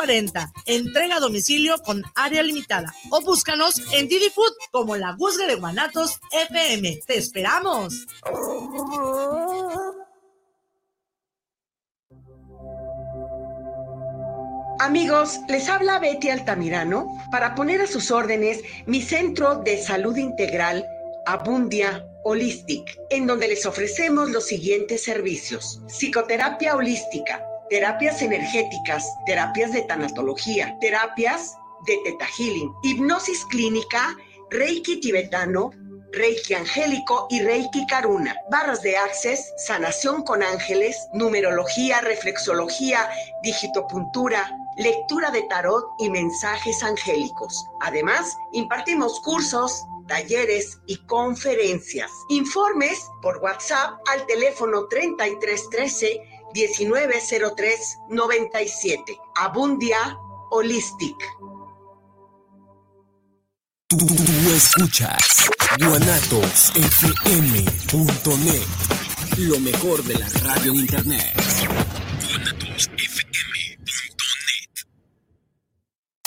40. Entrega a domicilio con área limitada. O búscanos en Didi Food como la Guzga de Guanatos FM. ¡Te esperamos! Amigos, les habla Betty Altamirano para poner a sus órdenes mi centro de salud integral Abundia Holistic, en donde les ofrecemos los siguientes servicios. Psicoterapia holística, terapias energéticas, terapias de tanatología, terapias de teta healing, hipnosis clínica, reiki tibetano, Reiki Angélico y Reiki Karuna. Barras de Access, sanación con ángeles, numerología, reflexología, digitopuntura, lectura de tarot y mensajes angélicos. Además, impartimos cursos, talleres y conferencias. Informes por WhatsApp al teléfono 3313 1903 97. Abundia Holistic. Tú, escuchas guanatosfm.net, lo mejor de la radio en internet.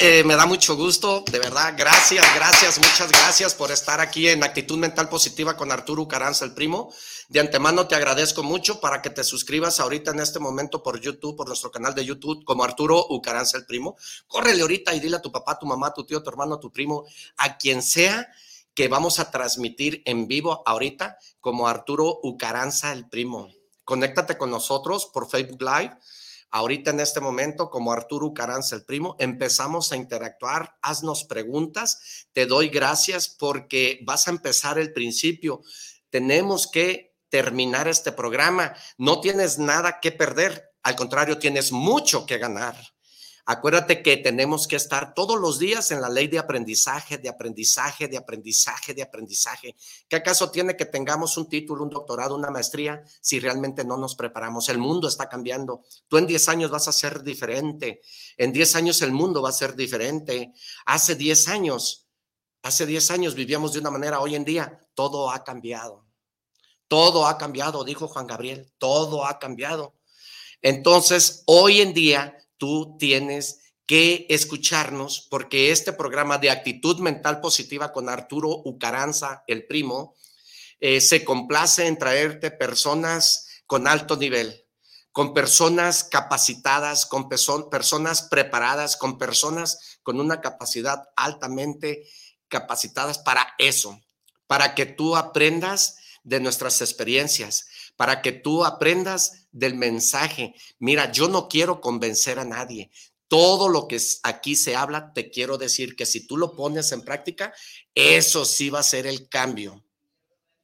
Eh, me da mucho gusto, de verdad, gracias, gracias, muchas gracias por estar aquí en Actitud Mental Positiva con Arturo Caranza, el primo. De antemano te agradezco mucho para que te suscribas ahorita en este momento por YouTube, por nuestro canal de YouTube, como Arturo Ucaranza, el primo. Córrele ahorita y dile a tu papá, tu mamá, tu tío, tu hermano, tu primo, a quien sea que vamos a transmitir en vivo ahorita como Arturo Ucaranza, el primo. Conéctate con nosotros por Facebook Live Ahorita en este momento, como Arturo Caranza, el primo, empezamos a interactuar, haznos preguntas, te doy gracias porque vas a empezar el principio. Tenemos que terminar este programa, no tienes nada que perder, al contrario, tienes mucho que ganar. Acuérdate que tenemos que estar todos los días en la ley de aprendizaje, de aprendizaje, de aprendizaje, de aprendizaje. ¿Qué acaso tiene que tengamos un título, un doctorado, una maestría si realmente no nos preparamos? El mundo está cambiando. Tú en 10 años vas a ser diferente. En 10 años el mundo va a ser diferente. Hace 10 años, hace 10 años vivíamos de una manera, hoy en día todo ha cambiado. Todo ha cambiado, dijo Juan Gabriel, todo ha cambiado. Entonces, hoy en día tú tienes que escucharnos porque este programa de actitud mental positiva con Arturo Ucaranza, el primo, eh, se complace en traerte personas con alto nivel, con personas capacitadas, con personas preparadas, con personas con una capacidad altamente capacitadas para eso, para que tú aprendas de nuestras experiencias, para que tú aprendas del mensaje. Mira, yo no quiero convencer a nadie. Todo lo que aquí se habla, te quiero decir que si tú lo pones en práctica, eso sí va a ser el cambio.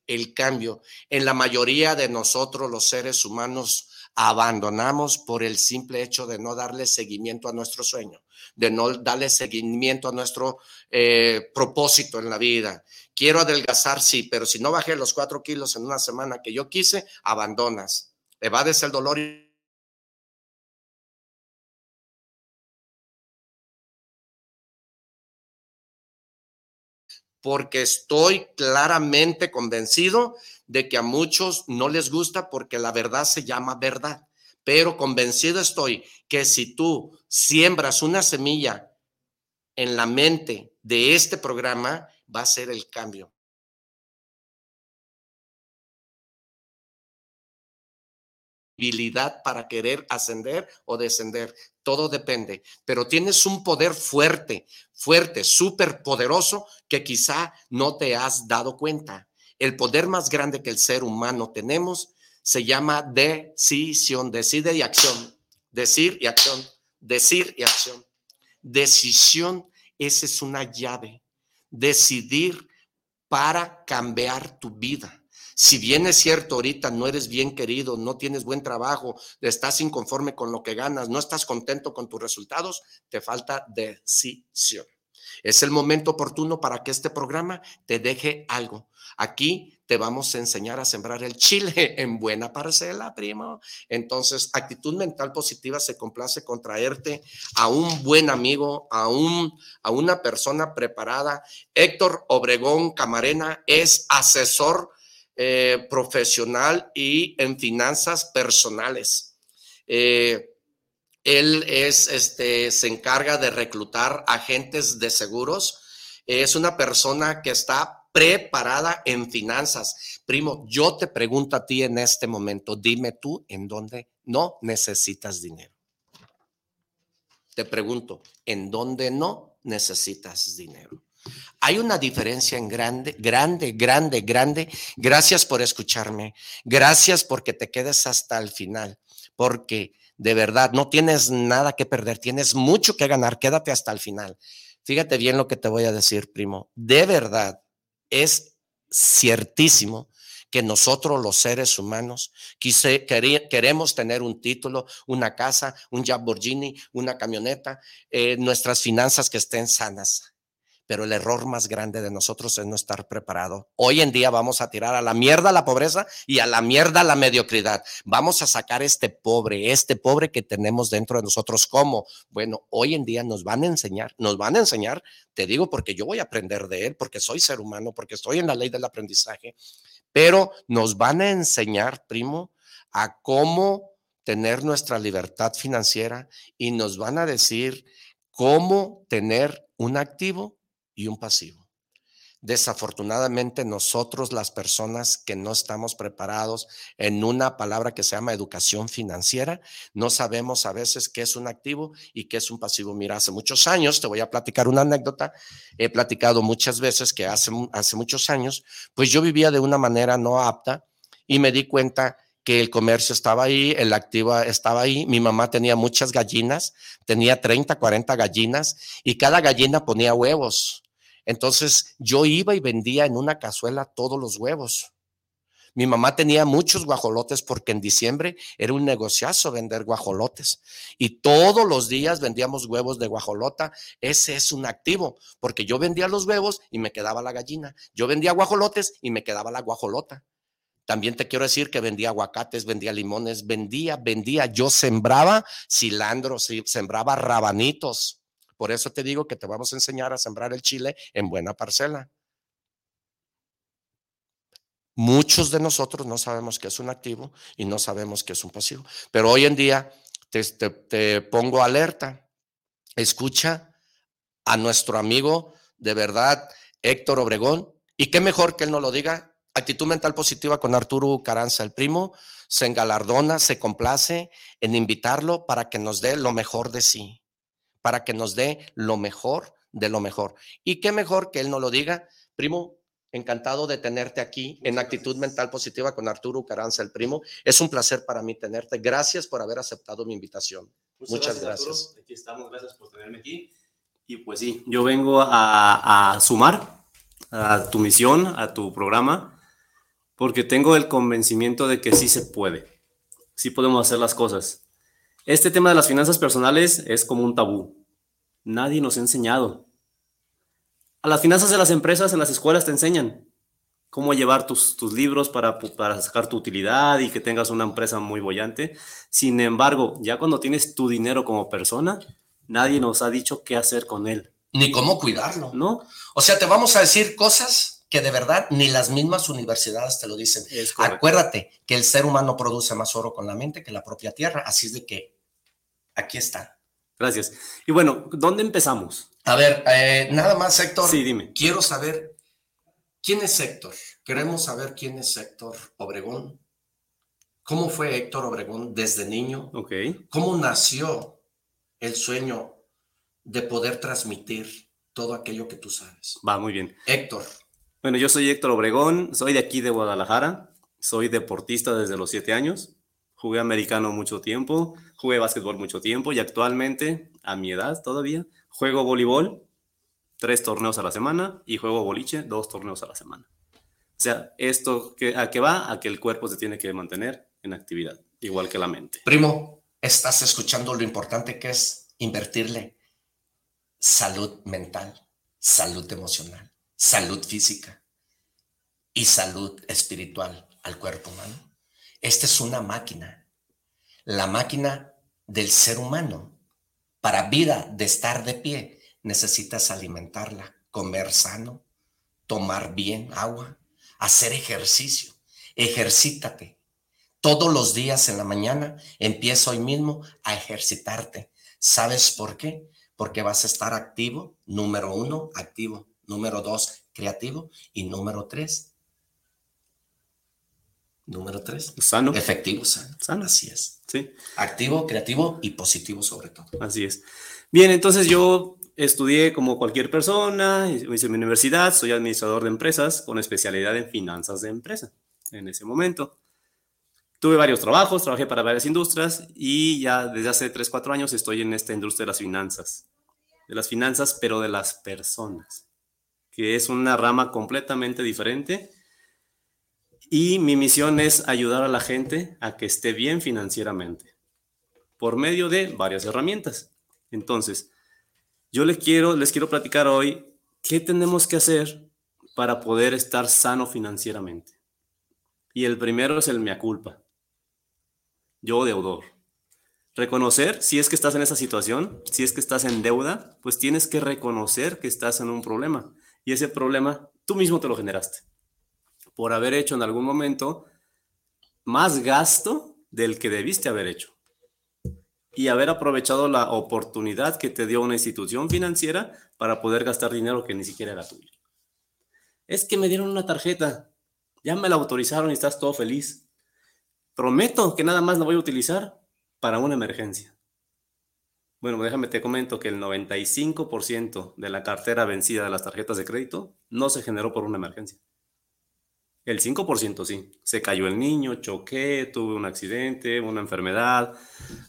El cambio. En la mayoría de nosotros, los seres humanos, abandonamos por el simple hecho de no darle seguimiento a nuestro sueño, de no darle seguimiento a nuestro eh, propósito en la vida. Quiero adelgazar, sí, pero si no bajé los cuatro kilos en una semana que yo quise, abandonas. Evades el dolor y porque estoy claramente convencido de que a muchos no les gusta porque la verdad se llama verdad. Pero convencido estoy que si tú siembras una semilla en la mente de este programa, va a ser el cambio. para querer ascender o descender. todo depende, pero tienes un poder fuerte, fuerte, súper poderoso que quizá no te has dado cuenta. El poder más grande que el ser humano tenemos se llama decisión, decide y acción, decir y acción, decir y acción. Decisión, esa es una llave. Decidir para cambiar tu vida. Si bien es cierto, ahorita no eres bien querido, no tienes buen trabajo, estás inconforme con lo que ganas, no estás contento con tus resultados, te falta decisión. Es el momento oportuno para que este programa te deje algo. Aquí te vamos a enseñar a sembrar el chile en buena parcela, primo. Entonces, actitud mental positiva se complace con traerte a un buen amigo, a, un, a una persona preparada. Héctor Obregón Camarena es asesor eh, profesional y en finanzas personales. Eh, él es, este, se encarga de reclutar agentes de seguros. Es una persona que está preparada en finanzas. Primo, yo te pregunto a ti en este momento, dime tú en dónde no necesitas dinero. Te pregunto, ¿en dónde no necesitas dinero? Hay una diferencia en grande, grande, grande, grande. Gracias por escucharme. Gracias porque te quedes hasta el final. Porque de verdad no tienes nada que perder, tienes mucho que ganar. Quédate hasta el final. Fíjate bien lo que te voy a decir, primo. De verdad es ciertísimo que nosotros los seres humanos queremos tener un título, una casa, un Lamborghini, una camioneta, eh, nuestras finanzas que estén sanas pero el error más grande de nosotros es no estar preparado. Hoy en día vamos a tirar a la mierda la pobreza y a la mierda la mediocridad. Vamos a sacar este pobre, este pobre que tenemos dentro de nosotros. ¿Cómo? Bueno, hoy en día nos van a enseñar, nos van a enseñar, te digo porque yo voy a aprender de él, porque soy ser humano, porque estoy en la ley del aprendizaje, pero nos van a enseñar, primo, a cómo tener nuestra libertad financiera y nos van a decir cómo tener un activo y un pasivo. Desafortunadamente nosotros las personas que no estamos preparados en una palabra que se llama educación financiera, no sabemos a veces qué es un activo y qué es un pasivo. Mira, hace muchos años, te voy a platicar una anécdota, he platicado muchas veces que hace, hace muchos años, pues yo vivía de una manera no apta y me di cuenta que el comercio estaba ahí, el activo estaba ahí, mi mamá tenía muchas gallinas, tenía 30, 40 gallinas y cada gallina ponía huevos. Entonces yo iba y vendía en una cazuela todos los huevos. Mi mamá tenía muchos guajolotes porque en diciembre era un negociazo vender guajolotes. Y todos los días vendíamos huevos de guajolota. Ese es un activo, porque yo vendía los huevos y me quedaba la gallina. Yo vendía guajolotes y me quedaba la guajolota. También te quiero decir que vendía aguacates, vendía limones, vendía, vendía. Yo sembraba cilantro, sembraba rabanitos. Por eso te digo que te vamos a enseñar a sembrar el chile en buena parcela. Muchos de nosotros no sabemos qué es un activo y no sabemos qué es un pasivo. Pero hoy en día te, pongo alerta. Escucha a nuestro amigo de verdad, Héctor Obregón. Y qué mejor que él no lo diga. Actitud mental positiva con Arturo Caranza, el primo, se engalardona, se complace en invitarlo para que nos dé lo mejor de sí para que nos dé lo mejor de lo mejor. Y qué mejor que él no lo diga. Primo, encantado de tenerte aquí en Actitud Mental Positiva con Arturo Caranza, el primo. Es un placer para mí tenerte. Gracias por haber aceptado mi invitación. Muchas, gracias. Aquí estamos, gracias por tenerme aquí. Y pues sí, yo vengo a, a sumar a tu misión, a tu programa, porque tengo el convencimiento de que sí se puede, sí podemos hacer las cosas. Este tema de las finanzas personales es como un tabú. Nadie nos ha enseñado. A las finanzas de las empresas en las escuelas te enseñan cómo llevar tus, tus libros para, para sacar tu utilidad y que tengas una empresa muy bollante. Sin embargo, ya cuando tienes tu dinero como persona, nadie nos ha dicho qué hacer con él. Ni cómo cuidarlo. ¿No? O sea, te vamos a decir cosas que de verdad ni las mismas universidades te lo dicen. Acuérdate que el ser humano produce más oro con la mente que la propia tierra, así es de que aquí está. Gracias. Y bueno, ¿dónde empezamos? A ver, eh, nada más, Héctor. Sí, dime. Quiero saber quién es Héctor. Queremos saber quién es Héctor Obregón. ¿Cómo fue Héctor Obregón desde niño? Ok. ¿Cómo nació el sueño de poder transmitir todo aquello que tú sabes. Va, muy bien. Héctor. Bueno, yo soy Héctor Obregón, soy de aquí de Guadalajara, soy deportista desde los siete años, jugué americano mucho tiempo, jugué básquetbol mucho tiempo y actualmente, a mi edad todavía, juego voleibol tres torneos a la semana y juego boliche dos torneos a la semana. O sea, esto que, a qué va a que el cuerpo se tiene que mantener en actividad, igual que la mente. Primo, estás escuchando lo importante que es invertirle salud mental, salud emocional, salud física y salud espiritual al cuerpo humano. Esta es una máquina, la máquina del ser humano. Para vida de estar de pie, necesitas alimentarla, comer sano, tomar bien agua, hacer ejercicio. Ejercítate. Todos los días en la mañana empieza hoy mismo a ejercitarte. ¿Sabes por qué? Porque vas a estar activo, número uno, activo, número dos, creativo y número tres, número tres, Sano. efectivo, sano. Sano. Así es. Sí, Activo, creativo y positivo sobre todo. así es. Bien, entonces yo estudié como cualquier persona, hice mi universidad, soy administrador de empresas con especialidad en finanzas de empresa en ese momento. Tuve varios trabajos, trabajé para varias industrias y ya desde hace 3, 4 años estoy en esta industria de las finanzas. De las finanzas, pero de las personas, que es una rama completamente diferente. Y mi misión es ayudar a la gente a que esté bien financieramente por medio de varias herramientas. Entonces, yo les quiero, les quiero platicar hoy qué tenemos que hacer para poder estar sano financieramente. Y el primero es el mea culpa. Yo deudor. Reconocer si es que estás en esa situación, si es que estás en deuda, pues tienes que reconocer que estás en un problema. Y ese problema tú mismo te lo generaste. Por haber hecho en algún momento más gasto del que debiste haber hecho y haber aprovechado la oportunidad que te dio una institución financiera para poder gastar dinero que ni siquiera era tuyo. Es que me dieron una tarjeta, ya me la autorizaron y estás todo feliz. Prometo que nada más la voy a utilizar para una emergencia. Bueno, déjame te comento que el 95% de la cartera vencida de las tarjetas de crédito no se generó por una emergencia. El 5% sí. Se cayó el niño, choqué, tuve un accidente, una enfermedad,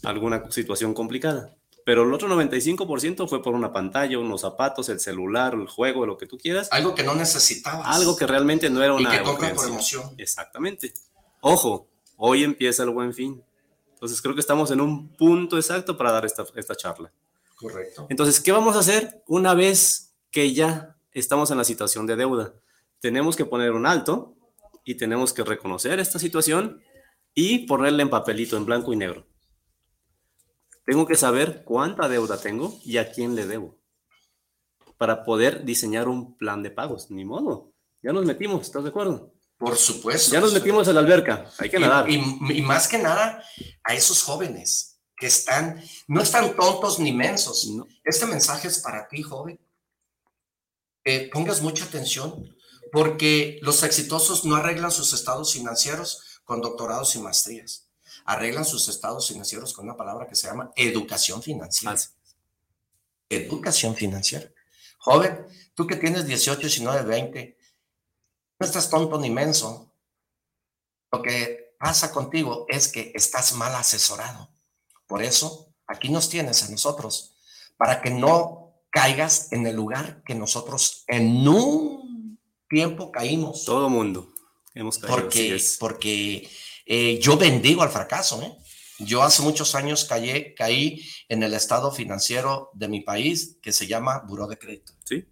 alguna situación complicada. Pero el otro 95% fue por una pantalla, unos zapatos, el celular, el juego, lo que tú quieras. Algo que no necesitabas. Algo que realmente no era y una que compras por emoción. Exactamente. Ojo, hoy empieza el buen fin. Entonces creo que estamos en un punto exacto para dar esta, esta charla. Correcto. Entonces, ¿qué vamos a hacer una vez que ya estamos en la situación de deuda? Tenemos que poner un alto y tenemos que reconocer esta situación y ponerla en papelito, en blanco y negro. Tengo que saber cuánta deuda tengo y a quién le debo para poder diseñar un plan de pagos. Ni modo. Ya nos metimos, ¿estás de acuerdo? Por supuesto. Ya nos metimos a la alberca. Hay que nadar. Y, y más que nada a esos jóvenes que están, no están tontos ni mensos. No. Este mensaje es para ti, joven. Que pongas mucha atención, porque los exitosos no arreglan sus estados financieros con doctorados y maestrías. Arreglan sus estados financieros con una palabra que se llama educación financiera. Educación financiera. Joven, tú que tienes 18, 19, 20, no estás tonto ni menso. Lo que pasa contigo es que estás mal asesorado. Por eso, aquí nos tienes a nosotros, para que no caigas en el lugar que nosotros en un tiempo caímos. Todo mundo hemos caído. Porque, es. porque eh, yo bendigo al fracaso. ¿eh? Yo hace muchos años caí, caí en el estado financiero de mi país que se llama Buró de Crédito. Sí.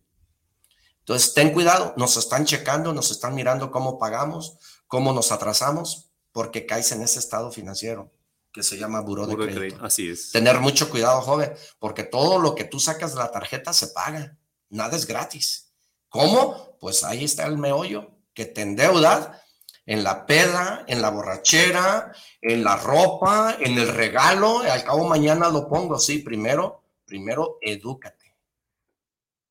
Entonces, ten cuidado, nos están checando, nos están mirando cómo pagamos, cómo nos atrasamos, porque caes en ese estado financiero que se llama Buró, de de Crédito. crédito. Así es. Tener mucho cuidado, joven, porque todo lo que tú sacas de la tarjeta se paga, nada es gratis. ¿Cómo? Pues ahí está el meollo, que te endeudas en la peda, en la borrachera, en la ropa, en el regalo, al cabo mañana lo pongo, sí, primero, primero edúcate.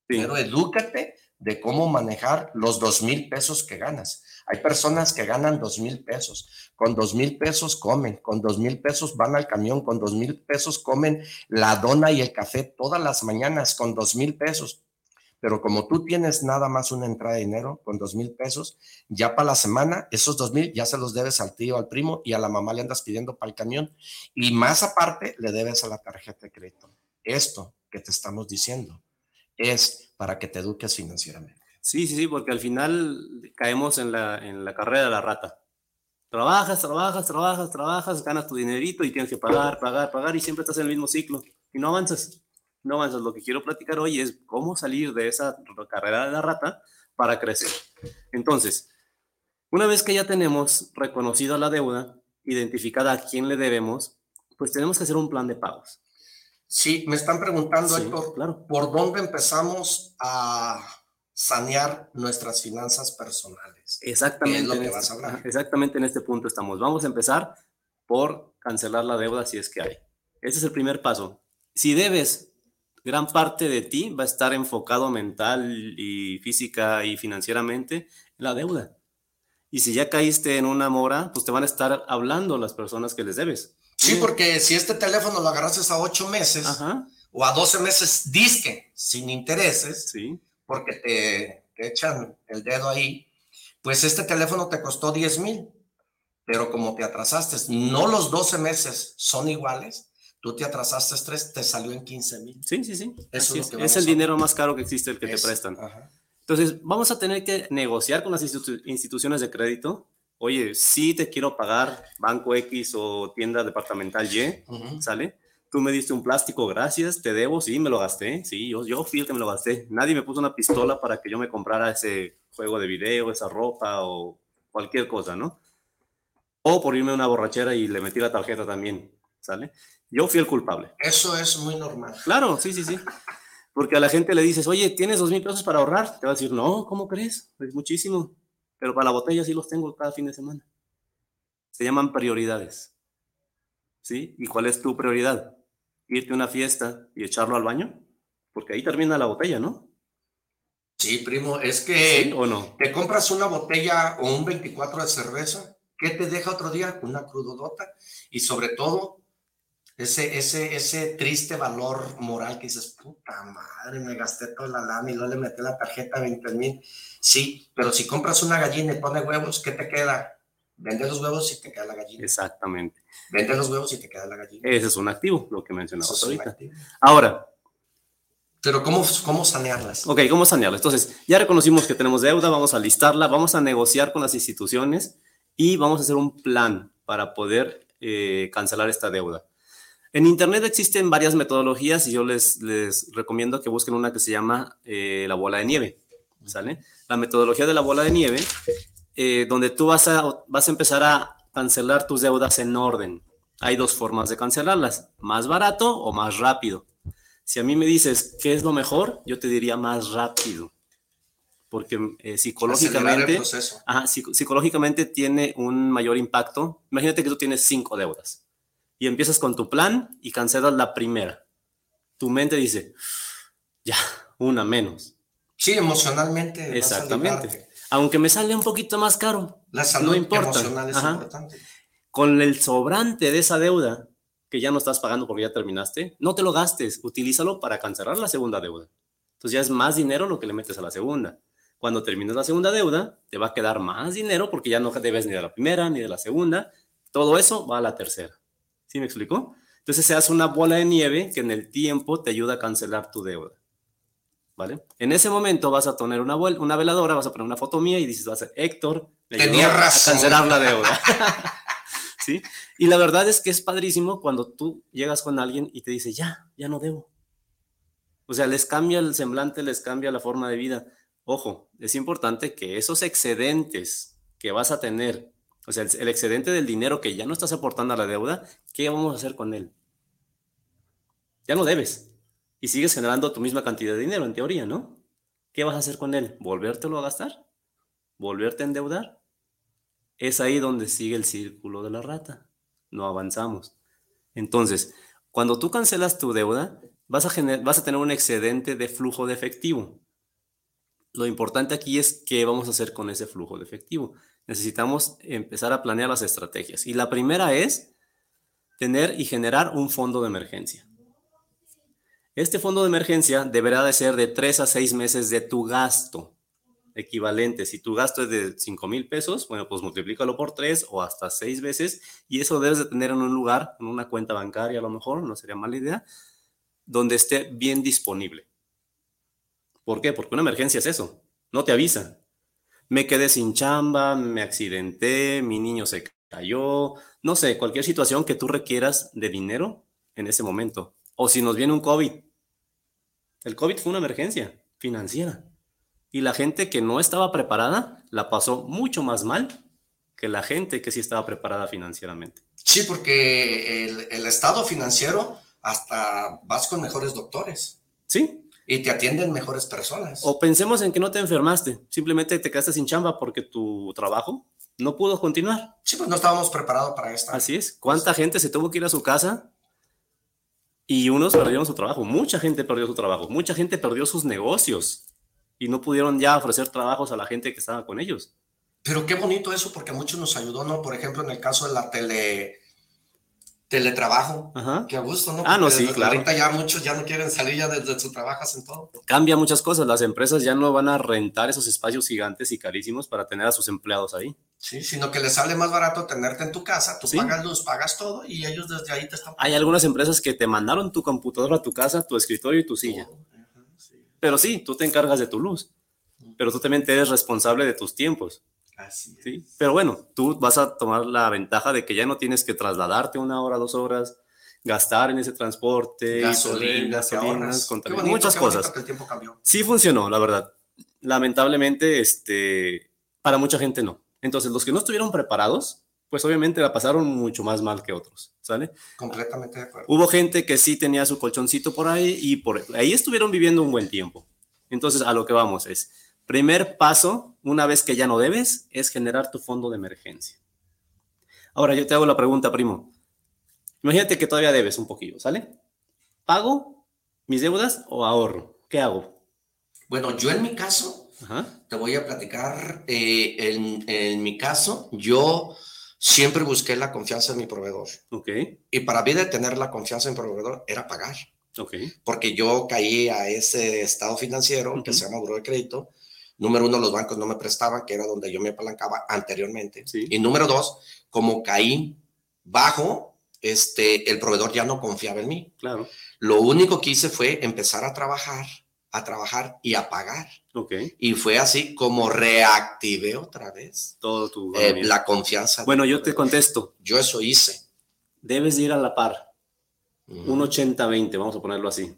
Primero edúcate de cómo manejar los dos mil pesos que ganas. Hay personas que ganan dos mil pesos. Con dos mil pesos comen, con dos mil pesos van al camión, con dos mil pesos comen la dona y el café todas las mañanas, con dos mil pesos. Pero como tú tienes nada más una entrada de dinero con dos mil pesos, ya para la semana, esos dos mil ya se los debes al tío, al primo y a la mamá le andas pidiendo para el camión. Y más aparte, le debes a la tarjeta de crédito. Esto que te estamos diciendo es para que te eduques financieramente. Sí, sí, sí, porque al final caemos en la, en la carrera de la rata. Trabajas, trabajas, trabajas, trabajas, ganas tu dinerito y tienes que pagar, pagar, pagar y siempre estás en el mismo ciclo y no avanzas. No avanzas. Lo que quiero platicar hoy es cómo salir de esa carrera de la rata para crecer. Entonces, una vez que ya tenemos reconocido la deuda, identificada a quién le debemos, pues tenemos que hacer un plan de pagos. Sí, me están preguntando, Héctor, claro. ¿por dónde empezamos a sanear nuestras finanzas personales. Exactamente. lo que vas a hablar. Exactamente en este punto estamos. Vamos a empezar por cancelar la deuda si es que hay. Ese es el primer paso. Si debes, gran parte de ti va a estar enfocado mental y física y financieramente en la deuda. Y si ya caíste en una mora, pues te van a estar hablando las personas que les debes. Sí, porque si este teléfono lo agarraste a ocho meses o a 12 meses disque sin intereses, sí porque te, echan el dedo ahí, pues este teléfono te costó 10 mil, pero como te atrasaste, no los 12 meses son iguales, tú te atrasaste tres, te salió en 15 mil. Sí, sí, sí. es, es, el dinero más caro que existe el que te prestan. Entonces, vamos a tener que negociar con las instituciones de crédito. Oye, sí te quiero pagar Banco X o tienda departamental Y, ¿sale? tú me diste un plástico, gracias, te debo, sí, me lo gasté, sí, yo, yo fui el que me lo gasté. Nadie me puso una pistola para que yo me comprara ese juego de video, esa ropa o cualquier cosa, ¿no? O por irme a una borrachera y le metí la tarjeta también, ¿sale? Yo fui el culpable. Eso es muy normal. Claro, sí, sí, sí. Porque a la gente le dices, oye, ¿tienes dos mil pesos para ahorrar? Te va a decir, no, ¿cómo crees? Es muchísimo. Pero para la botella sí los tengo cada fin de semana. Se llaman prioridades. ¿Sí? ¿Y cuál es tu prioridad? irte a una fiesta y echarlo al baño? Porque ahí termina la botella, ¿no? Sí, primo, es que o no? te compras una botella o un 24 de cerveza, ¿qué te deja otro día? Una crudodota y sobre todo ese, ese, ese triste valor moral que dices, puta madre, me gasté toda la lana y luego le metí la tarjeta 20 mil. Sí, pero si compras una gallina y pone huevos, ¿qué te queda? Vende los huevos y te queda la gallina. Exactamente. Vende los huevos y te queda la gallina. Ese es un activo, lo que mencionabas ahorita. Ahora. Pero ¿cómo, ¿cómo sanearlas? Ok, ¿cómo sanearlas? Entonces, ya reconocimos que tenemos deuda, vamos a listarla, vamos a negociar con las instituciones y vamos a hacer un plan para poder eh, cancelar esta deuda. En Internet existen varias metodologías y yo les, les recomiendo que busquen una que se llama eh, la bola de nieve. ¿Sale? La metodología de la bola de nieve eh, donde tú vas a, vas a empezar a cancelar tus deudas en orden. Hay dos formas de cancelarlas, más barato o más rápido. Si a mí me dices qué es lo mejor, yo te diría más rápido, porque eh, psicológicamente, psicológicamente tiene un mayor impacto. Imagínate que tú tienes cinco deudas y empiezas con tu plan y cancelas la primera. Tu mente dice, ya, una menos. Sí, emocionalmente. Exactamente aunque me sale un poquito más caro. La salud no importa. emocional es importante. Con el sobrante de esa deuda que ya no estás pagando porque ya terminaste, no te lo gastes, utilízalo para cancelar la segunda deuda. Entonces ya es más dinero lo que le metes a la segunda. Cuando termines la segunda deuda, te va a quedar más dinero porque ya no debes ni de la primera ni de la segunda. Todo eso va a la tercera. ¿Sí me explicó? Entonces se hace una bola de nieve que en el tiempo te ayuda a cancelar tu deuda. ¿vale? En ese momento vas a poner una, una veladora, vas a poner una foto mía y dices, va a ser Héctor, Tenía razón. a cancelar la deuda. ¿Sí? Y la verdad es que es padrísimo cuando tú llegas con alguien y te dice, ya, ya no debo. O sea, les cambia el semblante, les cambia la forma de vida. Ojo, es importante que esos excedentes que vas a tener, o sea, el excedente del dinero que ya no estás aportando a la deuda, ¿qué vamos a hacer con él? Ya no debes y sigues generando tu misma cantidad de dinero, en teoría, ¿no? ¿Qué vas a hacer con él? ¿Volvértelo a gastar? ¿Volverte a endeudar? Es ahí donde sigue el círculo de la rata. No avanzamos. Entonces, cuando tú cancelas tu deuda, vas a, vas a tener un excedente de flujo de efectivo. Lo importante aquí es qué vamos a hacer con ese flujo de efectivo. Necesitamos empezar a planear las estrategias. Y la primera es tener y generar un fondo de emergencia. Este fondo de emergencia deberá de ser de tres a seis meses de tu gasto equivalente. Si tu gasto es de 5 mil pesos, bueno, pues multiplícalo por tres o hasta seis veces y eso debes de tener en un lugar, en una cuenta bancaria a lo mejor, no sería mala idea, donde esté bien disponible. ¿Por qué? Porque una emergencia es eso, no te avisa. Me quedé sin chamba, me accidenté, mi niño se cayó, no sé, cualquier situación que tú requieras de dinero en ese momento. O si nos viene un COVID. El COVID fue una emergencia financiera. Y la gente que no estaba preparada la pasó mucho más mal que la gente que sí estaba preparada financieramente. Sí, porque el, el estado financiero hasta vas con mejores doctores. Sí, y te atienden mejores personas. O pensemos en que no te enfermaste, simplemente te quedaste sin chamba porque tu trabajo no pudo continuar. Sí, pues no estábamos preparados para esto. Así es. ¿Cuánta gente se tuvo que ir a su casa? Y unos perdieron su trabajo. Mucha gente perdió su trabajo. Mucha gente perdió sus negocios. Y no pudieron ya ofrecer trabajos a la gente que estaba con ellos. Pero qué bonito eso, porque a muchos nos ayudó, ¿no? Por ejemplo, en el caso de la tele, teletrabajo. Ajá. Qué a gusto, ¿no? Ah, no, Porque sí, desde claro. Ahorita ya muchos ya no quieren salir, ya desde su trabajo hacen todo. Cambia muchas cosas. Las empresas ya no van a rentar esos espacios gigantes y carísimos para tener a sus empleados ahí. Sí, sino que les sale más barato tenerte en tu casa, tú Sí. pagas luz, pagas todo y ellos desde ahí te están Hay algunas empresas que te mandaron tu computadora a tu casa, tu escritorio y tu silla. todo. Ajá, sí. Pero sí, tú te encargas de tu luz. Pero tú también te eres responsable de tus tiempos. Así es. ¿sí? Pero bueno, tú vas a tomar la ventaja de que ya no tienes que trasladarte una hora, dos horas, gastar en ese transporte, Gasolina, contaminar, bonito, muchas cosas. que el tiempo cambió. Sí funcionó, la verdad. Lamentablemente, este, para mucha gente no. Entonces, los que no estuvieron preparados, pues obviamente la pasaron mucho más mal que otros, ¿sale? Completamente de acuerdo. Hubo gente que sí tenía su colchoncito por ahí y por ahí estuvieron viviendo un buen tiempo. Entonces, a lo que vamos es, primer paso, una vez que ya no debes, es generar tu fondo de emergencia. Ahora, yo te hago la pregunta, primo. Imagínate que todavía debes un poquillo, ¿sale? ¿Pago mis deudas o ahorro? ¿Qué hago? Bueno, yo en mi caso, Ajá. te voy a platicar, eh, en, en mi caso, yo siempre busqué la confianza en mi proveedor. Ok, Y para mí de tener la confianza en mi proveedor era pagar. ok. porque yo caí a ese estado financiero que se llama Buró de Crédito. Número uno, los bancos no me prestaban, que era donde yo me apalancaba anteriormente. Sí. Y número dos, como caí bajo, este, el proveedor ya no confiaba en mí. Claro. Lo único que hice fue empezar a trabajar, a trabajar y a pagar. Ok. Y fue así como reactivé otra vez Todo tu... eh, la confianza. Bueno, yo te contesto. Yo eso hice. Debes de ir a la par. Un 80-20, vamos a ponerlo así.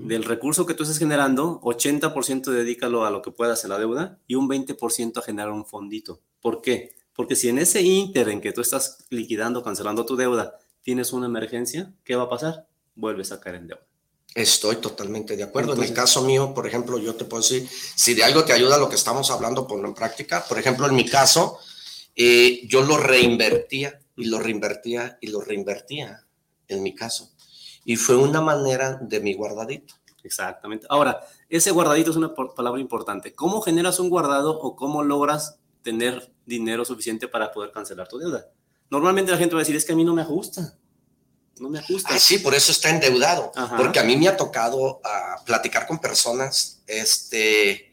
Del recurso que tú estés generando, 80% dedícalo a lo que puedas en la deuda y un 20% a generar un fondito. ¿Por qué? Porque si en ese inter en que tú estás liquidando, cancelando tu deuda, tienes una emergencia, ¿qué va a pasar? Vuelves a caer en deuda. Estoy totalmente de acuerdo. en el caso mío, por ejemplo, yo te puedo decir, si de algo te ayuda lo que estamos hablando, ponlo en práctica. Por ejemplo, en mi caso, eh, yo lo reinvertía y lo reinvertía y lo reinvertía, en mi caso. Y fue una manera de mi guardadito. Exactamente. Ahora, ese guardadito es una palabra importante. ¿Cómo generas un guardado o cómo logras tener dinero suficiente para poder cancelar tu deuda? Normalmente la gente va a decir, es que a mí no me ajusta. No me ajusta. Ah, sí, por eso está endeudado. Ajá. Porque a mí me ha tocado ah, platicar con personas, este,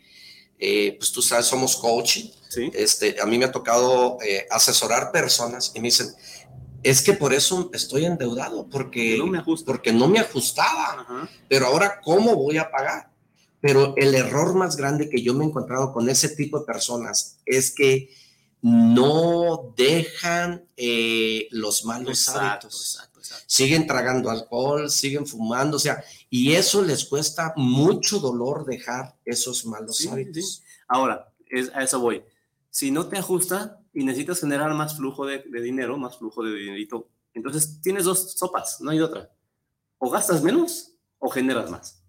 eh, pues tú sabes, somos coaching. Sí. este, a mí me ha tocado eh, asesorar personas y me dicen, es que por eso estoy endeudado, porque No me porque no me ajustaba, Ajá. pero ahora, ¿cómo voy a pagar? Pero el error más grande que yo me he encontrado con ese tipo de personas es que no dejan eh, los malos Exacto, hábitos. exacto, exacto. Siguen tragando alcohol, siguen fumando, o sea, y eso les cuesta mucho dolor dejar esos malos Sí, hábitos. sí. Ahora, es, a eso voy. Si no te ajusta y necesitas generar más flujo de, de dinero, más flujo de dinerito, entonces tienes dos sopas, no hay otra. O gastas menos o generas más.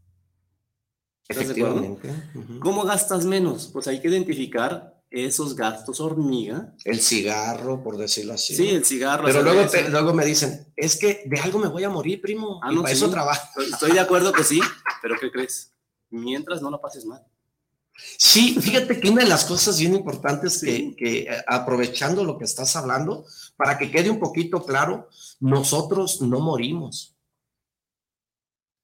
¿Estás de acuerdo? Efectivamente. Ujú. ¿Cómo gastas menos? Pues hay que identificar esos gastos hormiga. El cigarro, por decirlo así. Sí, el cigarro. Pero luego, te- luego me dicen, es que de algo me voy a morir, primo. Ah, y no, para sí. eso trabajo. Estoy- Estoy de acuerdo que sí, pero ¿qué crees? Mientras no la pases mal. Sí, fíjate que una de las cosas bien importantes que, que, eh, aprovechando lo que estás hablando, para que quede un poquito claro, nosotros no morimos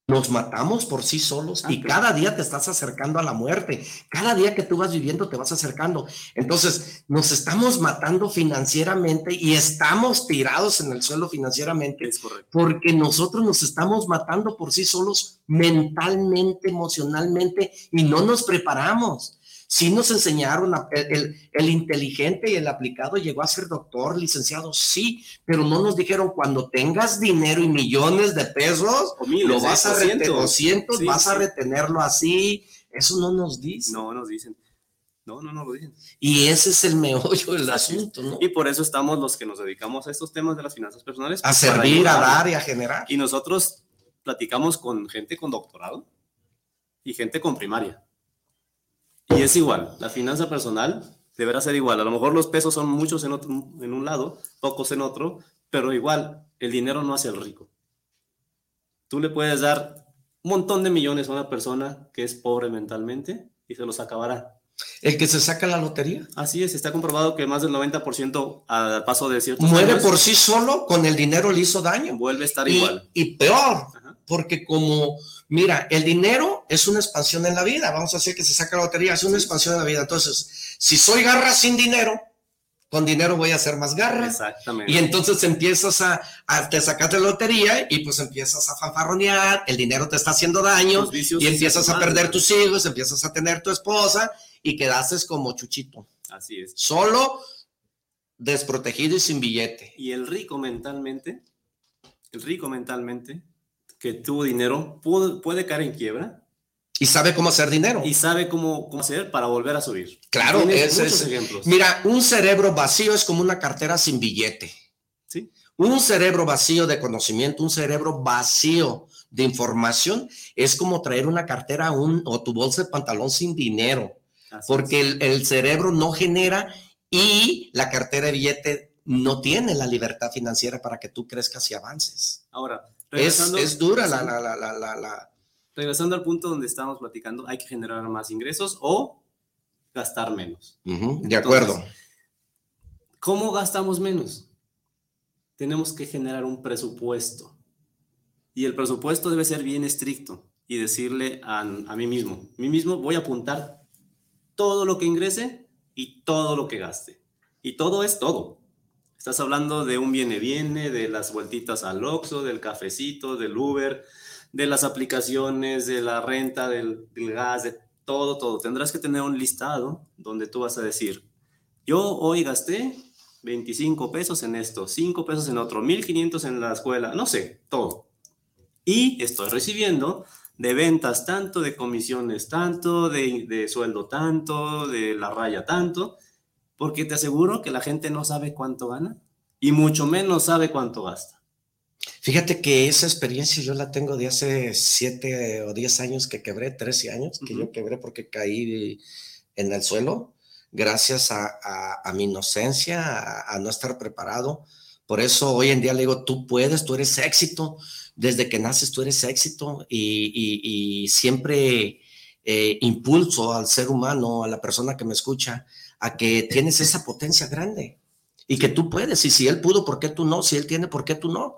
nos matamos por sí solos y cada día te estás acercando a la muerte. Cada día que tú vas viviendo te vas acercando. Entonces, nos estamos matando financieramente y estamos tirados en el suelo financieramente porque nosotros nos estamos matando por sí solos mentalmente, emocionalmente y no nos preparamos. Sí nos enseñaron, el, inteligente y el aplicado llegó a ser doctor, licenciado, sí, pero no nos dijeron cuando tengas dinero y millones de pesos, lo vas a retener, 200, vas a retenerlo así. Eso no nos dicen. No nos dicen. No, no, no lo dicen. Y ese es el meollo del asunto, ¿no? Y por eso estamos los que nos dedicamos a estos temas de las finanzas personales. A servir, a dar y a generar. Y nosotros platicamos con gente con doctorado y gente con primaria. Y es igual, la finanza personal deberá ser igual. A lo mejor los pesos son muchos en, otro, en un lado, pocos en otro, pero igual, el dinero no hace el rico. Tú le puedes dar un montón de millones a una persona que es pobre mentalmente y se los acabará. ¿El que se saca la lotería? Así es, está comprobado que más del 90% al paso de ciertos Muere por sí solo, con el dinero le hizo daño. Vuelve a estar igual. Y peor, porque como Mira, el dinero es una expansión en la vida. Vamos a decir que se saca la lotería, es una expansión en la vida. Entonces, si soy garra sin dinero, con dinero voy a hacer más garra. Exactamente. Y entonces empiezas a, te sacas la lotería y pues empiezas a fanfarronear, el dinero te está haciendo daño y empiezas a perder tus hijos, empiezas a tener tu esposa y quedaste como chuchito. Así es. Solo desprotegido y sin billete. Y el rico mentalmente, el rico mentalmente que tuvo dinero puede, caer en quiebra. Y sabe cómo hacer dinero. Y sabe cómo, cómo hacer para volver a subir. Claro, es, muchos ejemplos. Mira, un cerebro vacío es como una cartera sin billete. Sí. Un cerebro vacío de conocimiento, un cerebro vacío de información, es como traer una cartera un, o tu bolsa de pantalón sin dinero. porque el, el cerebro no genera y la cartera de billete no tiene la libertad financiera para que tú crezcas y avances. Ahora, es, dura la, la, la, la, Regresando al punto donde estábamos platicando, hay que generar más ingresos o gastar menos. de acuerdo. ¿Cómo gastamos menos? Tenemos que generar un presupuesto. Y el presupuesto debe ser bien estricto y decirle a, a mí mismo, a mí mismo voy a apuntar todo lo que ingrese y todo lo que gaste. Y todo es todo. Estás hablando de un viene-viene, de las vueltitas al Oxxo, del cafecito, del Uber, de las aplicaciones, de la renta, del, gas, de todo, todo. Tendrás que tener un listado donde tú vas a decir, yo hoy gasté 25 pesos en esto, 5 pesos en otro, 1500 en la escuela, no sé, todo. Y estoy recibiendo de ventas tanto, de comisiones tanto, de sueldo tanto, de la raya tanto porque te aseguro que la gente no sabe cuánto gana y mucho menos sabe cuánto gasta. Fíjate que esa experiencia yo la tengo de hace siete o diez años que quebré, 13 años que yo quebré porque caí en el suelo, gracias a, mi inocencia, a, no estar preparado. Por eso hoy en día le digo, tú puedes, tú eres éxito, desde que naces tú eres éxito y, siempre eh, impulso al ser humano, a la persona que me escucha, a que tienes esa potencia grande y que tú puedes. Y si él pudo, ¿por qué tú no? Si él tiene, ¿por qué tú no?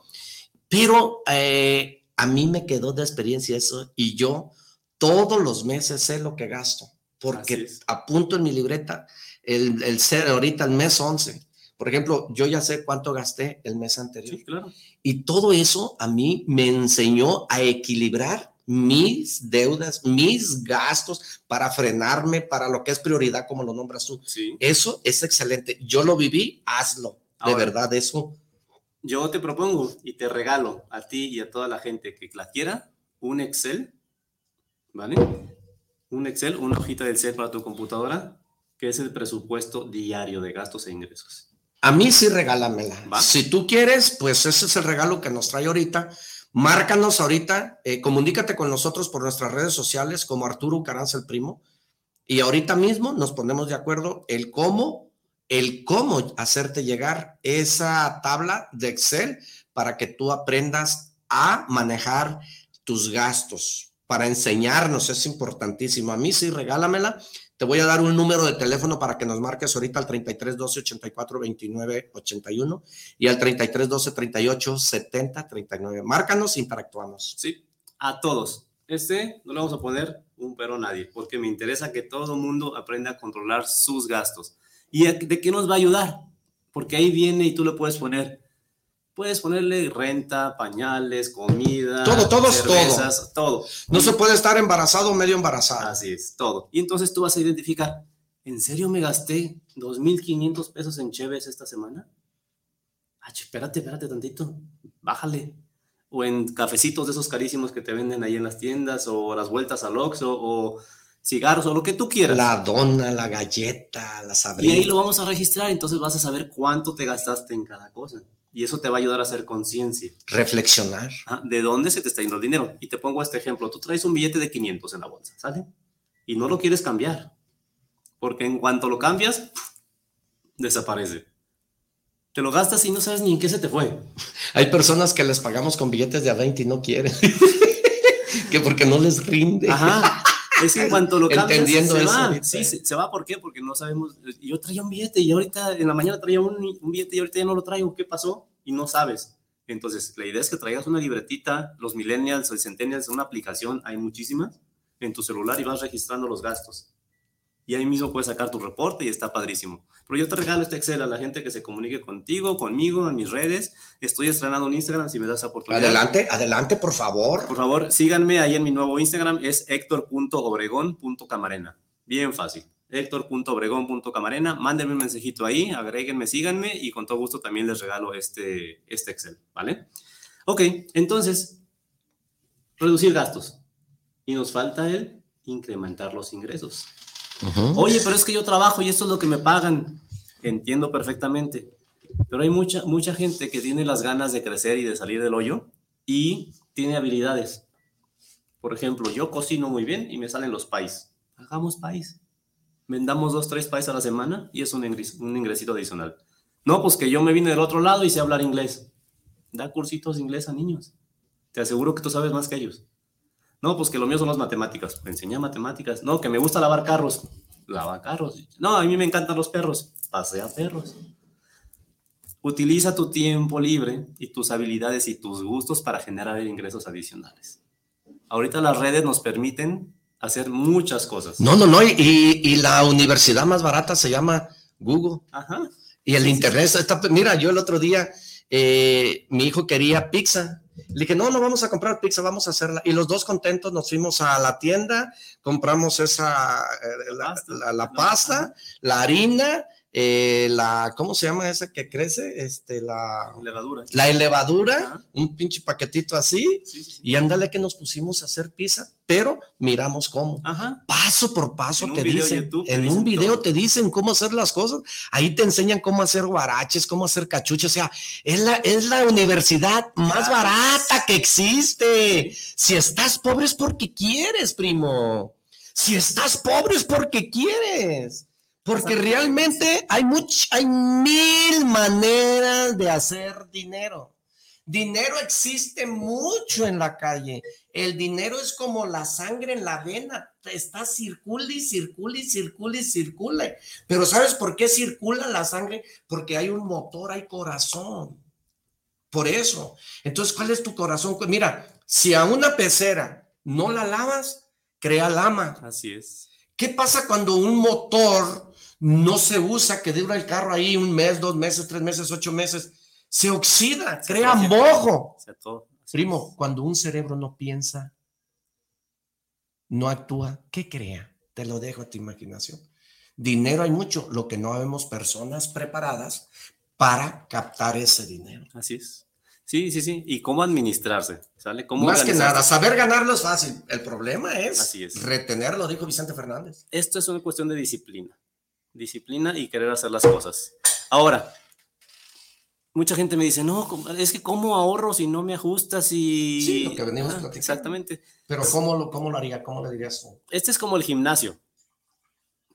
Pero eh, a mí me quedó de experiencia eso y yo todos los meses sé lo que gasto porque apunto en mi libreta el, el ser ahorita el mes 11. Por ejemplo, yo ya sé cuánto gasté el mes anterior. Y todo eso a mí me enseñó a equilibrar mis deudas, mis gastos para frenarme, para lo que es prioridad, como lo nombras tú. Eso es excelente. Yo lo viví, hazlo. de verdad, eso. Yo te propongo y te regalo a ti y a toda la gente que la quiera un Excel, ¿vale? Un Excel, una hojita del Excel para tu computadora, que es el presupuesto diario de gastos e ingresos. A mí sí regálamela. Si tú quieres, pues ese es el regalo que nos trae ahorita Márcanos ahorita, eh, comunícate con nosotros por nuestras redes sociales como Arturo Caranza el Primo y ahorita mismo nos ponemos de acuerdo el cómo, el cómo hacerte llegar esa tabla de Excel para que tú aprendas a manejar tus gastos para enseñarnos, es importantísimo. A mí sí, regálamela. Te voy a dar un número de teléfono para que nos marques ahorita al 33 12 84 29 81 y al 33 12 38 70 39. Márcanos, interactuamos. Sí, a todos. Este no le vamos a poner un pero nadie, porque me interesa que todo el mundo aprenda a controlar sus gastos. ¿Y de qué nos va a ayudar? Porque ahí viene y tú le puedes poner, puedes ponerle renta, pañales, comida, todo, todo cervezas, todo. No se puede estar embarazado o medio embarazado. Así es, todo. Y entonces tú vas a identificar, ¿en serio me gasté 2.500 pesos en Cheves esta semana? Ah, espérate, espérate tantito, bájale. O en cafecitos de esos carísimos que te venden ahí en las tiendas, o las vueltas al Oxxo, o cigarros, o lo que tú quieras. La dona, la galleta, la sabrina. Y ahí lo vamos a registrar, entonces vas a saber cuánto te gastaste en cada cosa. Y eso te va a ayudar a hacer conciencia. Reflexionar. ¿De dónde se te está yendo el dinero? Y te pongo este ejemplo. Tú traes un billete de 500 en la bolsa, ¿sale? Y no lo quieres cambiar. Porque en cuanto lo cambias, desaparece. Te lo gastas y no sabes ni en qué se te fue. Hay personas que les pagamos con billetes de a 20 y no quieren. que porque no les rinde. Ajá. Es que en cuanto lo cambias, Entendiendo se eso va. ahorita. Sí, se, se va. ¿Por qué? Porque no sabemos. Yo traía un billete y ahorita en la mañana traía un, un billete y ahorita ya no lo traigo. ¿Qué pasó? Y no sabes. Entonces, la idea es que traigas una libretita, los millennials, los centennials, una aplicación, hay muchísimas, en tu celular y vas registrando los gastos. Y ahí mismo puedes sacar tu reporte y está padrísimo. Pero yo te regalo este Excel a la gente que se comunique contigo, conmigo, en mis redes. Estoy estrenando en Instagram si me das oportunidad. Adelante, adelante, por favor. Por favor, síganme ahí en mi nuevo Instagram, es héctor.obregón.camarena. Bien fácil. Héctor.obregón.camarena. Mándenme un mensajito ahí, agréguenme, síganme y con todo gusto también les regalo este, este Excel, ¿vale? Ok, entonces, reducir gastos. Y nos falta el incrementar los ingresos. Oye, pero es que yo trabajo y esto es lo que me pagan. Entiendo perfectamente. Pero hay mucha, mucha gente que tiene las ganas de crecer y de salir del hoyo y tiene habilidades. Por ejemplo, yo cocino muy bien y me salen los pais. Hagamos pais. Vendamos dos, tres pais a la semana y es un, ingres, un ingresito adicional. No, pues que yo me vine del otro lado y sé hablar inglés. Da cursitos de inglés a niños. Te aseguro que tú sabes más que ellos. No, pues que lo mío son las matemáticas. Me enseña matemáticas. No, que me gusta lavar carros. Lava carros. No, a mí me encantan los perros. Pasea perros. Utiliza tu tiempo libre y tus habilidades y tus gustos para generar ingresos adicionales. Ahorita las redes nos permiten hacer muchas cosas. No, no, no. Y, y la universidad más barata se llama Google. Ajá. Y el internet está. Mira, yo el otro día, eh, mi hijo quería pizza. Le dije, no, no vamos a comprar pizza, vamos a hacerla. Y los dos contentos nos fuimos a la tienda, compramos esa, eh, la, Pasta. la- la pasta, la harina, eh, la, ¿cómo se llama esa que crece? Este, la, Levadura. la elevadura, Ajá. un pinche paquetito así. Sí, sí, sí. Y ándale que nos pusimos a hacer pizza, pero miramos cómo. Ajá. Paso por paso En te dicen, YouTube te en dicen un video todo. te dicen cómo hacer las cosas, ahí te enseñan cómo hacer guaraches, cómo hacer cachuches, o sea, es la, es la universidad más barata que existe. Si estás pobre es porque quieres, primo. Si estás pobre es porque quieres. Porque realmente hay much, hay mil maneras de hacer dinero. Dinero existe mucho en la calle. El dinero es como la sangre en la vena. Está circula y circula y circula y circula. Pero ¿sabes por qué circula la sangre? Porque hay un motor, hay corazón. Por eso. Entonces, ¿cuál es tu corazón? Mira, si a una pecera no la lavas, crea lama. Así es. ¿Qué pasa cuando un motor no se usa, que dura el carro ahí un mes, dos meses, tres meses, ocho meses? Se oxida, Se crea mojo. Primo, cuando un cerebro no piensa, no actúa, ¿qué crea? Te lo dejo a tu imaginación. Dinero hay mucho, lo que no vemos personas preparadas para captar ese dinero. Así es. Sí, sí, sí. ¿Y cómo administrarse? ¿Sale? ¿Cómo Más que nada, saber ganarlo es fácil. El problema es, Así es. retenerlo, dijo Vicente Fernández. Esto es una cuestión de disciplina. Disciplina y querer hacer las cosas. Ahora, mucha gente me dice, no, es que ¿cómo ahorro si no me ajustas y... Sí, lo que venimos Ah. Exactamente. Pero ¿cómo lo, cómo lo haría? ¿Cómo le dirías tú? Este es como el gimnasio.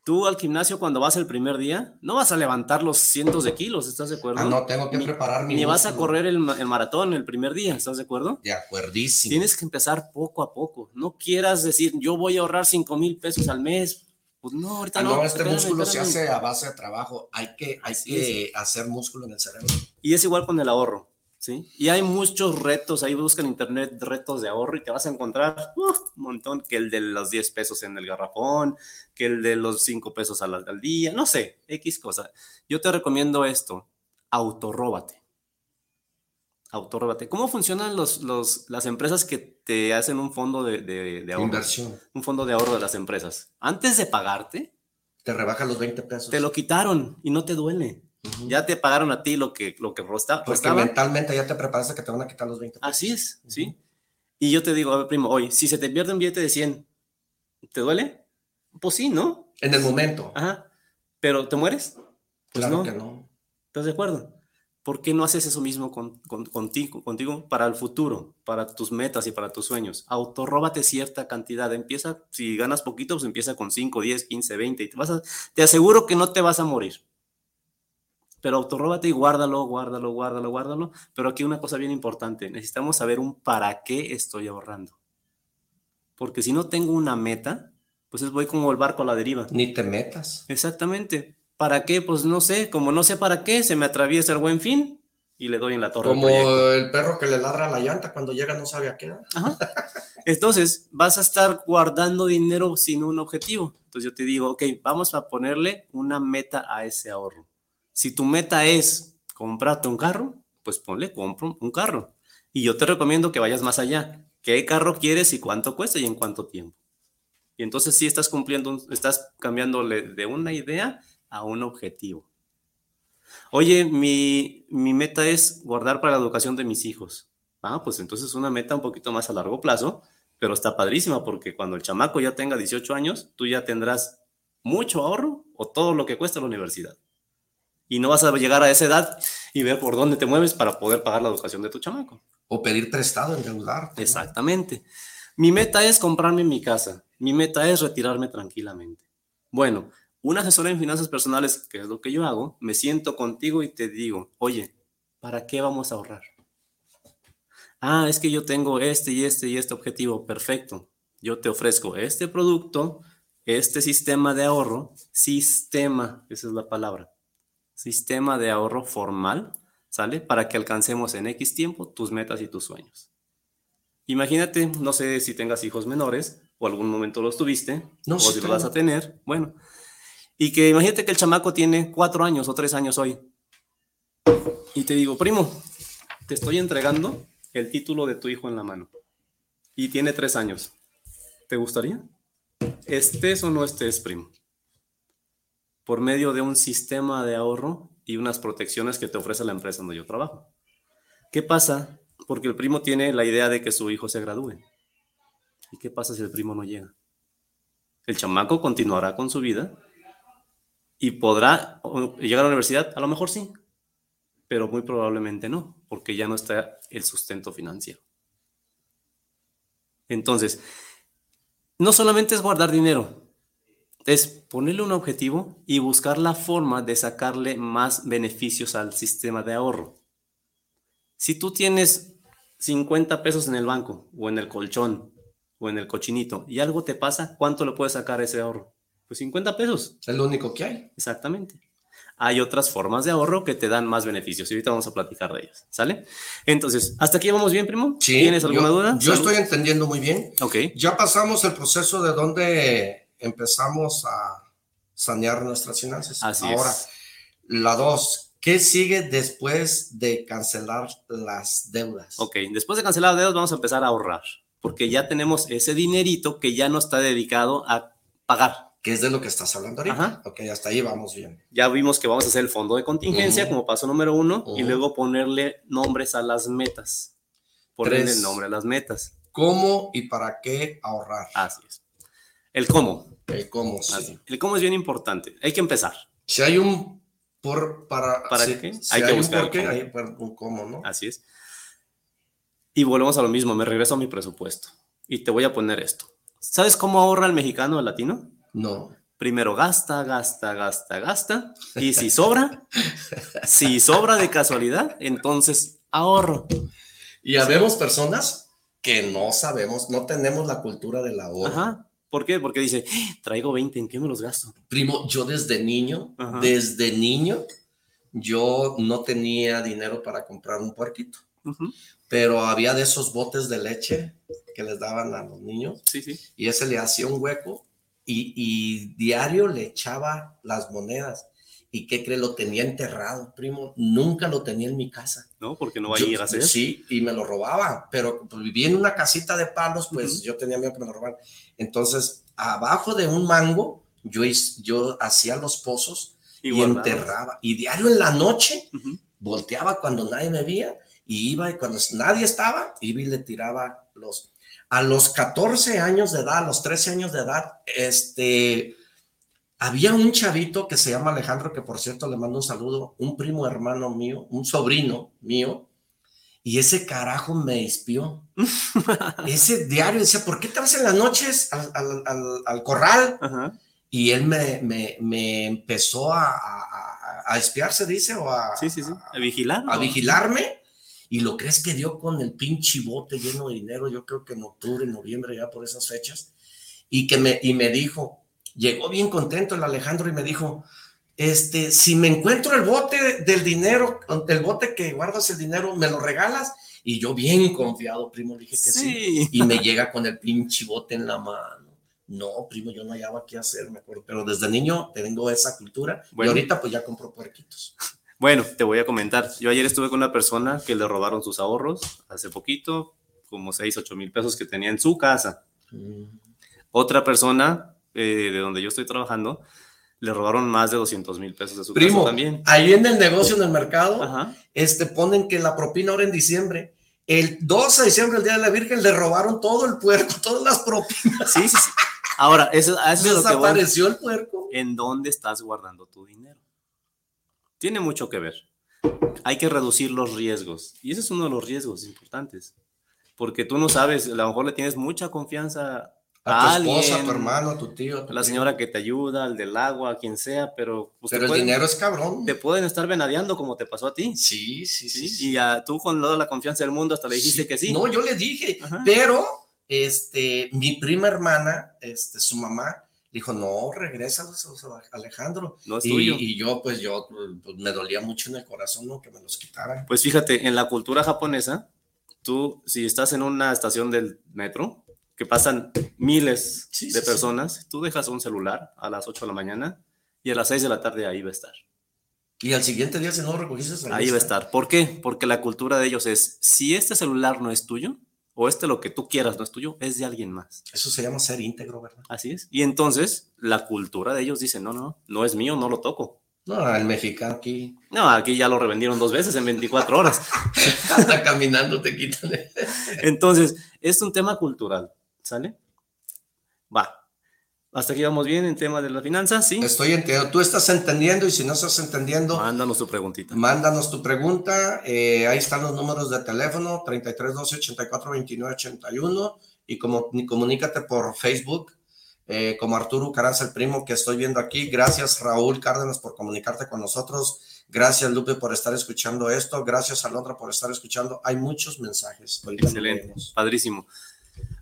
Tú al gimnasio cuando vas el primer día, no vas a levantar los cientos de kilos, ¿estás de acuerdo? Ah, no, tengo que Ni- preparar mi Ni vas a correr el maratón el primer día, ¿estás de acuerdo? De acuerdísimo. Tienes que empezar poco a poco. No quieras decir, yo voy a ahorrar 5 mil pesos al mes. Pues no, ahorita Ah, no. no, este espérame, músculo se hace a base de trabajo. Hay que, hay que hacer músculo en el cerebro. Y es igual con el ahorro, ¿sí? Y hay muchos retos, ahí busca en internet retos de ahorro y te vas a encontrar uf, un montón, que el de los 10 pesos en el garrafón, que el de los 5 pesos al, al día, no sé, X cosa. Yo te recomiendo esto, autorróbate. Autorróbate. ¿Cómo funcionan los, los, las empresas que te hacen un fondo de, de, de ahorro? Inversión. Un fondo de ahorro de las empresas. Antes de pagarte, Te rebaja los 20 pesos. te lo quitaron y no te duele. Ya te pagaron a ti lo que, lo que rosta- Porque mentalmente ya te preparas a que te van a quitar los 20 pesos. Así es, ¿sí? Y yo te digo, a ver, primo, hoy, si se te pierde un billete de 100, ¿te duele? Pues sí, ¿no? En el momento. Ajá. ¿Pero te mueres? Pues claro no. que no. ¿Estás de acuerdo? ¿Por qué no haces eso mismo con, con- contigo, contigo para el futuro, para tus metas y para tus sueños? Autorróbate cierta cantidad. Empieza, si ganas poquito, pues empieza con 5, 10, 15, 20. Y te, vas a- te aseguro que no te vas a morir. Pero autorróbate y guárdalo, guárdalo, guárdalo, guárdalo. Pero aquí una cosa bien importante. Necesitamos saber un para qué estoy ahorrando. Porque si no tengo una meta, pues es voy como el barco a la deriva. Ni te metas. Exactamente. ¿Para qué? Pues no sé, como no sé para qué, se me atraviesa el buen fin y le doy en la torre. Como el perro que le ladra la llanta cuando llega no sabe a qué. Entonces, vas a estar guardando dinero sin un objetivo. Entonces yo te digo, ok, vamos a ponerle una meta a ese ahorro. Si tu meta es comprarte un carro, pues ponle, compro un carro. Y yo te recomiendo que vayas más allá. ¿Qué carro quieres y cuánto cuesta y en cuánto tiempo? Y entonces sí estás cumpliendo, estás cambiándole de una idea a un objetivo. Oye, mi, mi meta es guardar para la educación de mis hijos. Ah, pues entonces una meta un poquito más a largo plazo, pero está padrísima porque cuando el chamaco ya tenga 18 años, tú ya tendrás mucho ahorro o todo lo que cuesta la universidad. Y no vas a llegar a esa edad y ver por dónde te mueves para poder pagar la educación de tu chamaco. O pedir prestado, endeudarte. Exactamente. Mi meta es comprarme mi casa. Mi meta es retirarme tranquilamente. Bueno, un asesor en finanzas personales, que es lo que yo hago, me siento contigo y te digo, oye, ¿para qué vamos a ahorrar? Ah, es que yo tengo este y este y este objetivo. Perfecto. Yo te ofrezco este producto, este sistema de ahorro, sistema, esa es la palabra, sistema de ahorro formal, ¿sale? Para que alcancemos en X tiempo tus metas y tus sueños. Imagínate, no sé si tengas hijos menores o algún momento los tuviste, No, o sí si los vas a tener, bueno. Y que imagínate que el chamaco tiene cuatro años o tres años hoy. Y te digo, primo, te estoy entregando el título de tu hijo en la mano. Y tiene tres años. ¿Te gustaría? Estés o no estés, primo. Por medio de un sistema de ahorro y unas protecciones que te ofrece la empresa donde yo trabajo. ¿Qué pasa? Porque el primo tiene la idea de que su hijo se gradúe. ¿Y qué pasa si el primo no llega? El chamaco continuará con su vida y podrá llegar a la universidad, a lo mejor sí, pero muy probablemente no, porque ya no está el sustento financiero. Entonces, no solamente es guardar dinero, es ponerle un objetivo y buscar la forma de sacarle más beneficios al sistema de ahorro. Si tú tienes 50 pesos en el banco o en el colchón o en el cochinito y algo te pasa, ¿cuánto le puedes sacar ese ahorro? Pues 50 pesos. Es lo único que hay. Exactamente. Hay otras formas de ahorro que te dan más beneficios y ahorita vamos a platicar de ellas, ¿sale? Entonces, ¿hasta aquí vamos bien, primo? Sí, ¿Tienes alguna yo, duda? Yo Salud. estoy entendiendo muy bien. Ok, Ya pasamos el proceso de donde empezamos a sanear nuestras finanzas. así Ahora, es. la dos, ¿qué sigue después de cancelar las deudas? Ok, después de cancelar deudas vamos a empezar a ahorrar, porque ya tenemos ese dinerito que ya no está dedicado a pagar. ¿Qué es de lo que estás hablando ahorita? Ajá. Ok, hasta ahí vamos bien. Ya vimos que vamos a hacer el fondo de contingencia como paso número uno y luego ponerle nombres a las metas. Ponerle Tres. nombre a las metas. ¿Cómo y para qué ahorrar? Así es. El cómo. El cómo, sí. Así. El cómo es bien importante. Hay que empezar. Si hay un por para, ¿Para si- qué? si Hay que un buscar por qué, hay un cómo, ¿no? Así es. Y volvemos a lo mismo. Me regreso a mi presupuesto. Y te voy a poner esto. ¿Sabes cómo ahorra el mexicano o el latino? No. Primero gasta, gasta, gasta, gasta. Y si sobra, si sobra de casualidad, entonces ahorro. Y habemos personas que no sabemos, no tenemos la cultura del ahorro. Ajá. ¿Por qué? Porque dice, "Eh, traigo 20, ¿en qué me los gasto? Primo, yo desde niño, Ajá. desde niño, yo no tenía dinero para comprar un puerquito, pero había de esos botes de leche que les daban a los niños Sí, sí. y ese le hacía un hueco y, y diario le echaba las monedas. ¿Y qué cree? Lo tenía enterrado, primo. Nunca lo tenía en mi casa. ¿No? Porque no va a ir a hacer. Sí, y me lo robaba, pero pues, vivía en una casita de palos, pues yo tenía miedo que me lo robaran. Entonces, abajo de un mango, yo, yo hacía los pozos y, enterraba. Y diario en la noche, volteaba cuando nadie me veía y iba y cuando nadie estaba, iba y le tiraba los... A los 14 años de edad, a los 13 años de edad, este, había un chavito que se llama Alejandro, que por cierto le mando un saludo, un primo hermano mío, un sobrino mío, y ese carajo me espió. ese diario decía, ¿por qué te vas en las noches al, al- al- al corral? Ajá. Y él me, me- me empezó a, a, a- a espiar, se dice, o a, Sí, sí, sí. A vigilar. a vigilarme. Y lo crees que dio con el pinche bote lleno de dinero, yo creo que en octubre, noviembre, ya por esas fechas. Y que me, y me dijo, llegó bien contento el Alejandro y me dijo, este, si me encuentro el bote del dinero, el bote que guardas el dinero, ¿me lo regalas? Y yo bien confiado, primo, dije que sí. Sí. Y me llega con el pinche bote en la mano. No, primo, yo no hallaba qué hacer, me acuerdo. Pero desde niño tengo esa cultura Bueno. y ahorita pues ya compro puerquitos. Bueno, te voy a comentar. Yo ayer estuve con una persona que le robaron sus ahorros hace poquito, como 6, 8 mil pesos que tenía en su casa. Otra persona eh, de donde yo estoy trabajando, le robaron más de 200 mil pesos de su Primo, casa también. ahí en el negocio, en el mercado, Ajá. este, ponen que la propina ahora en diciembre, el 12 de diciembre, el Día de la Virgen, le robaron todo el puerco, todas las propinas. Sí, sí, sí. Ahora, eso, eso es lo que. Desapareció el puerco. ¿En dónde estás guardando tu dinero? Tiene mucho que ver. Hay que reducir los riesgos. Y ese es uno de los riesgos importantes. Porque tú no sabes, a lo mejor le tienes mucha confianza A tu esposa, a tu hermano, a tu tío. a tu a la señora que te ayuda, al del agua, a quien sea, pero pues, Pero el pueden- dinero es cabrón. te pueden estar venadeando como te pasó a ti. Sí, sí, sí. ¿sí? sí. Y a, tú con toda la confianza del mundo hasta le dijiste Sí. que sí. No, yo le dije, Ajá. pero este, mi prima hermana, este, su mamá, dijo, no, regresa Alejandro. No es y, tuyo. y yo, pues yo, pues, me dolía mucho en el corazón, ¿no? Que me los quitaran. Pues fíjate, en la cultura japonesa, tú, si estás en una estación del metro, que pasan miles Sí, de sí, personas, tú dejas un celular a las 8 de la mañana y a las 6 de la tarde ahí va a estar. Y al siguiente día, si no recogiste, Ahí va a estar. ¿Por qué? Porque la cultura de ellos es, si este celular no es tuyo, o este lo que tú quieras no es tuyo, es de alguien más. Eso se llama ser íntegro, ¿verdad? Así es. Y entonces la cultura de ellos dice, no, no, no es mío, no lo toco. No, el mexicano aquí No, aquí ya lo revendieron dos veces en 24 horas. anda caminando, te quitan. Entonces, es un tema cultural, ¿sale? Va. Hasta aquí vamos bien en tema de las finanzas, ¿sí? Estoy entendiendo. Tú estás entendiendo y si no estás entendiendo, Mándanos tu preguntita. Mándanos tu pregunta. eh, ahí están los números de teléfono: 33 12 84 29 81. Y como, comunícate por Facebook, eh, como Arturo Caranza, el primo que estoy viendo aquí. Gracias, Raúl Cárdenas, por comunicarte con nosotros. Gracias, Lupe, por estar escuchando esto. Gracias, Alondra, por estar escuchando. Hay muchos mensajes. Excelente, padrísimo.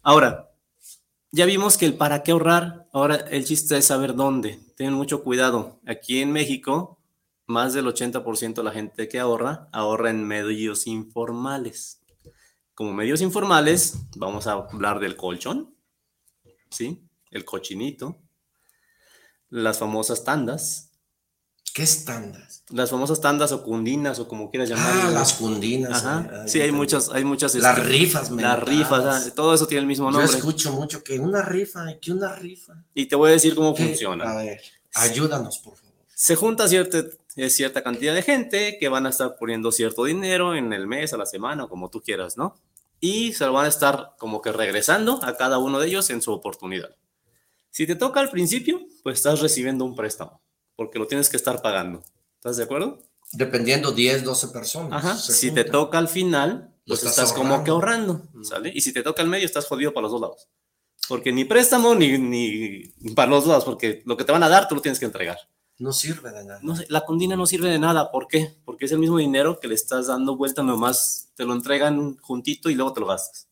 Ahora, ya vimos que el para qué ahorrar, ahora el chiste es saber dónde. Ten mucho cuidado. Aquí en México, más del 80% de la gente que ahorra, ahorra en medios informales. Como medios informales, vamos a hablar del colchón, ¿sí? El cochinito, las famosas tandas, ¿Qué estándares? las famosas tandas o cundinas o como quieras llamarlas. Ah, las cundinas. Ajá. eh, Sí, hay muchas, hay muchas. Las este, rifas, Las mentadas. rifas, ah, todo eso tiene el mismo Yo nombre. escucho mucho que una rifa, que una rifa. Y te voy a decir cómo ¿Qué? funciona. A ver, ayúdanos, por favor. Se junta cierta, eh, cierta cantidad de gente que van a estar poniendo cierto dinero en el mes, a la semana, como tú quieras, ¿no? Y se lo van a estar como que regresando a cada uno de ellos en su oportunidad. Si te toca al principio, pues estás recibiendo un préstamo, porque lo tienes que estar pagando. ¿Estás de acuerdo? Dependiendo 10, 12 personas. Ajá. Si te juntan. toca al final, Lo pues estás estás, como que ahorrando. ¿sale? Y si te toca al medio, estás jodido para los dos lados. Porque ni préstamo ni, ni para los dos, porque lo que te van a dar tú lo tienes que entregar. No sirve de nada. No la condina no sirve de nada. ¿Por qué? Porque es el mismo dinero que le estás dando vuelta, nomás te lo entregan juntito y luego te lo gastas.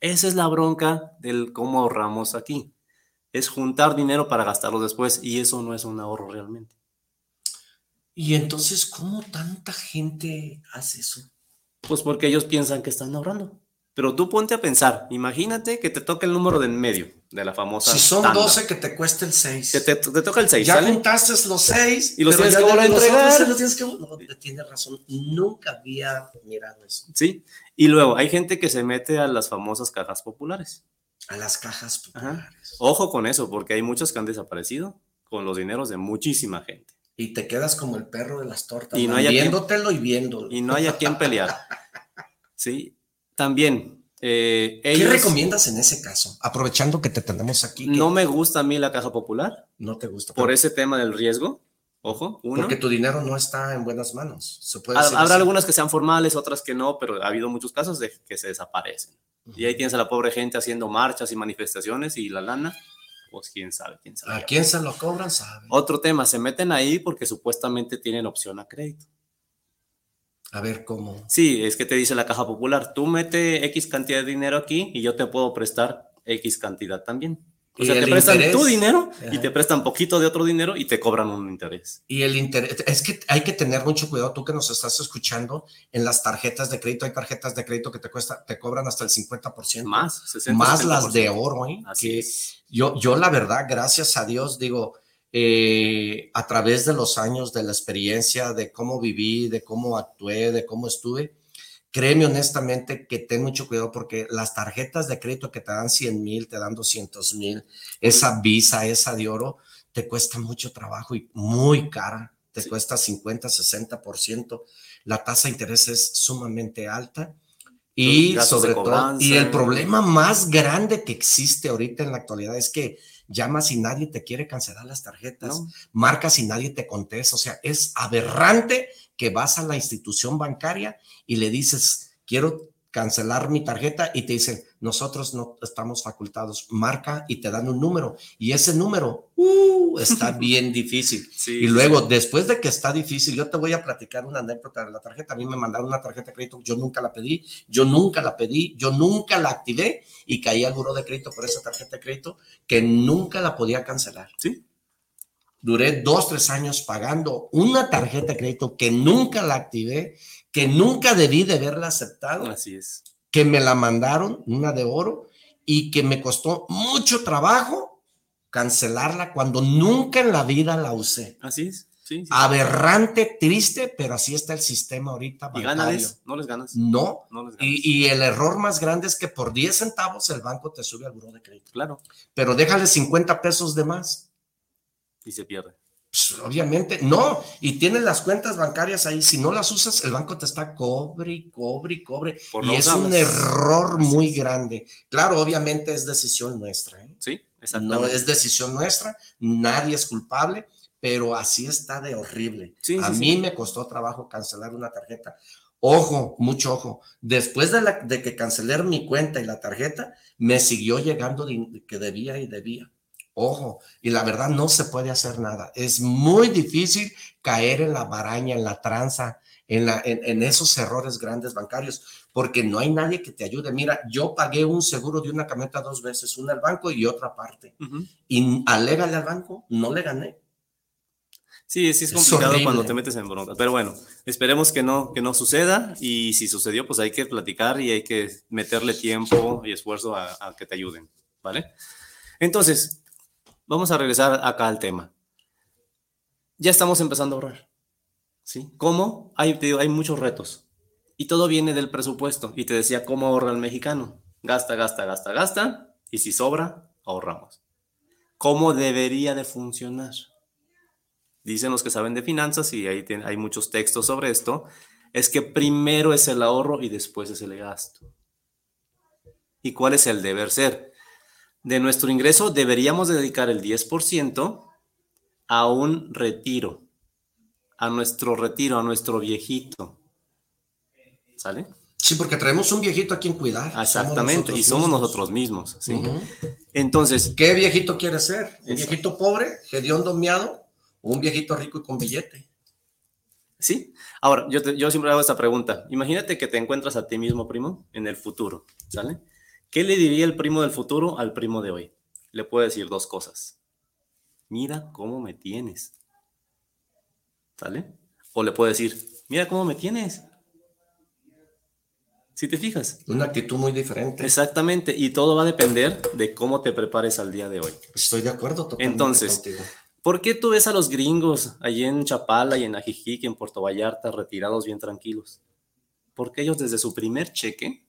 Esa es la bronca del cómo ahorramos aquí. Es juntar dinero para gastarlo después y eso no es un ahorro realmente. Y entonces, ¿cómo tanta gente hace eso? Pues porque ellos piensan que están ahorrando. Pero tú ponte a pensar, imagínate que te toca el número de en medio de la famosa. Si son tanda. 12, que te cuesta el 6. Que te, te toca el 6, ya ¿sale? juntaste los 6 Y los tienes que volver a entregar. Los tienes que... No, tienes razón. Nunca había mirado eso. Sí. Y luego hay gente que se mete a las famosas cajas populares. A las cajas Ajá. populares. Ojo con eso, porque hay muchos que han desaparecido con los dineros de muchísima gente. Y te quedas como el perro de las tortas. Y no hay a quien- viéndotelo y viéndolo. Y no hay a quien pelear. Sí. También, eh, ¿Qué recomiendas en ese caso? Aprovechando que te tenemos aquí. No me gusta a mí la caja popular no te gusta. por ese tema del riesgo. Ojo, uno. Porque tu dinero no está en buenas manos. Se puede Ha- decir Habrá así. algunas que sean formales, otras que no, pero ha habido muchos casos de que se desaparecen. Y ahí tienes a la pobre gente haciendo marchas y manifestaciones y la lana, pues quién sabe, quién sabe. ¿A quién se lo cobran? Sabe. Otro tema, se meten ahí porque supuestamente tienen opción a crédito. A ver cómo. Sí, es que te dice la caja popular, tú mete X cantidad de dinero aquí y yo te puedo prestar X cantidad también. O ¿Y sea, te prestan interés? tu dinero y Ajá. te prestan poquito de otro dinero y te cobran un interés. Y el interés, es que hay que tener mucho cuidado, tú que nos estás escuchando, en las tarjetas de crédito, hay tarjetas de crédito que te cuesta, te cobran hasta el 50%. Más, 60, Más las de 70%. oro, ¿eh? Así Que es. yo, yo la verdad, gracias a Dios, digo, eh, a través de los años, de la experiencia, de cómo viví, de cómo actué, de cómo estuve, créeme honestamente que ten mucho cuidado porque las tarjetas de crédito que te dan 100 mil, te dan 200 mil, esa visa, esa de oro, te cuesta mucho trabajo y muy cara, te Sí. cuesta 50, 60%. La tasa de interés es sumamente alta. Y sobre todo, y el problema más grande que existe ahorita en la actualidad es que llamas y nadie te quiere cancelar las tarjetas, ¿no? marcas y nadie te contesta. O sea, es aberrante que vas a la institución bancaria y le dices, quiero cancelar mi tarjeta y te dicen, nosotros no estamos facultados, marca y te dan un número. Y ese número, uh, está bien difícil. Sí, Y luego, después de que está difícil, yo te voy a platicar una anécdota de la tarjeta. A mí me mandaron una tarjeta de crédito, yo nunca la pedí, yo nunca la pedí, yo nunca la activé y caí al buró de crédito por esa tarjeta de crédito que nunca la podía cancelar. Sí. Duré dos, tres años pagando una tarjeta de crédito que nunca la activé, que nunca debí de haberla aceptado, Así es. que me la mandaron, una de oro, y que me costó mucho trabajo cancelarla cuando nunca en la vida la usé Así es. Sí, sí. aberrante, triste, pero así está el sistema ahorita. y ganas, no les ganas. No. No les ganas. Y, y el error más grande es que por 10 centavos el banco te sube al buró de crédito. Claro. Pero déjale 50 pesos de más. Y se pierde. Pues, obviamente, no. Y tienes las cuentas bancarias ahí. Si no las usas, el banco te está cobre y cobre y cobre. Por y es un error muy grande. Claro, obviamente es decisión nuestra. ¿eh? Sí, No es decisión nuestra. Nadie es culpable. Pero así está de horrible. Sí, a sí, mí sí. me costó trabajo cancelar una tarjeta. Ojo, mucho ojo. Después de, la, de que cancelé mi cuenta y la tarjeta, me siguió llegando que debía y debía. Ojo, y la verdad no se puede hacer nada. Es muy difícil caer en la baraña, en la tranza, en, la, en, en esos errores grandes bancarios, porque no hay nadie que te ayude. Mira, yo pagué un seguro de una camioneta dos veces, una al banco y otra parte. Ujú. Y alégale al banco, no le gané. Sí, sí es Es complicado horrible. cuando te metes en bronca. Pero bueno, esperemos que no, que no suceda. Y si sucedió, pues hay que platicar y hay que meterle tiempo y esfuerzo a, a que te ayuden. ¿Vale? Entonces, vamos a regresar acá al tema. Ya estamos empezando a ahorrar. ¿Sí? ¿Cómo? Hay, muchos retos. Y todo viene del presupuesto. Y te decía, ¿cómo ahorra el mexicano? Gasta, gasta, gasta, gasta. Y si sobra, ahorramos. ¿Cómo debería de funcionar? dicen los que saben de finanzas, y ahí hay muchos textos sobre esto, es que primero es el ahorro y después es el gasto. ¿Y cuál es el deber ser? De nuestro ingreso deberíamos dedicar el 10% a un retiro, a nuestro retiro, a nuestro viejito. ¿Sale? Sí, porque traemos un viejito a quien cuidar. Exactamente, y somos mismos. nosotros mismos. Entonces, ¿Qué viejito quiere ser? ¿Un Exacto. viejito pobre, hediondo, miado? ¿O un viejito rico y con billete? sí. Ahora, yo, te- yo siempre hago esta pregunta. Imagínate que te encuentras a ti mismo, primo, en el futuro, ¿sale? ¿Qué le diría el primo del futuro al primo de hoy? Le puede decir dos cosas. Mira cómo me tienes. ¿Sale? O le puede decir, mira cómo me tienes. Si te fijas. Una actitud muy diferente. Exactamente, y todo va a depender de cómo te prepares al día de hoy. Estoy de acuerdo totalmente Entonces, contigo. ¿Por qué tú ves a los gringos allí en Chapala y en Ajijic, en Puerto Vallarta, retirados bien tranquilos? Porque ellos desde su primer cheque,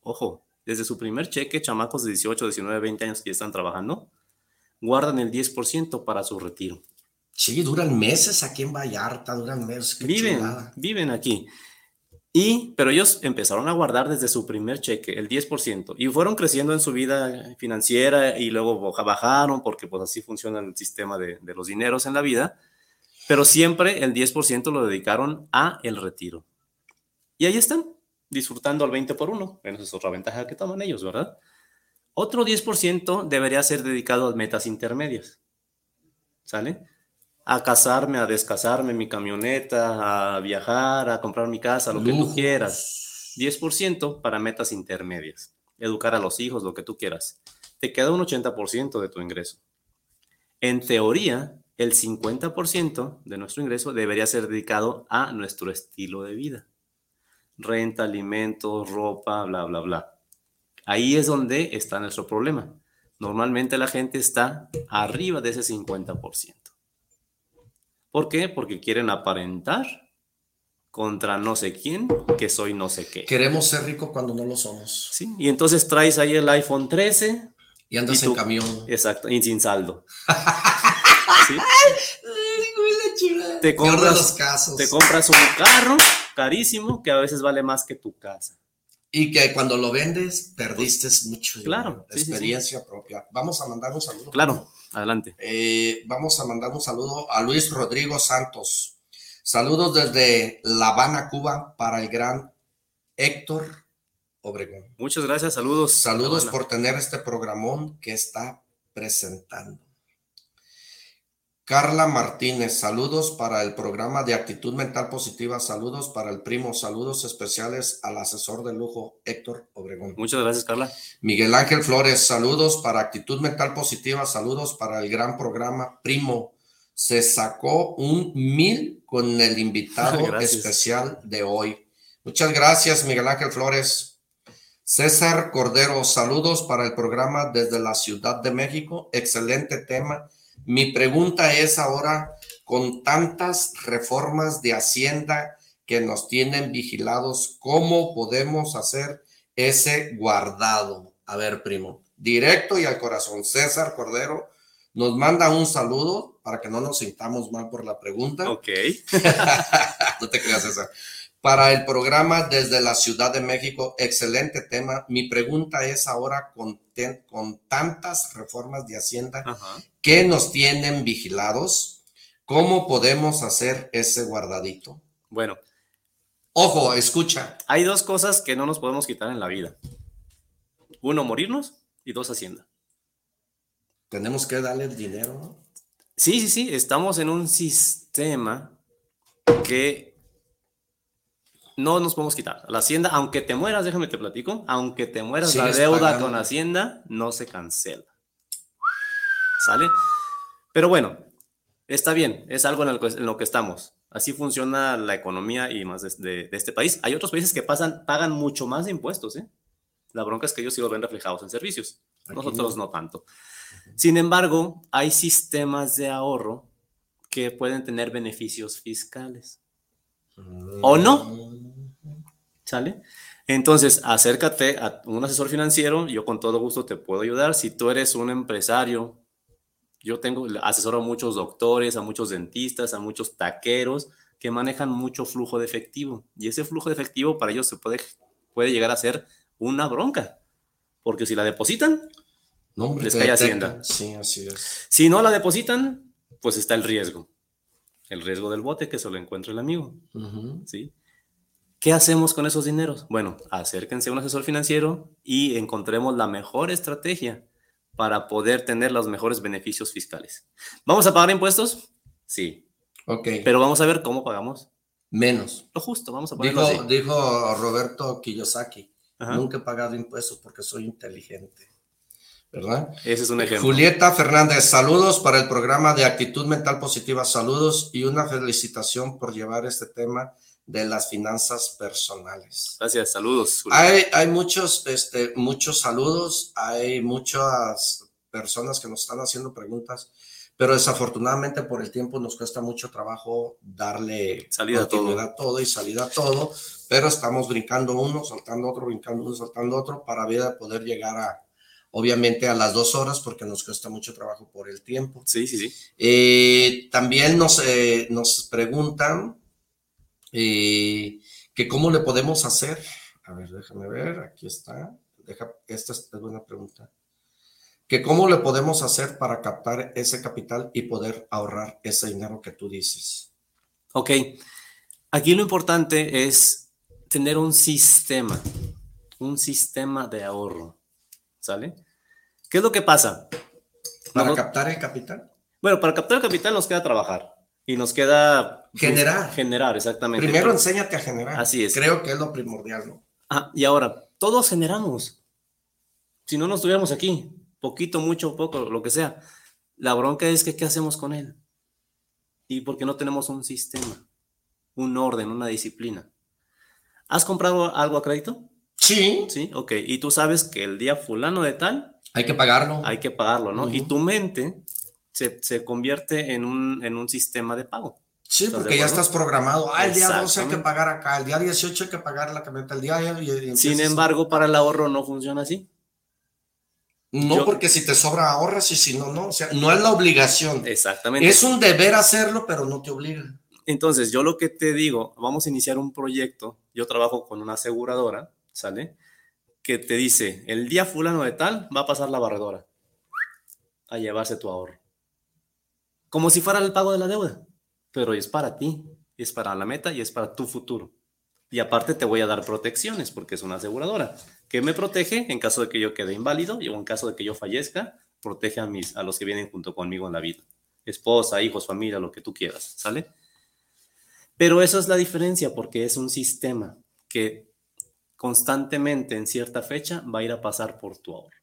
ojo, desde su primer cheque, chamacos de 18, 19, 20 años que ya están trabajando, guardan el 10% para su retiro. Sí, duran meses aquí en Vallarta, duran meses. Viven, chulada. viven aquí. Y, pero ellos empezaron a guardar desde su primer cheque el 10% y fueron creciendo en su vida financiera y luego baja- bajaron porque pues así funciona el sistema de, de los dineros en la vida, pero siempre el 10% lo dedicaron a el retiro. Y ahí están, disfrutando al 20 por 1. Bueno, esa es otra ventaja que toman ellos, ¿verdad? Otro 10% debería ser dedicado a metas intermedias. ¿Sale? a casarme, a descasarme mi camioneta, a viajar, a comprar mi casa, lo que tú quieras. 10% para metas intermedias. Educar a los hijos, lo que tú quieras. Te queda un 80% de tu ingreso. En teoría, el 50% de nuestro ingreso debería ser dedicado a nuestro estilo de vida. Renta, alimentos, ropa, bla, bla, bla. Ahí es donde está nuestro problema. Normalmente la gente está arriba de ese 50%. ¿Por qué? Porque quieren aparentar contra no sé quién que soy no sé qué. Queremos ser ricos cuando no lo somos. ¿Sí? Y entonces traes ahí el iPhone 13, Y andas ¿Y en tú? camión. exacto, y sin saldo. ¿Sí? Chula. Te compras- los casos. Te compras un carro carísimo que a veces vale más que tu casa. Y que cuando lo vendes, perdiste mucho. Claro, sí, sí. Experiencia propia. Vamos a mandar un saludo. Claro, adelante. Eh, vamos a mandar un saludo a Luis Rodrigo Santos. Saludos desde La Habana, Cuba, para el gran Héctor Obregón. Muchas gracias, saludos. Saludos por tener este programón que está presentando. Carla Martínez, saludos para el programa de actitud mental positiva, saludos para el primo, saludos especiales al asesor de lujo Héctor Obregón. Muchas gracias, Carla. Miguel Ángel Flores, saludos para actitud mental positiva, saludos para el gran programa primo. Se sacó un mil con el invitado Gracias. especial de hoy. Muchas gracias, Miguel Ángel Flores. César Cordero, saludos para el programa desde la Ciudad de México. Excelente tema. Mi pregunta es ahora, con tantas reformas de Hacienda que nos tienen vigilados, ¿cómo podemos hacer ese guardado? A ver, primo, directo y al corazón. César Cordero nos manda un saludo para que no nos sintamos mal por la pregunta. Ok. no te creas, César. Para el programa desde la Ciudad de México, excelente tema. Mi pregunta es ahora, con, ten- con tantas reformas de Hacienda Ajá. que nos tienen vigilados, ¿cómo podemos hacer ese guardadito? Bueno, Ojo, escucha. hay dos cosas que no nos podemos quitar en la vida. Uno, morirnos y dos, Hacienda. Tenemos que darle el dinero, ¿no? Sí, sí, sí, estamos en un sistema que no nos podemos quitar. La Hacienda, aunque te mueras, déjame te platico, aunque te mueras, la deuda pagando. con Hacienda no se cancela. ¿Sale? Pero bueno, está bien, es algo en, el en lo que estamos. Así funciona la economía y más de, de- de este país. Hay otros países que pasan, pagan mucho más de impuestos, ¿eh? La bronca es que ellos sí lo ven reflejados en servicios. Nosotros no tanto. Sin embargo, hay sistemas de ahorro que pueden tener beneficios fiscales. ¿O no? ¿Sale? Entonces, acércate a un asesor financiero, yo con todo gusto te puedo ayudar. Si tú eres un empresario, yo tengo, asesoro a muchos doctores, a muchos dentistas, a muchos taqueros que manejan mucho flujo de efectivo. Y ese flujo de efectivo para ellos se puede, puede llegar a ser una bronca. Porque si la depositan, No, Les cae. Hacienda. Sí, así es. Si no la depositan, pues está el riesgo. El riesgo del bote que se lo encuentre el amigo, Ujú. ¿sí? ¿Qué hacemos con esos dineros? Bueno, acérquense a un asesor financiero y encontremos la mejor estrategia para poder tener los mejores beneficios fiscales. ¿Vamos a pagar impuestos? Sí. Ok. Pero vamos a ver cómo pagamos. Menos. Lo justo, vamos a ponerlo Dijo, así. dijo Roberto Kiyosaki, Ajá. nunca he pagado impuestos porque soy inteligente. ¿Verdad? Ese es un ejemplo. Julieta Fernández, saludos para el programa de actitud mental positiva, saludos y una felicitación por llevar este tema de las finanzas personales. Gracias, saludos. Hay, hay muchos, este, muchos saludos, hay muchas personas que nos están haciendo preguntas, pero desafortunadamente por el tiempo nos cuesta mucho trabajo darle Salida a todo. continuidad a todo y salida a todo, pero estamos brincando uno, saltando otro, brincando uno, saltando otro para poder llegar a, obviamente, a las dos horas porque nos cuesta mucho trabajo por el tiempo. Sí, sí, sí. Eh, también nos, eh, nos preguntan eh, que cómo le podemos hacer. A ver, déjame ver, aquí está. Deja, esta es buena pregunta. Que cómo le podemos hacer para captar ese capital y poder ahorrar ese dinero que tú dices. Ok. Aquí lo importante es tener un sistema, un sistema de ahorro. ¿Sale? ¿Qué es lo que pasa? Para Nosotros- captar el capital. Bueno, para captar el capital nos queda trabajar y nos queda Generar. Generar, exactamente. Primero enséñate a generar. Así es. Creo que es lo primordial, ¿no? Ah, y ahora, todos generamos. Si no nos estuviéramos aquí, poquito, mucho, poco, lo que sea. La bronca es que, ¿qué hacemos con él? Y porque no tenemos un sistema, un orden, una disciplina. ¿Has comprado algo a crédito? Sí, Sí, ok. Y tú sabes que el día fulano de tal hay que pagarlo. hay que pagarlo, ¿no? Y Ujú. tu mente se, se convierte en un, en un sistema de pago. Sí, ¿Estás de porque ya estás programado. Ah, el día 12 hay que pagar acá, el día 18 hay que pagar la camioneta, el día... y- y Sin a- embargo, para el ahorro no funciona así. No, yo- porque si te sobra ahorras y si no, no. O sea, no es la obligación. Exactamente. Es un deber hacerlo, pero no te obliga. Entonces, yo lo que te digo, vamos a iniciar un proyecto. Yo trabajo con una aseguradora, ¿sale? Que te dice, el día fulano de tal va a pasar la barredora a llevarse tu ahorro. Como si fuera el pago de la deuda, pero es para ti, es para la meta y es para tu futuro. Y aparte te voy a dar protecciones porque es una aseguradora que me protege en caso de que yo quede inválido y en caso de que yo fallezca, protege a, mis, a los que vienen junto conmigo en la vida. Esposa, hijos, familia, lo que tú quieras, ¿sale? Pero eso es la diferencia porque es un sistema que constantemente en cierta fecha va a ir a pasar por tu ahorro.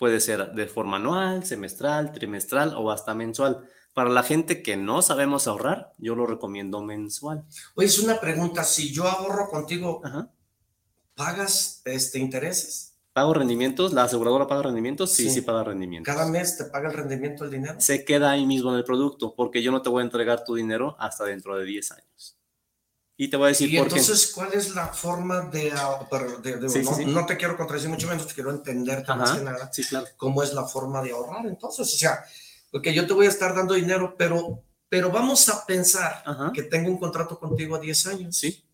Puede ser de forma anual, semestral, trimestral o hasta mensual. Para la gente que no sabemos ahorrar, yo lo recomiendo mensual. Oye, es una pregunta. Si yo ahorro contigo, Ajá. ¿pagas este, intereses? ¿Pago rendimientos? ¿La aseguradora paga rendimientos? Sí, Sí. sí, paga rendimientos. ¿Cada mes te paga el rendimiento del dinero? Se queda ahí mismo en el producto porque yo no te voy a entregar tu dinero hasta dentro de 10 años. Y te voy a decir Y por qué. entonces, ¿cuál es la forma de... de- de- Sí, sí, no, sí. no te quiero contradecir mucho menos, te quiero entender más que Ajá. nada Sí, claro. cómo es la forma de ahorrar. Entonces, o sea, porque yo te voy a estar dando dinero, pero, pero vamos a pensar Ajá. que tengo un contrato contigo a 10 años. Sí.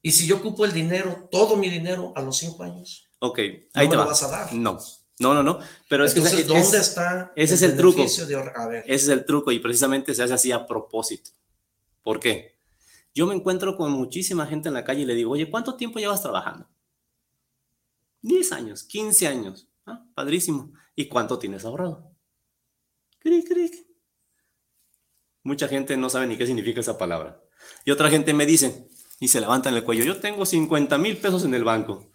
Y si yo ocupo el dinero, todo mi dinero a los 5 años, Ok, no ahí me te lo va. vas a dar. No, no, no, no. Pero es Entonces, que es- ¿dónde es- está ese es el truco. de? A ver, ese es el truco y precisamente se hace así a propósito. ¿Por qué? Yo me encuentro con muchísima gente en la calle y le digo, oye, ¿cuánto tiempo llevas trabajando? 10 años, 15 años. Ah, padrísimo. ¿Y cuánto tienes ahorrado? Cric, cric. Mucha gente no sabe ni qué significa esa palabra. Y otra gente me dice, y se levanta en el cuello, yo tengo 50 mil pesos en el banco.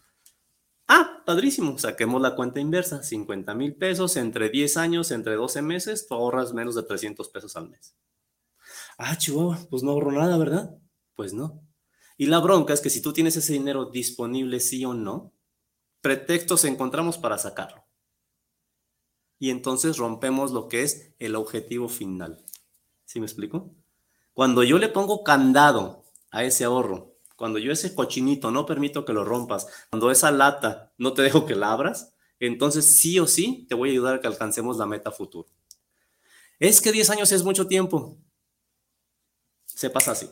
Ah, padrísimo, saquemos la cuenta inversa, 50 mil pesos entre 10 años, entre 12 meses, tú ahorras menos de 300 pesos al mes. Ah, Chihuahua, pues no ahorro nada, ¿verdad? Pues no. Y la bronca es que si tú tienes ese dinero disponible, sí o no, pretextos encontramos para sacarlo. Y entonces rompemos lo que es el objetivo final. ¿Sí me explico? Cuando yo le pongo candado a ese ahorro, cuando yo ese cochinito no permito que lo rompas, cuando esa lata no te dejo que la abras, entonces sí o sí te voy a ayudar a que alcancemos la meta futuro. Es que 10 años es mucho tiempo. Se pasa así.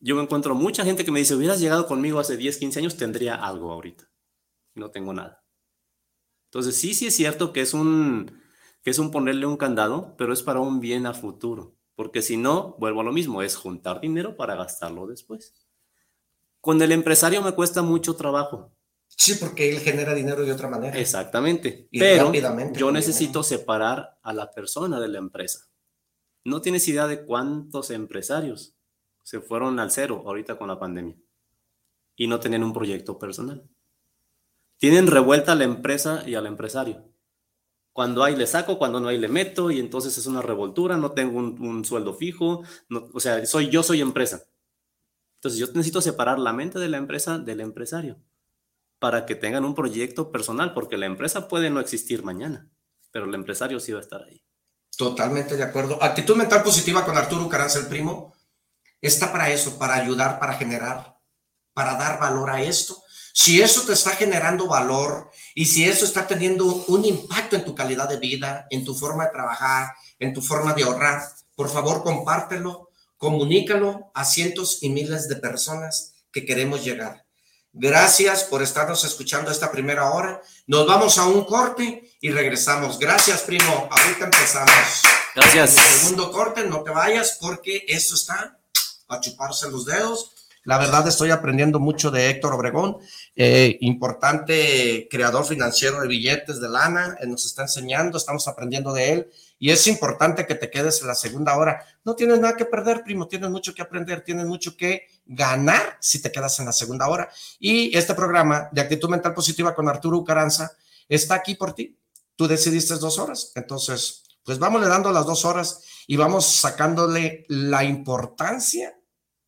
Yo me encuentro mucha gente que me dice, hubieras llegado conmigo hace 10, 15 años, tendría algo ahorita. No tengo nada. Entonces sí, sí es cierto que es un, que es un ponerle un candado, pero es para un bien a futuro. porque si no, vuelvo a lo mismo, es juntar dinero para gastarlo después. Con el empresario me cuesta mucho trabajo. Sí, porque él genera dinero de otra manera. Exactamente. Pero yo necesito separar a la persona de la empresa. No tienes idea de cuántos empresarios se fueron al cero ahorita con la pandemia y no tenían un proyecto personal. Tienen revuelta a la empresa y al empresario. Cuando hay le saco, cuando no hay le meto y entonces es una revoltura, no tengo un, sueldo fijo, o sea, soy yo soy empresa. Entonces yo necesito separar la mente de la empresa del empresario para que tengan un proyecto personal, porque la empresa puede no existir mañana, pero el empresario sí va a estar ahí. Totalmente de acuerdo. Actitud mental positiva con Arturo Caranza, el primo, está para eso, para ayudar, para generar, para dar valor a esto. Si eso te está generando valor y si eso está teniendo un impacto en tu calidad de vida, en tu forma de trabajar, en tu forma de ahorrar, por favor compártelo, comunícalo a cientos y miles de personas que queremos llegar. Gracias por estarnos escuchando esta primera hora. Nos vamos a un corte y regresamos. Gracias, primo. Ahorita empezamos. Gracias. segundo corte, no te vayas porque esto está a chuparse los dedos. La verdad estoy aprendiendo mucho de Héctor Obregón, eh, importante creador financiero de billetes de lana, eh, nos está enseñando, estamos aprendiendo de él y es importante que te quedes en la segunda hora. No tienes nada que perder, primo, tienes mucho que aprender, tienes mucho que ganar si te quedas en la segunda hora. Y este programa de actitud mental positiva con Arturo Ucaranza está aquí por ti. Tú decidiste dos horas, entonces, pues le dando las dos horas y vamos sacándole la importancia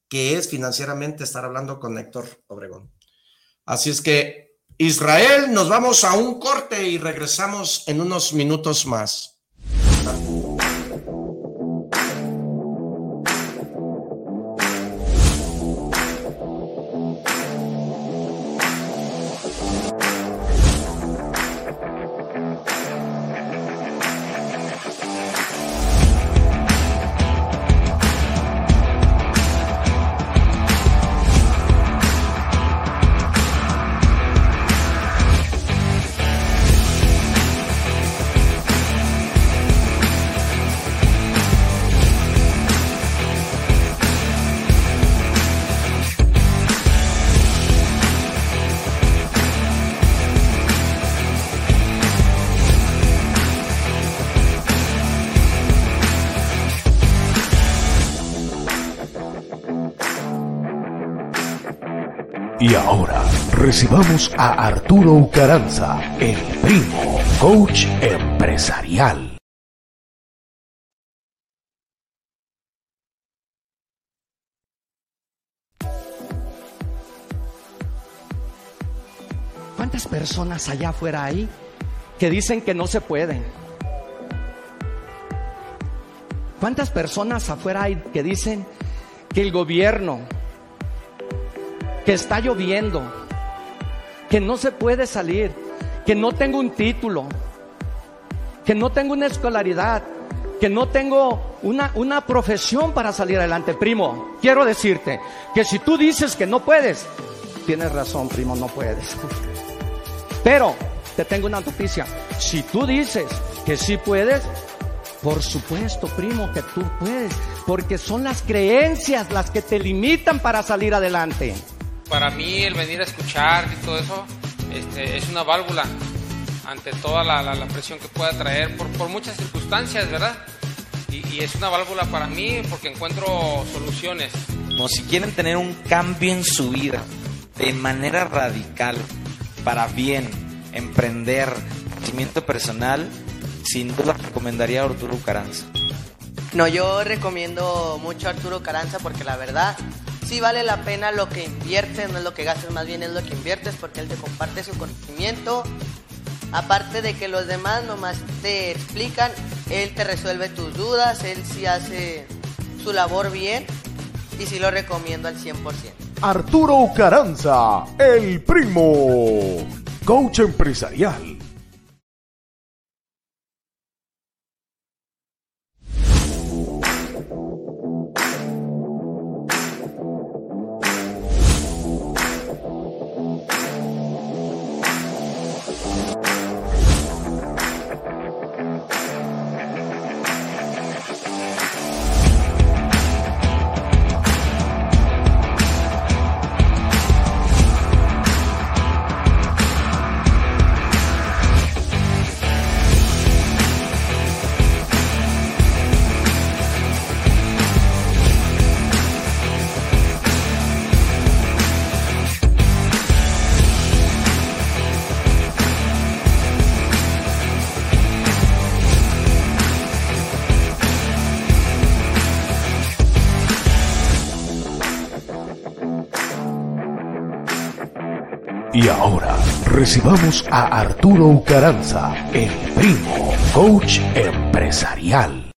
que es financieramente estar hablando con Héctor Obregón. Así es que, Israel, nos vamos a un corte y regresamos en unos minutos más. Recibamos a Arturo Ucaranza, el primo coach empresarial. ¿Cuántas personas allá afuera hay que dicen que no se pueden? ¿Cuántas personas afuera hay que dicen que el gobierno, que está lloviendo, que no se puede salir, que no tengo un título, que no tengo una escolaridad, que no tengo una, una profesión para salir adelante. Primo, quiero decirte que si tú dices que no puedes, tienes razón, primo, no puedes. Pero te tengo una noticia. Si tú dices que sí puedes, por supuesto, primo, que tú puedes, porque son las creencias las que te limitan para salir adelante para mí el venir a escuchar y todo eso este, es una válvula ante toda la, presión que pueda traer por, por muchas circunstancias, ¿verdad? Y, es una válvula para mí porque encuentro soluciones. No, si quieren tener un cambio en su vida de manera radical, para bien, emprender, crecimiento personal, sin duda recomendaría a Arturo Caranza. No, yo recomiendo mucho a Arturo Caranza porque la verdad sí vale la pena lo que inviertes, no es lo que gastes, más bien es lo que inviertes porque él te comparte su conocimiento. Aparte de que los demás nomás te explican, él te resuelve tus dudas, él sí hace su labor bien y sí lo recomiendo al 100%. Arturo Caranza, el primo, coach empresarial Y ahora recibamos a Arturo Ucaranza, el primo, coach empresarial.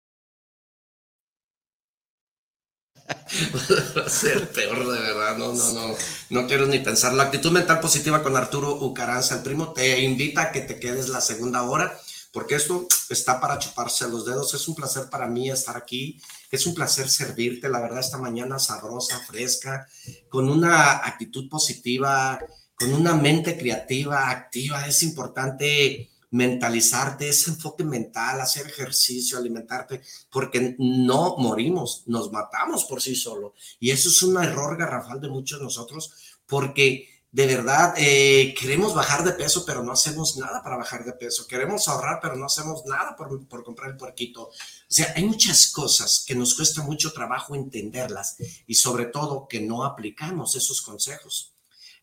Va a ser peor de verdad, no, no, no, no quiero ni pensar. La actitud mental positiva con Arturo Ucaranza, el primo, te invita a que te quedes la segunda hora, porque esto está para chuparse los dedos. Es un placer para mí estar aquí, es un placer servirte, la verdad, esta mañana sabrosa, fresca, con una actitud positiva, con una mente creativa, activa. Es importante mentalizarte, ese enfoque mental, hacer ejercicio, alimentarte, porque no morimos, nos matamos por sí solo. Y eso es un error garrafal de muchos de nosotros, porque de verdad eh, queremos bajar de peso, pero no hacemos nada para bajar de peso. Queremos ahorrar, pero no hacemos nada por, por comprar el puerquito. O sea, hay muchas cosas que nos cuesta mucho trabajo entenderlas y sobre todo que no aplicamos esos consejos.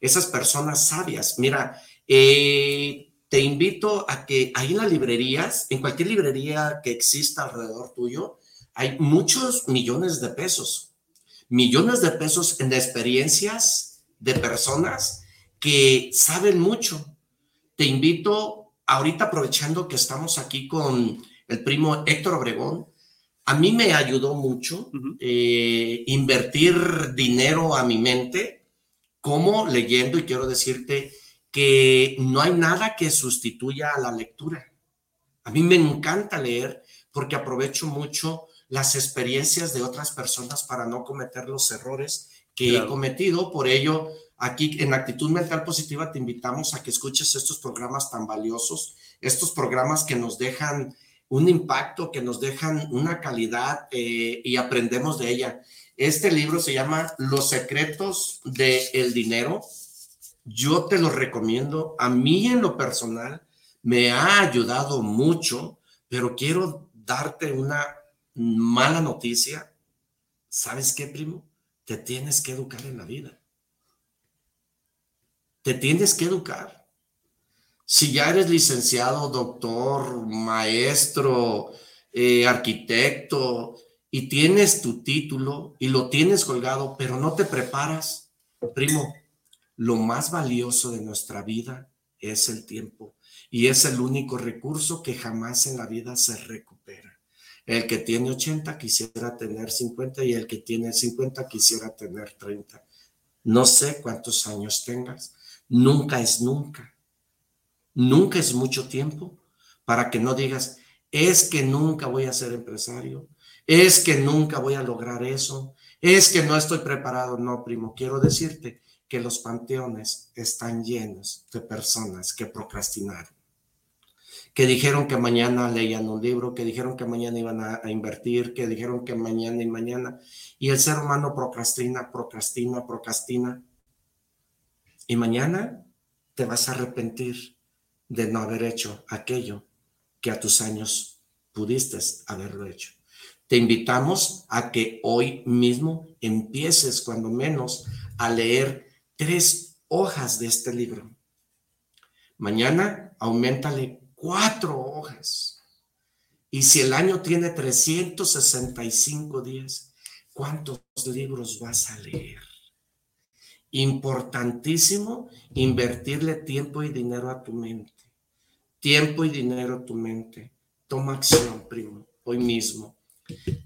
Esas personas sabias, mira, eh, te invito a que ahí en las librerías, en cualquier librería que exista alrededor tuyo, hay muchos millones de pesos, millones de pesos en experiencias de personas que saben mucho. Te invito, ahorita aprovechando que estamos aquí con el primo Héctor Obregón, a mí me ayudó mucho eh, invertir dinero a mi mente, como leyendo, y quiero decirte, que no hay nada que sustituya a la lectura. A mí me encanta leer porque aprovecho mucho las experiencias de otras personas para no cometer los errores que he cometido. Por ello, aquí en Actitud Mental Positiva te invitamos a que escuches estos programas tan valiosos, estos programas que nos dejan un impacto, que nos dejan una calidad eh, y aprendemos de ella. Este libro se llama Los secretos del dinero yo te lo recomiendo. A mí en lo personal me ha ayudado mucho, pero quiero darte una mala noticia. ¿Sabes qué, primo? Te tienes que educar en la vida. Te tienes que educar. Si ya eres licenciado, doctor, maestro, eh, arquitecto, y tienes tu título y lo tienes colgado, pero no te preparas, primo, lo más valioso de nuestra vida es el tiempo y es el único recurso que jamás en la vida se recupera. El que tiene 80 quisiera tener 50 y el que tiene 50 quisiera tener 30. No sé cuántos años tengas. Nunca es nunca. Nunca es mucho tiempo para que no digas, es que nunca voy a ser empresario, es que nunca voy a lograr eso, es que no estoy preparado. No, primo, quiero decirte que los panteones están llenos de personas que procrastinaron, que dijeron que mañana leían un libro, que dijeron que mañana iban a, invertir, que dijeron que mañana y mañana, y el ser humano procrastina, procrastina, procrastina, y mañana te vas a arrepentir de no haber hecho aquello que a tus años pudiste haberlo hecho. Te invitamos a que hoy mismo empieces, cuando menos, a leer tres hojas de este libro. Mañana aumentale cuatro hojas. Y si el año tiene 365 días, ¿cuántos libros vas a leer? Importantísimo invertirle tiempo y dinero a tu mente. Tiempo y dinero a tu mente. Toma acción, primo, hoy mismo.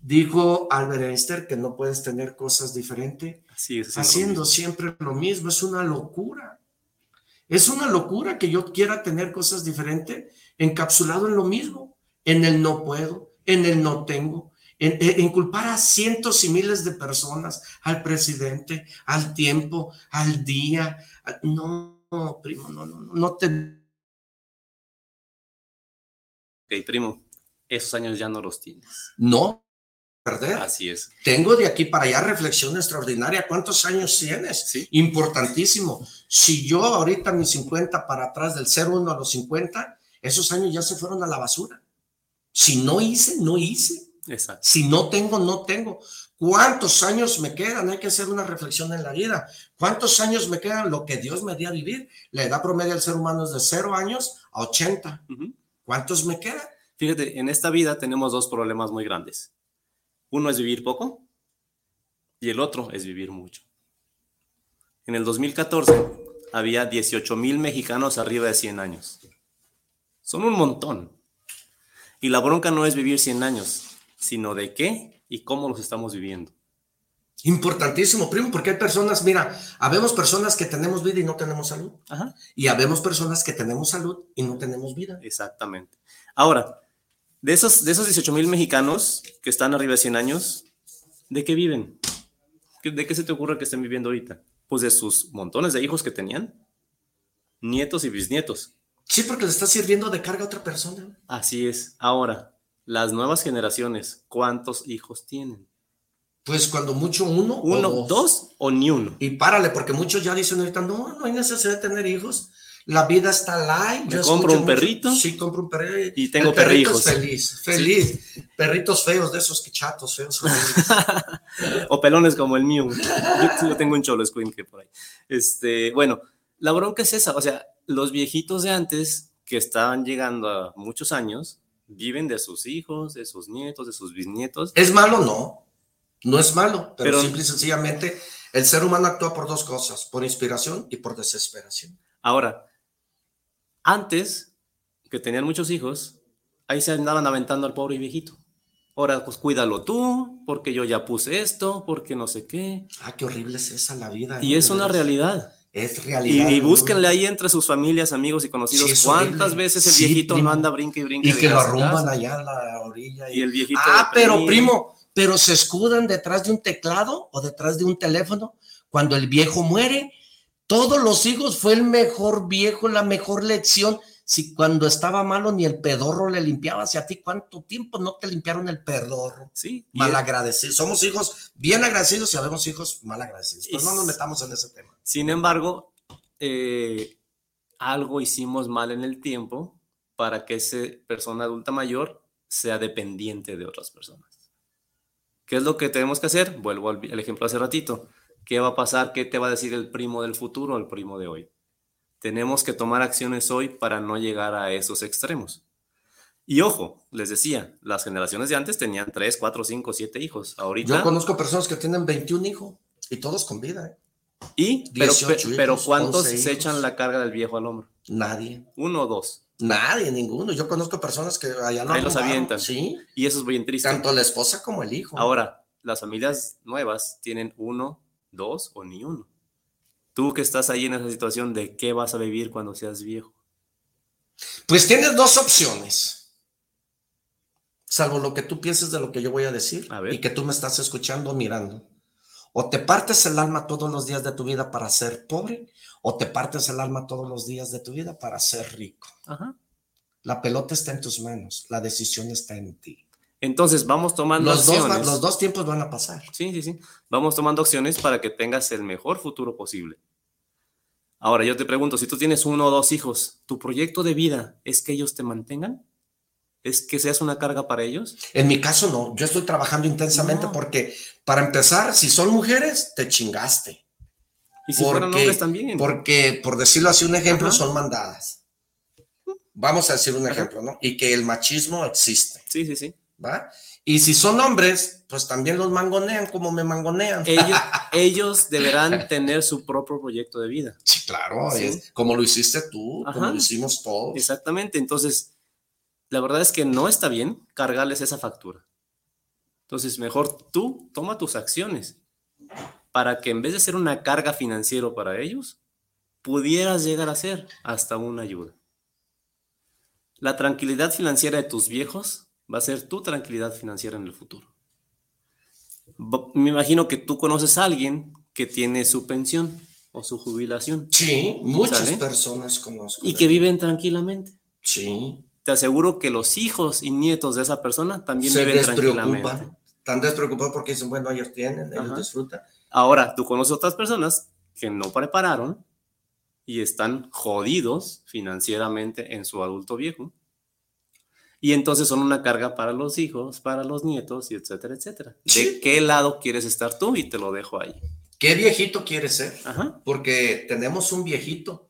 Dijo Albert Einstein que no puedes tener cosas diferentes haciendo siempre lo mismo. Es una locura. Es una locura que yo quiera tener cosas diferentes encapsulado en lo mismo, en el no puedo, en el no tengo, en, culpar a cientos y miles de personas, al presidente, al tiempo, al día. No, primo, no, no, no, no te... Ok, primo, esos años ya no los tienes. No, perder. Así es. Tengo de aquí para allá reflexión extraordinaria. ¿Cuántos años tienes? Sí. Importantísimo. Si yo ahorita mis 50 para atrás del 01 a los 50, esos años ya se fueron a la basura. Si no hice, no hice. Exacto. Si no tengo, no tengo. ¿Cuántos años me quedan? Hay que hacer una reflexión en la vida. ¿Cuántos años me quedan? Lo que Dios me dio a vivir. La edad promedio del ser humano es de 0 años a 80. ¿Cuántos me quedan? Fíjate, en esta vida tenemos dos problemas muy grandes. Uno es vivir poco y el otro es vivir mucho. En el 2014 había 18 mil mexicanos arriba de 100 años. Son un montón. Y la bronca no es vivir 100 años, sino de qué y cómo los estamos viviendo. Importantísimo, primo, porque hay personas, mira, habemos personas que tenemos vida y no tenemos salud. Ajá. Y habemos personas que tenemos salud y no tenemos vida. Exactamente. Ahora, de esos, de esos 18 mil mexicanos que están arriba de 100 años, ¿de qué viven? ¿Qué- ¿De qué se te ocurre que estén viviendo ahorita? Pues de sus montones de hijos que tenían, nietos y bisnietos. Sí, porque le está sirviendo de carga a otra persona. Así es. Ahora, las nuevas generaciones, ¿cuántos hijos tienen? Pues cuando mucho uno. o ¿Uno, dos. dos o ni uno? Y párale, porque muchos ya dicen ahorita, no, no hay necesidad de tener hijos. La vida está light. ¿Me Yo compro escucho un mucho- perrito? Sí, compro un perrito. Y tengo El perrito perrijos. es feliz, feliz. Perritos feos, de esos que chatos feos. o pelones como el mío. Yo, yo tengo un cholo escuincle por ahí. Este, bueno, la bronca es esa. O sea, los viejitos de antes que estaban llegando a muchos años viven de sus hijos, de sus nietos, de sus bisnietos. ¿Es malo? No. No es malo, pero, Pero- simple y sencillamente el ser humano actúa por dos cosas, por inspiración y por desesperación. Ahora, antes que tenían muchos hijos, ahí se andaban aventando al pobre viejito. Ahora, pues cuídalo tú, porque yo ya puse esto, porque no sé qué. Ah, qué horrible es esa la vida. Y es una realidad. Es Y, realidad. y ¿no? búsquenle ahí entre sus familias, amigos y conocidos Sí, cuántas horrible. veces el Sí, viejito primo. no anda brinque y brinque. Y que lo arrumban allá a la orilla. Y el viejito. Ah, pero primo, pero se escudan detrás de un teclado o detrás de un teléfono. Cuando el viejo muere, todos los hijos fue el mejor viejo, la mejor lección. Si cuando estaba malo ni el pedorro le limpiaba, si a ti cuánto tiempo no te limpiaron el pedorro. Sí. Mal agradecidos. Somos hijos bien agradecidos y habemos hijos mal agradecidos. Pero no nos metamos en ese tema. Sin embargo, eh, algo hicimos mal en el tiempo para que esa persona adulta mayor sea dependiente de otras personas. ¿Qué es lo que tenemos que hacer? Vuelvo al ejemplo hace ratito. ¿Qué va a pasar? ¿Qué te va a decir el primo del futuro o el primo de hoy? Tenemos que tomar acciones hoy para no llegar a esos extremos. Y ojo, les decía, las generaciones de antes tenían 3, 4, 5, 7 hijos. Ahorita... Yo conozco personas que tienen 21 hijos y todos con vida. ¿eh? y, pero, 18 pe- pero hijos, ¿cuántos 11 se hijos. echan la carga del viejo al hombro? Nadie. Uno o dos. Nadie, ninguno. Yo conozco personas que allá lo Ahí los avientan. Sí. Y eso es bien triste. Tanto la esposa como el hijo. Ahora, las familias nuevas tienen uno, dos o ni uno. Tú que estás ahí en esa situación, ¿de qué vas a vivir cuando seas viejo? Pues tienes dos opciones. Salvo lo que tú pienses de lo que yo voy a decir A ver. y que tú me estás escuchando o mirando. O te partes el alma todos los días de tu vida para ser pobre, o te partes el alma todos los días de tu vida para ser rico. Ajá. La pelota está en tus manos, la decisión está en ti. Entonces, vamos tomando Los dos, acciones. va- los dos tiempos van a pasar. Sí, sí, sí. Vamos tomando acciones para que tengas el mejor futuro posible. Ahora, yo te pregunto, si tú tienes uno o dos hijos, ¿tu proyecto de vida es que ellos te mantengan? ¿Es que seas una carga para ellos? En mi caso no, yo estoy trabajando intensamente No. porque para empezar, si son mujeres, te chingaste. Y si fueran hombres también. Porque, por decirlo así, un ejemplo, Ajá. son mandadas. Vamos a decir un Ajá. ejemplo, ¿no? Y que el machismo existe, Sí, sí, sí. ¿Va? Y si son hombres, pues también los mangonean como me mangonean. Ellos, ellos deberán tener su propio proyecto de vida. Sí, claro, Sí. es como lo hiciste tú, como lo hicimos todos. Exactamente. Entonces, la verdad es que no está bien cargarles esa factura. Entonces, mejor tú toma tus acciones para que en vez de ser una carga financiera para ellos, pudieras llegar a ser hasta una ayuda. La tranquilidad financiera de tus viejos va a ser tu tranquilidad financiera en el futuro. Me imagino que tú conoces a alguien que tiene su pensión o su jubilación Sí, muchas ¿Sale? personas conozco. y que viven tranquilamente. Sí, Te aseguro que los hijos y nietos de esa persona también se viven tranquilamente. Están despreocupados porque dicen, bueno, ellos tienen, ellos Ajá. disfrutan. Ahora, tú conoces otras personas que no prepararon y están jodidos financieramente en su adulto viejo. Y entonces son una carga para los hijos, para los nietos, y etcétera, etcétera. ¿De qué lado quieres estar tú? Y te lo dejo ahí. ¿Qué viejito quieres ser? Ajá. Porque tenemos un viejito.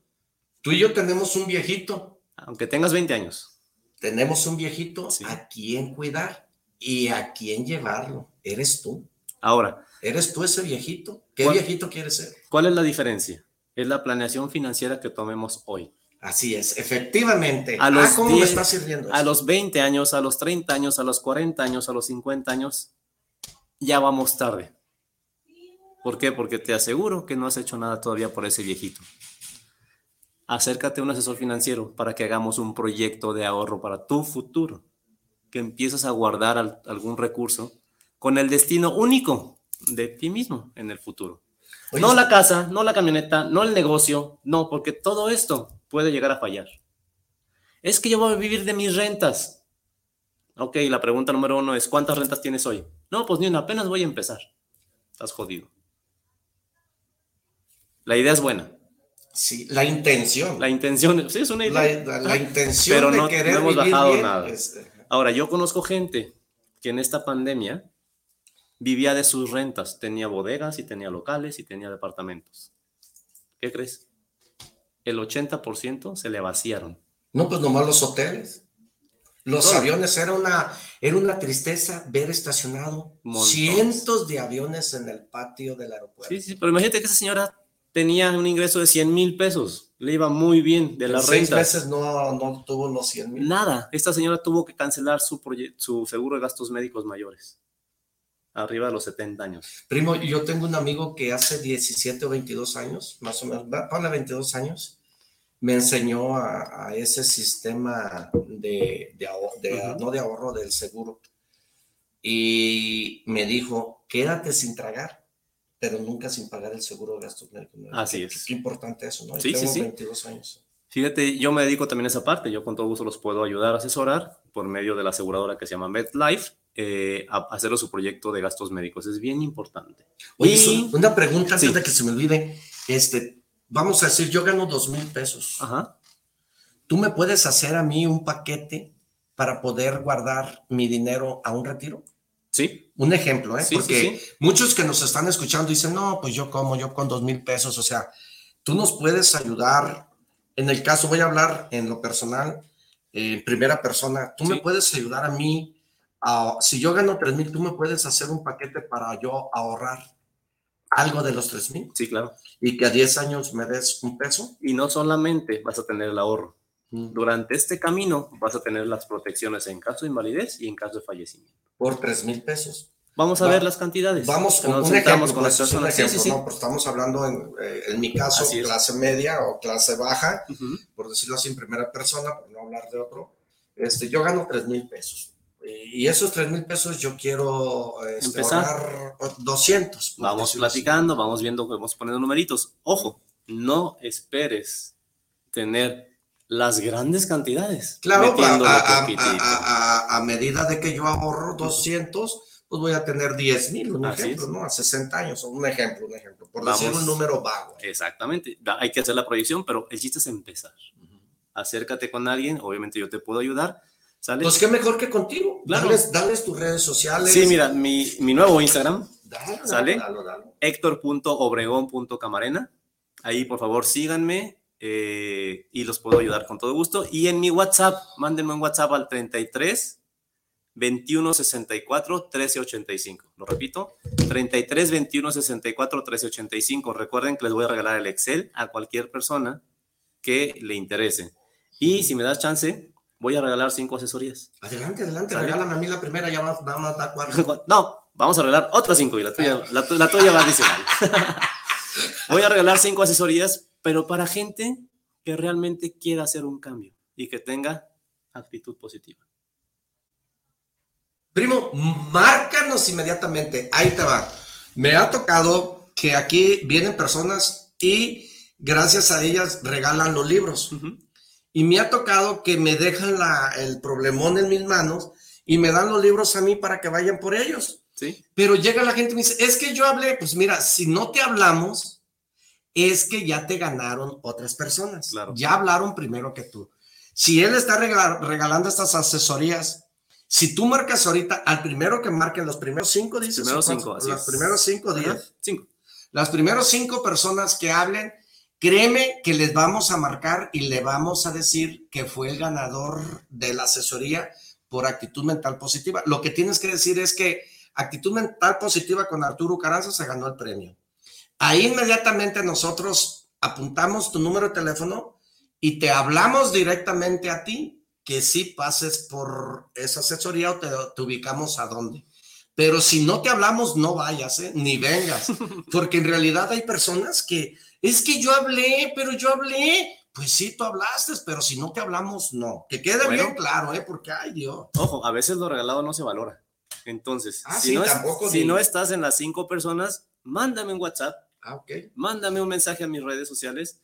Tú y yo tenemos un viejito. Aunque tengas 20 años. Tenemos un viejito Sí. a quien cuidar y a quién llevarlo. Eres tú. Ahora, Eres tú ese viejito. ¿Qué ¿Cuál- viejito quieres ser? ¿cuál es la diferencia? es la planeación financiera que tomemos hoy. Así es, efectivamente. A los ah, ¿cómo me 10, está sirviendo? A los 20 años, a los 30 años, a los 40 años, a los 50 años, ya vamos tarde. ¿Por qué? Porque te aseguro que no has hecho nada todavía por ese viejito. Acércate a un asesor financiero para que hagamos un proyecto de ahorro para tu futuro. Que empieces a guardar al- algún recurso con el destino único de ti mismo en el futuro. Oye, no la casa, no la camioneta, no el negocio, no, porque todo esto puede llegar a fallar. Es que yo voy a vivir de mis rentas. Ok, la pregunta número uno es, ¿cuántas rentas tienes hoy? No, pues ni una, apenas voy a empezar. Estás jodido. La idea es buena. Sí, la intención. La intención, sí, es una idea. la- la intención Pero de no, querer no hemos vivir bajado bien, nada. es- Ahora, yo conozco gente que en esta pandemia vivía de sus rentas, tenía bodegas y tenía locales y tenía departamentos. ¿Qué crees? El 80% se le vaciaron. No, pues nomás los hoteles. Los Todo. aviones era una, era una tristeza ver estacionado Montones. cientos de aviones en el patio del aeropuerto. Sí, sí, pero imagínate que esa señora tenía un ingreso de 100 mil pesos, le iba muy bien de En las seis meses no, no tuvo los 100 mil. Nada, esta señora tuvo que cancelar su, su seguro de gastos médicos mayores, arriba de los 70 años. Primo, yo tengo un amigo que hace 17 o 22 años, más o menos, ponle 22 años, me enseñó a, a ese sistema de, de de- Ujú. no de ahorro del seguro. Y me dijo, quédate sin tragar, pero nunca sin pagar el seguro de gastos médicos. Así es. Qué importante eso, ¿no? Sí, sí, tengo sí. 22 años. Fíjate, yo me dedico también a esa parte, yo con todo gusto los puedo ayudar a asesorar por medio de la aseguradora que se llama MedLife, eh, a a hacer su proyecto de gastos médicos. Es bien importante. Oye, Y- una pregunta antes Sí. de que se me olvide. Este, vamos a decir, yo gano dos mil pesos. Ajá. ¿Tú me puedes hacer a mí un paquete para poder guardar mi dinero a un retiro? Sí. Un ejemplo, ¿eh? Sí, Porque sí. muchos que nos están escuchando dicen, no, pues yo como, yo con dos mil pesos. O sea, tú nos puedes ayudar. En el caso, voy a hablar en lo personal, en primera persona. Tú me puedes ayudar a mí. A- si yo gano tres mil, tú me puedes hacer un paquete para yo ahorrar algo de los tres mil Sí, claro. y que a 10 años me des un peso. Y no solamente vas a tener el ahorro, Mm. durante este camino vas a tener las protecciones en caso de invalidez y en caso de fallecimiento. por tres mil pesos. Vamos a Va- ver las cantidades. Vamos con un ejemplo, con las pues, personas. Sí, ejemplo, sí, sí. ¿no? Pues estamos hablando en, eh, en mi caso, clase media o clase baja, Ujú. por decirlo así en primera persona, por no hablar de otro. Este, yo gano tres mil pesos. Y esos tres mil pesos yo quiero este, Empezar. ahorrar 200. por Vamos decirlo así. platicando, vamos viendo, vamos poniendo numeritos. Ojo, no esperes tener las grandes cantidades. Claro, a, a- a- a- medida de que yo ahorro 200, pues voy a tener 10 mil, un Así ejemplo, es. ¿no? A 60 años, un ejemplo, un ejemplo, por Vamos. decir un número vago. Exactamente. Hay que hacer la proyección, pero el chiste es empezar. Acércate con alguien, obviamente yo te puedo ayudar. ¿Sale? Pues qué mejor que contigo. Claro. Dales, dales tus redes sociales. sí, mira, mi, mi nuevo Instagram, Dale, dale, ¿Sale? héctor.obregón.camarena. Ahí, por favor, síganme eh, y los puedo ayudar con todo gusto. Y en mi WhatsApp, mándenme un WhatsApp al 33 21 64 13 85. Lo repito, 33 21 64 13 85. Recuerden que les voy a regalar el Excel a cualquier persona que le interese. Y si me das chance, voy a regalar cinco asesorías. Adelante, adelante, ¿Sale? regálame a mí la primera, ya va, vamos a dar cuatro. No, vamos a regalar otras cinco y la tuya, la, la tuya va adicional. Voy a regalar cinco asesorías, pero para gente que realmente quiera hacer un cambio y que tenga actitud positiva. Primo, márcanos inmediatamente. Ahí te va. Me ha tocado que aquí vienen personas y gracias a ellas regalan los libros. Ujú. Y me ha tocado que me dejan la- el problemón en mis manos y me dan los libros a mí para que vayan por ellos. ¿Sí? Pero llega la gente y me dice, es que yo hablé, pues mira, si no te hablamos, es que ya te ganaron otras personas. Claro. Ya hablaron primero que tú. Si él está regala- regalando estas asesorías, si tú marcas ahorita al primero que marquen los primeros cinco, dices, primeros ¿o cinco, cuántos? así Los es. primeros cinco, Ajá, diez. Cinco. Las primeros cinco personas que hablen, créeme que les vamos a marcar y le vamos a decir que fue el ganador de la asesoría por actitud mental positiva. Lo que tienes que decir es que actitud mental positiva con Arturo Caranza se ganó el premio. Ahí inmediatamente nosotros apuntamos tu número de teléfono y te hablamos directamente a ti, que sí pases por esa asesoría o te, te ubicamos a dónde. Pero si no te hablamos, no vayas, ¿eh? ni vengas, porque en realidad hay personas que, es que yo hablé, pero yo hablé. Pues sí, tú hablaste, pero si no te hablamos, no. Que quede Bueno. bien claro, ¿eh? Porque, ay Dios. Ojo, a veces lo regalado no se valora. Entonces, Ah, si, sí, no, es- tampoco si ni- no estás en las cinco personas, mándame un WhatsApp, Ah, ok. mándame un mensaje a mis redes sociales,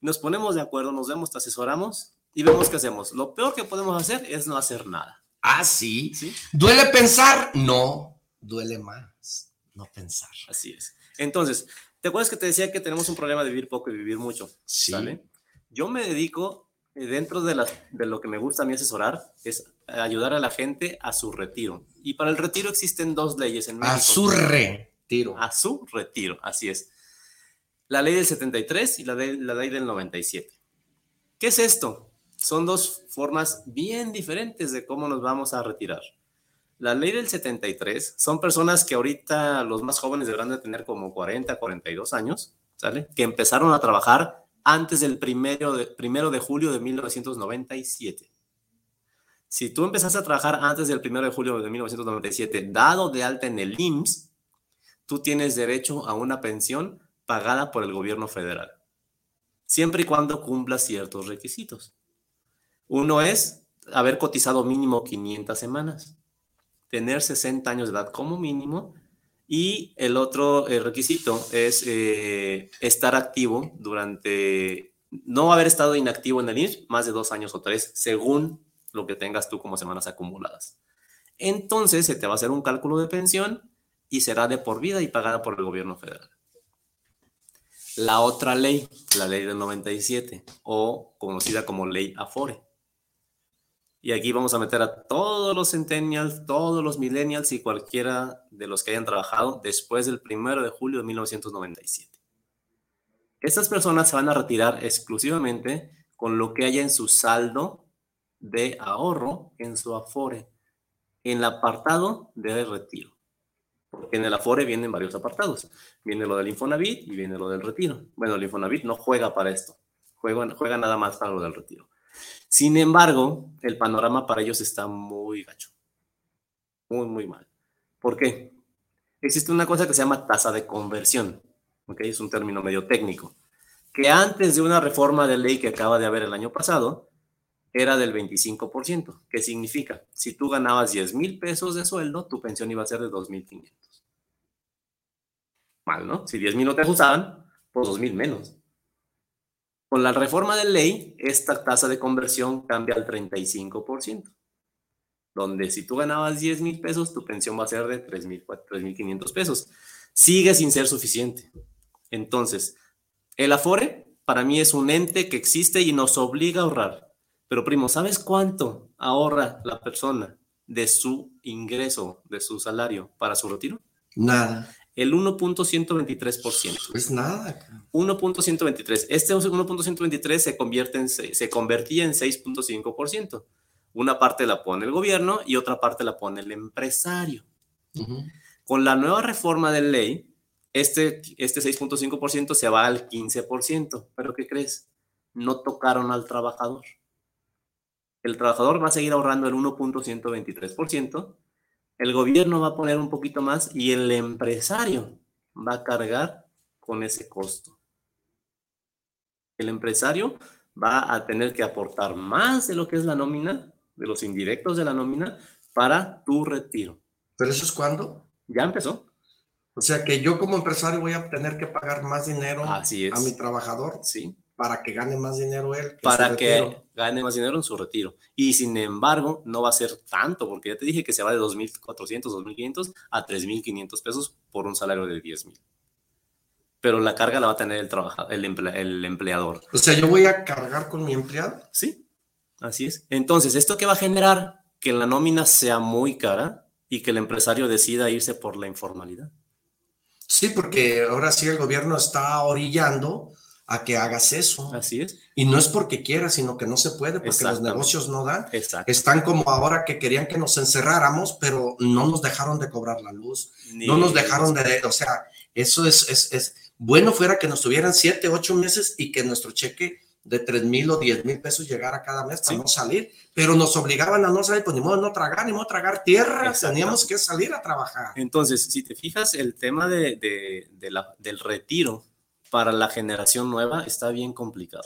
nos ponemos de acuerdo, nos vemos, te asesoramos y vemos qué hacemos. Lo peor que podemos hacer es no hacer nada. Ah, sí. ¿sí? ¿Duele pensar? No, duele más no pensar. Así es. Entonces, ¿te acuerdas que te decía que tenemos un problema de vivir poco y vivir mucho? Sí. ¿Sale? Yo me dedico, eh, dentro de, lo que me gusta a mí asesorar, es ayudar a la gente a su retiro. Y para el retiro existen dos leyes en México. A su retiro. A su retiro, así es. La ley del 73 y la ley del 97. ¿Qué es esto? Son dos formas bien diferentes de cómo nos vamos a retirar. La ley del 73 son personas que ahorita los más jóvenes deberán de tener como 40, 42 años, ¿sale? Que empezaron a trabajar antes del primero de, primero de julio de 1997. Si tú empezaste a trabajar antes del primero de julio de 1997, dado de alta en el IMSS, tú tienes derecho a una pensión pagada por el gobierno federal, siempre y cuando cumpla ciertos requisitos. Uno es haber cotizado mínimo 500 semanas, tener 60 años de edad como mínimo y el otro eh, requisito es eh, estar activo durante, no haber estado inactivo en el IMSS más de dos años o tres, según lo que tengas tú como semanas acumuladas. Entonces se te va a hacer un cálculo de pensión y será de por vida y pagada por el gobierno federal. La otra ley, la ley del 97, o conocida como ley Afore. Y aquí vamos a meter a todos los centennials, todos los millennials y cualquiera de los que hayan trabajado después del 1 de julio de 1997. Estas personas se van a retirar exclusivamente con lo que haya en su saldo de ahorro en su Afore, en el apartado de retiro. Porque en el Afore vienen varios apartados. Viene lo del Infonavit y viene lo del retiro. Bueno, el Infonavit no juega para esto, juega, juega nada más para lo del retiro. Sin embargo, el panorama para ellos está muy gacho. Muy, muy mal. ¿Por qué? Existe una cosa que se llama tasa de conversión. ¿ok? Es un término medio técnico. Que antes de una reforma de ley que acaba de haber el año pasado, era del 25%. ¿Qué significa? Si tú ganabas 10 mil pesos de sueldo, tu pensión iba a ser de 2.500. Mal, ¿no? Si 10 mil no te ajustaban, pues 2 mil menos. Con la reforma de ley, esta tasa de conversión cambia al 35%, donde si tú ganabas 10 mil pesos, tu pensión va a ser de 3.500 pesos. Sigue sin ser suficiente. Entonces, el Afore para mí es un ente que existe y nos obliga a ahorrar. Pero primo, ¿sabes cuánto ahorra la persona de su ingreso, de su salario para su retiro? Nada. El 1.123%. Pues nada. 1.123. Este 1.123 se convierte en se, convertía en 6.5%. Una parte la pone el gobierno y otra parte la pone el empresario. Con la nueva reforma de ley, este, este 6.5% se va al 15%. ¿Pero qué crees? No tocaron al trabajador. El trabajador va a seguir ahorrando el 1.123%, el gobierno va a poner un poquito más y el empresario va a cargar con ese costo. El empresario va a tener que aportar más de lo que es la nómina, de los indirectos de la nómina, para tu retiro. ¿Pero eso es cuándo? Ya empezó. O sea que yo como empresario voy a tener que pagar más dinero Así es. a mi trabajador Sí. Para que gane más dinero él. para que retiro. gane más dinero en su retiro. Y sin embargo, no va a ser tanto, porque ya te dije que se va de 2.400, 2.500 a 3.500 pesos por un salario de 10.000. Pero la carga la va a tener el, el, el empleador. O sea, yo voy a cargar con mi empleado. Sí, así es. Entonces, ¿esto qué va a generar? Que la nómina sea muy cara y que el empresario decida irse por la informalidad. Sí, porque ahora sí el gobierno está orillando a que hagas eso. Así es. Y no es porque quiera, sino que no se puede, porque los negocios no dan. Exacto. Están como ahora que querían que nos encerráramos, pero no nos dejaron de cobrar la luz, Ni- no nos dejaron de, o sea, eso es, es, es, Bueno fuera que nos tuvieran siete, ocho meses y que nuestro cheque de tres mil o diez mil pesos llegara cada mes para no salir, pero nos obligaban a no salir, pues ni modo de no tragar, ni modo de tragar tierra, teníamos que salir a trabajar. Entonces, si te fijas, el tema de, de, de la, del retiro para la generación nueva está bien complicado.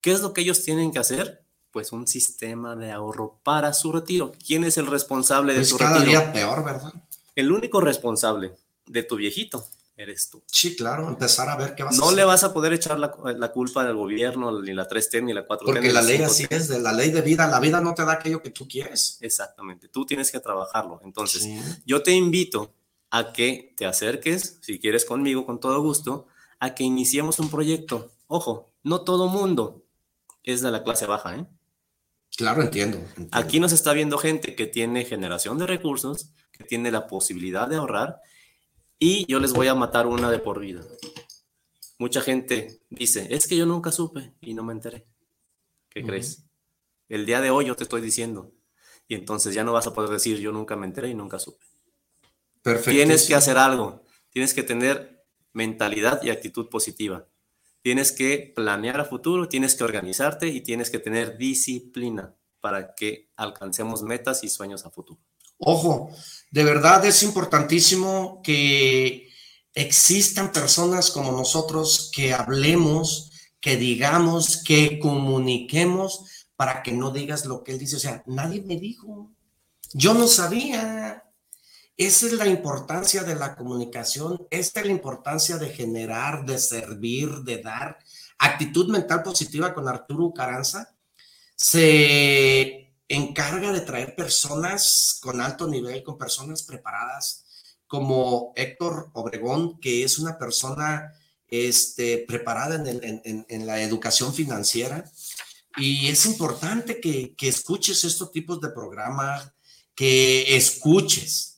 ¿Qué es lo que ellos tienen que hacer? Pues un sistema de ahorro para su retiro. ¿Quién es el responsable de Pues su cada retiro? día peor, ¿verdad? El único responsable de tu viejito eres tú. Sí, claro, empezar a ver qué vas a No hacer. le vas a poder echar la, la culpa al gobierno, ni la 3T, ni la 4T. Porque ni la la ley 5T. así es, de la ley de vida, la vida no te da aquello que tú quieres. Exactamente, tú tienes que trabajarlo. Entonces, Sí. yo te invito a que te acerques, si quieres conmigo, con todo gusto, a que iniciemos un proyecto. Ojo, no todo mundo es de la clase baja, ¿eh? Claro, entiendo. entiendo. Aquí nos está viendo gente que tiene generación de recursos, que tiene la posibilidad de ahorrar, y yo les voy a matar una de por vida. Mucha gente dice, es que yo nunca supe y no me enteré. ¿Qué crees? El día de hoy yo te estoy diciendo, y entonces ya no vas a poder decir, yo nunca me enteré y nunca supe. Tienes que hacer algo, tienes que tener mentalidad y actitud positiva. Tienes que planear a futuro, tienes que organizarte y tienes que tener disciplina para que alcancemos metas y sueños a futuro. Ojo, de verdad es importantísimo que existan personas como nosotros que hablemos, que digamos, que comuniquemos para que no digas lo que él dice. O sea, nadie me dijo. Yo no sabía. Esa es la importancia de la comunicación, esta es la importancia de generar, de servir, de dar. Actitud mental positiva con Arturo Caranza se encarga de traer personas con alto nivel, con personas preparadas, como Héctor Obregón, que es una persona este, preparada en, la educación financiera. Y es importante que escuches estos tipos de programas, que escuches,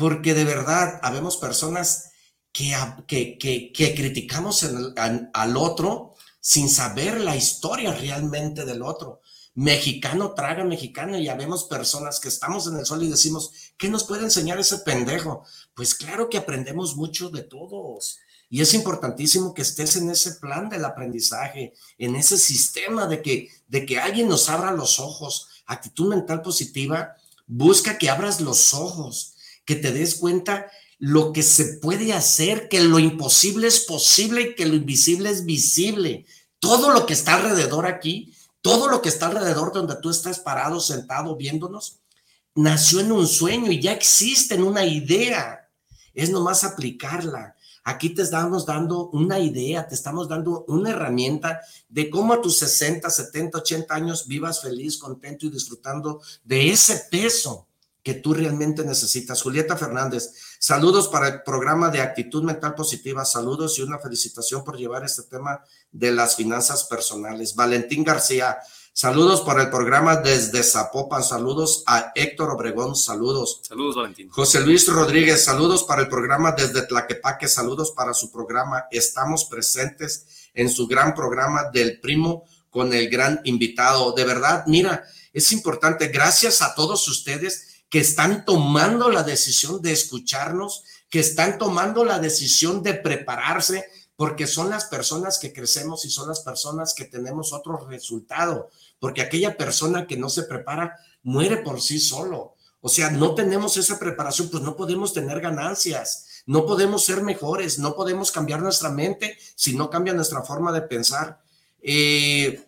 porque de verdad habemos personas que, que, que, criticamos an- al otro sin saber la historia realmente del otro. Mexicano traga mexicano y ya vemos personas que estamos en el sol y decimos, ¿qué nos puede enseñar ese pendejo? Pues claro que aprendemos mucho de todos. Y es importantísimo que estés en ese plan del aprendizaje, en ese sistema de que, de que alguien nos abra los ojos. Actitud mental positiva, busca que abras los ojos, que te des cuenta lo que se puede hacer, que lo imposible es posible y que lo invisible es visible. Todo lo que está alrededor aquí, todo lo que está alrededor donde tú estás parado, sentado, viéndonos, nació en un sueño y ya existe en una idea. Es nomás aplicarla. Aquí te estamos dando una idea, te estamos dando una herramienta de cómo a tus 60, 70, 80 años vivas feliz, contento y disfrutando de ese peso que tú realmente necesitas. Julieta Fernández, saludos para el programa de actitud mental positiva, saludos y una felicitación por llevar este tema de las finanzas personales. Valentín García, saludos para el programa desde Zapopan, saludos a Héctor Obregón, saludos. Saludos, Valentín. José Luis Rodríguez, saludos para el programa desde Tlaquepaque, saludos para su programa. Estamos presentes en su gran programa del primo con el gran invitado. De verdad, mira, es importante. Gracias a todos ustedes que están tomando la decisión de escucharnos, que están tomando la decisión de prepararse, porque son las personas que crecemos y son las personas que tenemos otro resultado, porque aquella persona que no se prepara muere por sí solo. O sea, no tenemos esa preparación, pues no podemos tener ganancias, no podemos ser mejores, no podemos cambiar nuestra mente si no cambia nuestra forma de pensar. Eh,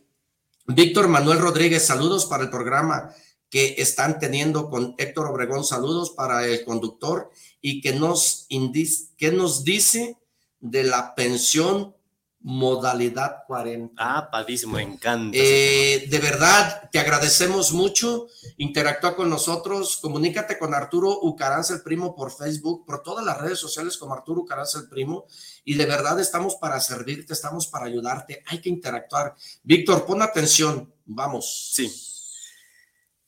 Víctor Manuel Rodríguez, saludos para el programa que están teniendo con Héctor Obregón, saludos para el conductor y que nos, indice, que nos dice de la pensión modalidad 40. Ah, padísimo, me encanta. Eh, de verdad, te agradecemos mucho. Interactúa con nosotros. Comunícate con Arturo Ucaranza el Primo por Facebook, por todas las redes sociales como Arturo Ucaranza el Primo. Y de verdad estamos para servirte, estamos para ayudarte. Hay que interactuar. Víctor, pon atención. Vamos. Sí.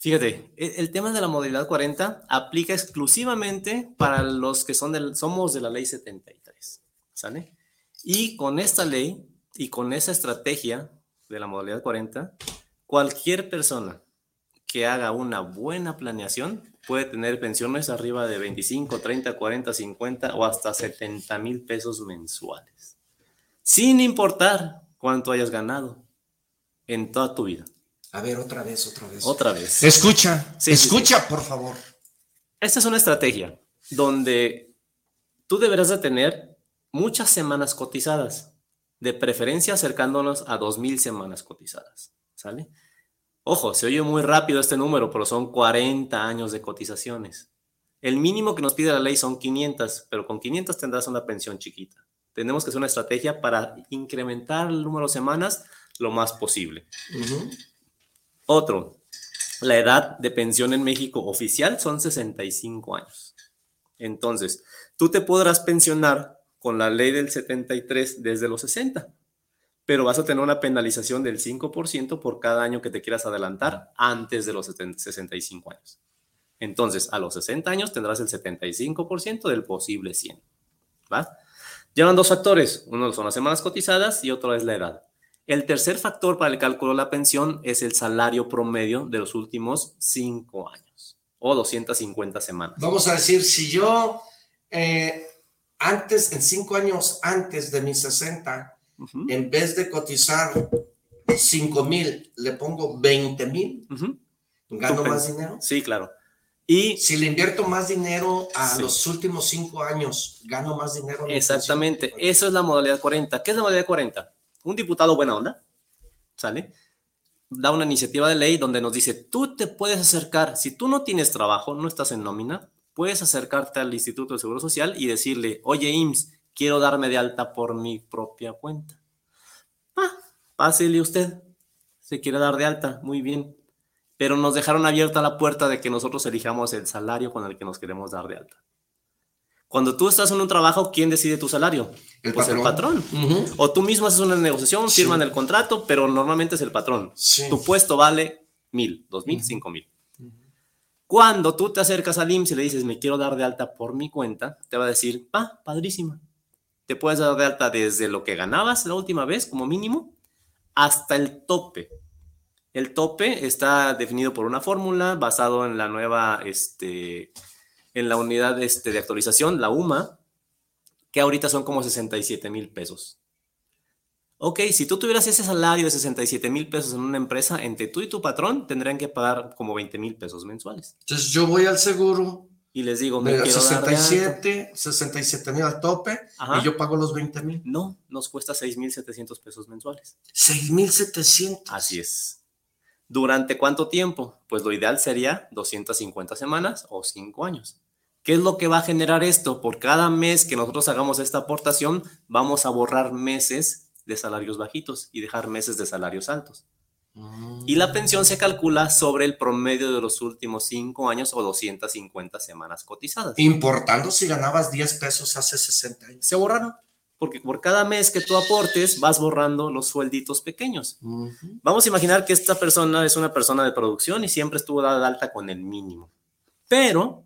Fíjate, e- el tema de la modalidad 40 aplica exclusivamente para los que son del, somos de la ley 73, ¿sale? Y con esta ley y con esa estrategia de la modalidad 40, cualquier persona que haga una buena planeación puede tener pensiones arriba de 25, 30, 40, 50 o hasta 70 mil pesos mensuales, sin importar cuánto hayas ganado en toda tu vida. A ver, otra vez, otra vez. Otra vez. Escucha, Sí, sí, escucha, sí. por favor. Esta es una estrategia donde tú deberás de tener muchas semanas cotizadas, de preferencia acercándonos a 2.000 semanas cotizadas, ¿sale? Ojo, se oye muy rápido este número, pero son 40 años de cotizaciones. El mínimo que nos pide la ley son 500, pero con 500 tendrás una pensión chiquita. Tenemos que hacer una estrategia para incrementar el número de semanas lo más posible. Otro, la edad de pensión en México oficial son 65 años. Entonces, tú te podrás pensionar con la ley del 73 desde los 60, pero vas a tener una penalización del 5% por cada año que te quieras adelantar antes de los 70 65 años. Entonces, a los 60 años tendrás el 75% del posible 100. ¿Va? Llevan dos factores, uno son las semanas cotizadas y otro es la edad. El tercer factor para el cálculo de la pensión es el salario promedio de los últimos cinco años o 250 semanas. Vamos a decir, si yo eh, antes, en cinco años antes de mis 60, en vez de cotizar 5 mil, le pongo 20 mil, ¿gano Tú más dinero? Sí, claro. Y si le invierto más dinero a Sí. los últimos cinco años, ¿gano más dinero? mi Exactamente, eso es la modalidad 40. ¿Qué es la modalidad 40? Un diputado buena onda, ¿sale? Da una iniciativa de ley donde nos dice, tú te puedes acercar, si tú no tienes trabajo, no estás en nómina, puedes acercarte al Instituto de Seguro Social y decirle, oye IMSS, quiero darme de alta por mi propia cuenta. Ah, pásele usted, se quiere dar de alta, muy bien. Pero nos dejaron abierta la puerta de que nosotros elijamos el salario con el que nos queremos dar de alta. Cuando tú estás en un trabajo, ¿quién decide tu salario? El pues el patrón. O tú mismo haces una negociación, Sí. firman el contrato, pero normalmente es el patrón. Sí. Tu puesto vale mil, dos mil, cinco mil. Cuando tú te acercas al IMSS y le dices, me quiero dar de alta por mi cuenta, te va a decir, ah, padrísima. Te puedes dar de alta desde lo que ganabas la última vez, como mínimo, hasta el tope. El tope está definido por una fórmula basado en la nueva, este, en la unidad este, de actualización, la UMA, que ahorita son como 67 mil pesos. Ok, si tú tuvieras ese salario de 67 mil pesos en una empresa, entre tú y tu patrón tendrían que pagar como 20 mil pesos mensuales. Entonces yo voy al seguro, Y les digo, me quiero dar de alta. 67, 67 mil al tope Ajá. y yo pago los 20 mil. No, nos cuesta 6.700 pesos mensuales. 6,700. Así es. ¿Durante cuánto tiempo? Pues lo ideal sería 250 semanas o 5 años. ¿Qué es lo que va a generar esto? Por cada mes que nosotros hagamos esta aportación, vamos a borrar meses de salarios bajitos y dejar meses de salarios altos. Y la pensión se calcula sobre el promedio de los últimos 5 años o 250 semanas cotizadas. Importando si ganabas 10 pesos hace 60 años. Se borraron. Porque por cada mes que tú aportes, vas borrando los suelditos pequeños. Vamos a imaginar que esta persona es una persona de producción y siempre estuvo dada de alta con el mínimo. Pero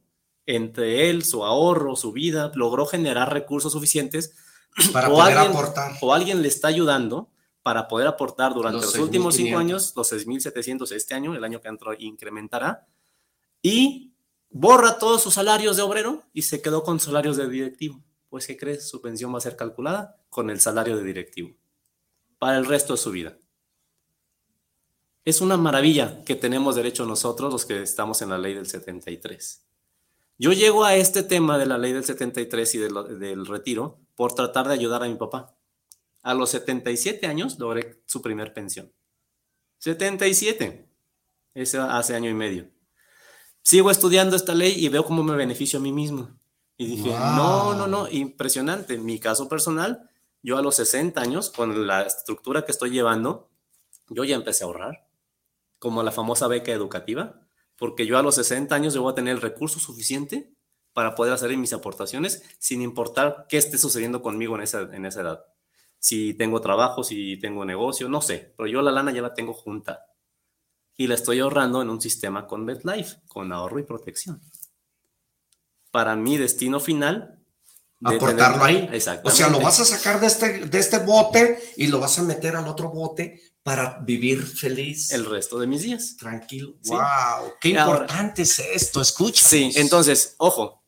entre él, su ahorro, su vida, logró generar recursos suficientes Para o poder alguien- aportar. O alguien le está ayudando para poder aportar durante Los los, últimos cinco 6,500. años, los 6.700 este año, el año que entró incrementará, y borra todos sus salarios de obrero y se quedó con salarios de directivo. Pues, ¿qué crees? Su pensión va a ser calculada con el salario de directivo para el resto de su vida. Es una maravilla que tenemos derecho nosotros los que estamos en la ley del 73. Yo llego a este tema de la ley del 73 y de lo- del retiro por tratar de ayudar a mi papá. A los 77 años logré su primer pensión. 77. Ese hace año y medio. Sigo estudiando esta ley y veo cómo me beneficio a mí mismo. Y dije, Wow. no, no, no, impresionante. En mi caso personal, yo a los 60 años, con la estructura que estoy llevando, yo ya empecé a ahorrar, como la famosa beca educativa, porque yo a los 60 años yo voy a tener el recurso suficiente para poder hacer mis aportaciones sin importar qué esté sucediendo conmigo en esa, en esa edad. Si tengo trabajo, si tengo negocio, no sé, pero yo la lana ya la tengo junta y la estoy ahorrando en un sistema con MetLife, con ahorro y protección. Para mi destino final. de Aportarlo tener- ahí. O Exactamente. sea, lo vas a sacar de este, de este bote y lo vas a meter al otro bote para vivir feliz. El resto de mis días. Tranquilo. Sí. Wow, qué Ahora- importante es esto. Escucha. Sí, entonces, ojo,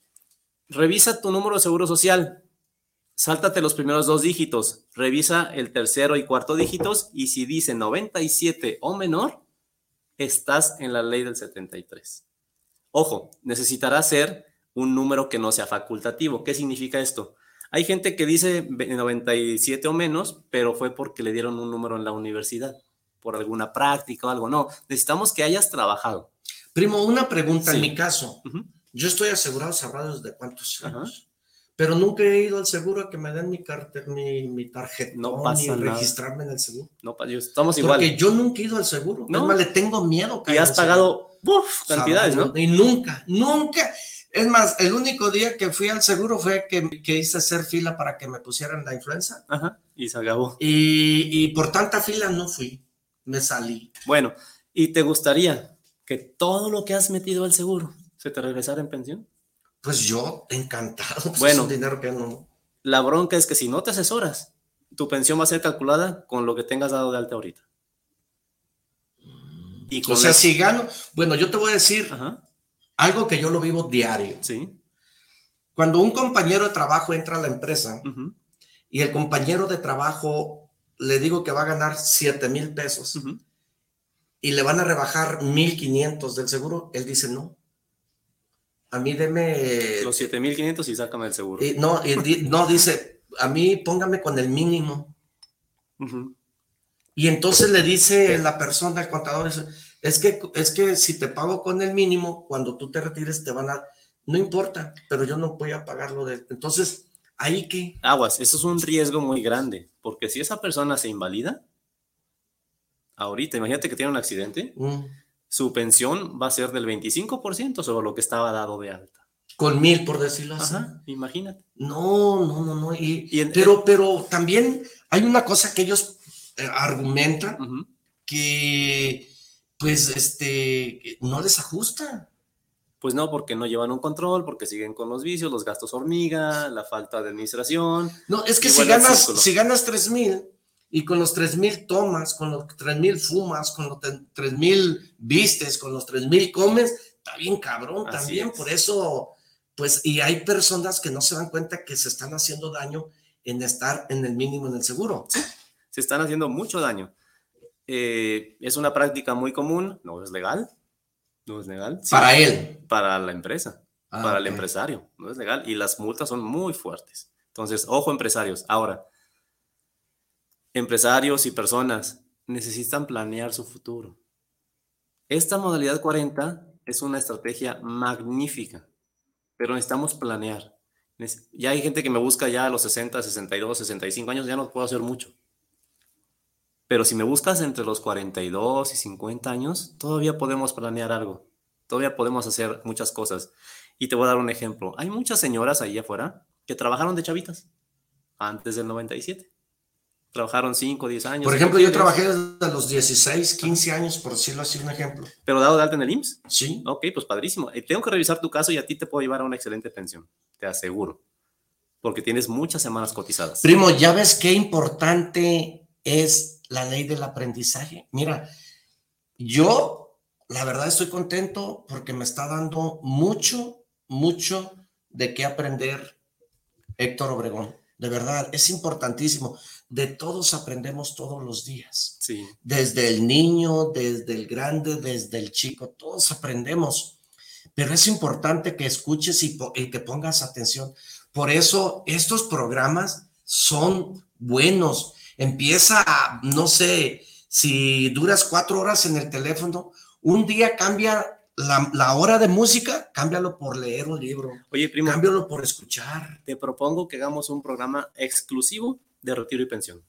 revisa tu número de seguro social, sáltate los primeros dos dígitos, revisa el tercero y cuarto dígitos y si dice 97 o menor, estás en la ley del 73. Ojo, necesitará ser un número que no sea facultativo. ¿Qué significa esto? Hay gente que dice ve- 97 o menos, pero fue porque le dieron un número en la universidad, por alguna práctica o algo. No, necesitamos que hayas trabajado. Primo, una pregunta en mi caso. Yo estoy asegurado, sabrá desde cuántos años. Pero nunca he ido al seguro a que me den mi, carte- mi, mi tarjeta No pasa ni nada. registrarme en el seguro. No, estamos igual. Porque yo nunca he ido al seguro. No. Es más, le tengo miedo. Y has pagado uf, cantidades, ¿no? Y nunca, nunca. Es más, el único día que fui al seguro fue que, que hice hacer fila para que me pusieran la influenza. Ajá, y se acabó. Y, y por tanta fila no fui. Me salí. Bueno, ¿y te gustaría que todo lo que has metido al seguro se te regresara en pensión? Pues yo, encantado. Bueno. es un dinero que no. La bronca es que si no te asesoras, tu pensión va a ser calculada con lo que tengas dado de alta ahorita. Y O sea, eso- si gano. Bueno, yo te voy a decir Ajá, algo que yo lo vivo diario. sí. Cuando un compañero de trabajo entra a la empresa y el compañero de trabajo le digo que va a ganar 7 mil pesos y le van a rebajar 1500 del seguro, él dice no. A mí deme. Los 7500 y sácame el seguro. y no, y di- no, dice, a mí póngame con el mínimo. Y entonces le dice la persona, el contador, dice, es que, es que si te pago con el mínimo, cuando tú te retires te van a, no importa, pero yo no voy a pagarlo de, entonces, ahí que, Aguas, eso es un riesgo muy grande, porque si esa persona se invalida, ahorita, imagínate que tiene un accidente, mm, su pensión va a ser del 25% sobre lo que estaba dado de alta. con mil, por decirlo así. Ajá, imagínate. No, no, no, no. Y, Y en- pero, pero también hay una cosa que ellos eh, argumentan que, pues, este, no les ajusta. Pues no, porque no llevan un control, porque siguen con los vicios, los gastos hormiga, la falta de administración. No, es que si ganas, si ganas tres mil y con los tres mil tomas, con los tres mil fumas, con los tres mil vistes, con los tres mil comes, está bien cabrón Así también. es. Por eso, pues, y hay personas que no se dan cuenta que se están haciendo daño en estar en el mínimo en el seguro. Se están haciendo mucho daño. Eh, es una práctica muy común, no es legal. No es legal. Sí, Para él. Para la empresa, Ah, para el empresario, no es legal. Y las multas son muy fuertes. Entonces, ojo empresarios. Ahora, empresarios y personas necesitan planear su futuro. Esta modalidad 40 es una estrategia magnífica, pero necesitamos planear. Ya hay gente que me busca ya a los 60, 62, 65 años, ya no puedo hacer mucho. Pero si me buscas entre los 42 y 50 años, todavía podemos planear algo. Todavía podemos hacer muchas cosas. Y te voy a dar un ejemplo. Hay muchas señoras ahí afuera que trabajaron de chavitas antes del 97. Trabajaron 5, 10 años. Por ejemplo, yo 15 trabajé desde los 16, 15 años, por decirlo así, un ejemplo. ¿Pero dado de alta en el IMSS? Sí. Ok, pues padrísimo. Eh, Tengo que revisar tu caso y a ti te puedo llevar a una excelente pensión. Te aseguro. Porque tienes muchas semanas cotizadas. Primo, ¿ya ves qué importante es la ley del aprendizaje? Mira, yo, la verdad, estoy contento porque me está dando mucho, mucho de qué aprender Héctor Obregón. De verdad, es importantísimo. De todos aprendemos todos los días. Sí. Desde el niño, desde el grande, desde el chico, todos aprendemos. Pero es importante que escuches y, y que pongas atención. Por eso estos programas son buenos. Empieza, a, no sé, si duras cuatro horas en el teléfono, un día cambia la, la hora de música, cámbialo por leer un libro, Oye, primo, cámbialo por escuchar. te propongo que hagamos un programa exclusivo de retiro y pensión.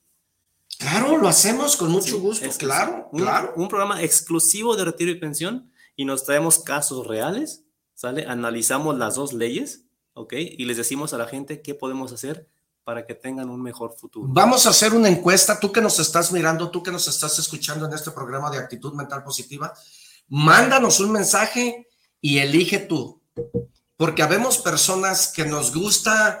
Claro, lo hacemos con mucho Sí, gusto, claro, un, claro. un programa exclusivo de retiro y pensión y nos traemos casos reales, ¿sale? Analizamos las dos leyes, ¿ok? Y les decimos a la gente qué podemos hacer para que tengan un mejor futuro. Vamos a hacer una encuesta, tú que nos estás mirando, tú que nos estás escuchando en este programa de actitud mental positiva, mándanos un mensaje y elige tú, porque habemos personas que nos gusta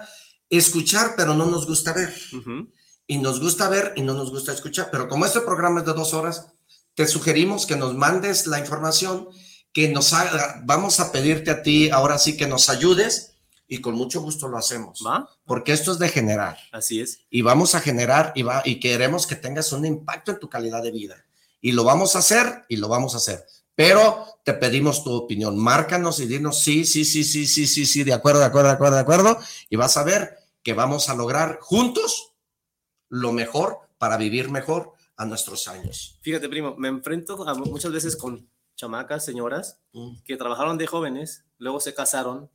escuchar, pero no nos gusta ver. Ujú. y nos gusta ver y no nos gusta escuchar. Pero como este programa es de dos horas, te sugerimos que nos mandes la información, que nos haga, vamos a pedirte a ti ahora sí que nos ayudes y con mucho gusto lo hacemos. ¿Va? Porque esto es de generar Así es. y vamos a generar y, va, y queremos que tengas un impacto en tu calidad de vida. Y lo vamos a hacer y lo vamos a hacer. Pero te pedimos tu opinión. Márcanos y dinos sí, sí, sí, sí, sí, sí, sí, de acuerdo, de acuerdo, de acuerdo, de acuerdo. Y vas a ver que vamos a lograr juntos lo mejor para vivir mejor a nuestros años. Fíjate, primo, me enfrento a- muchas veces con chamacas, señoras, que trabajaron de jóvenes, luego se casaron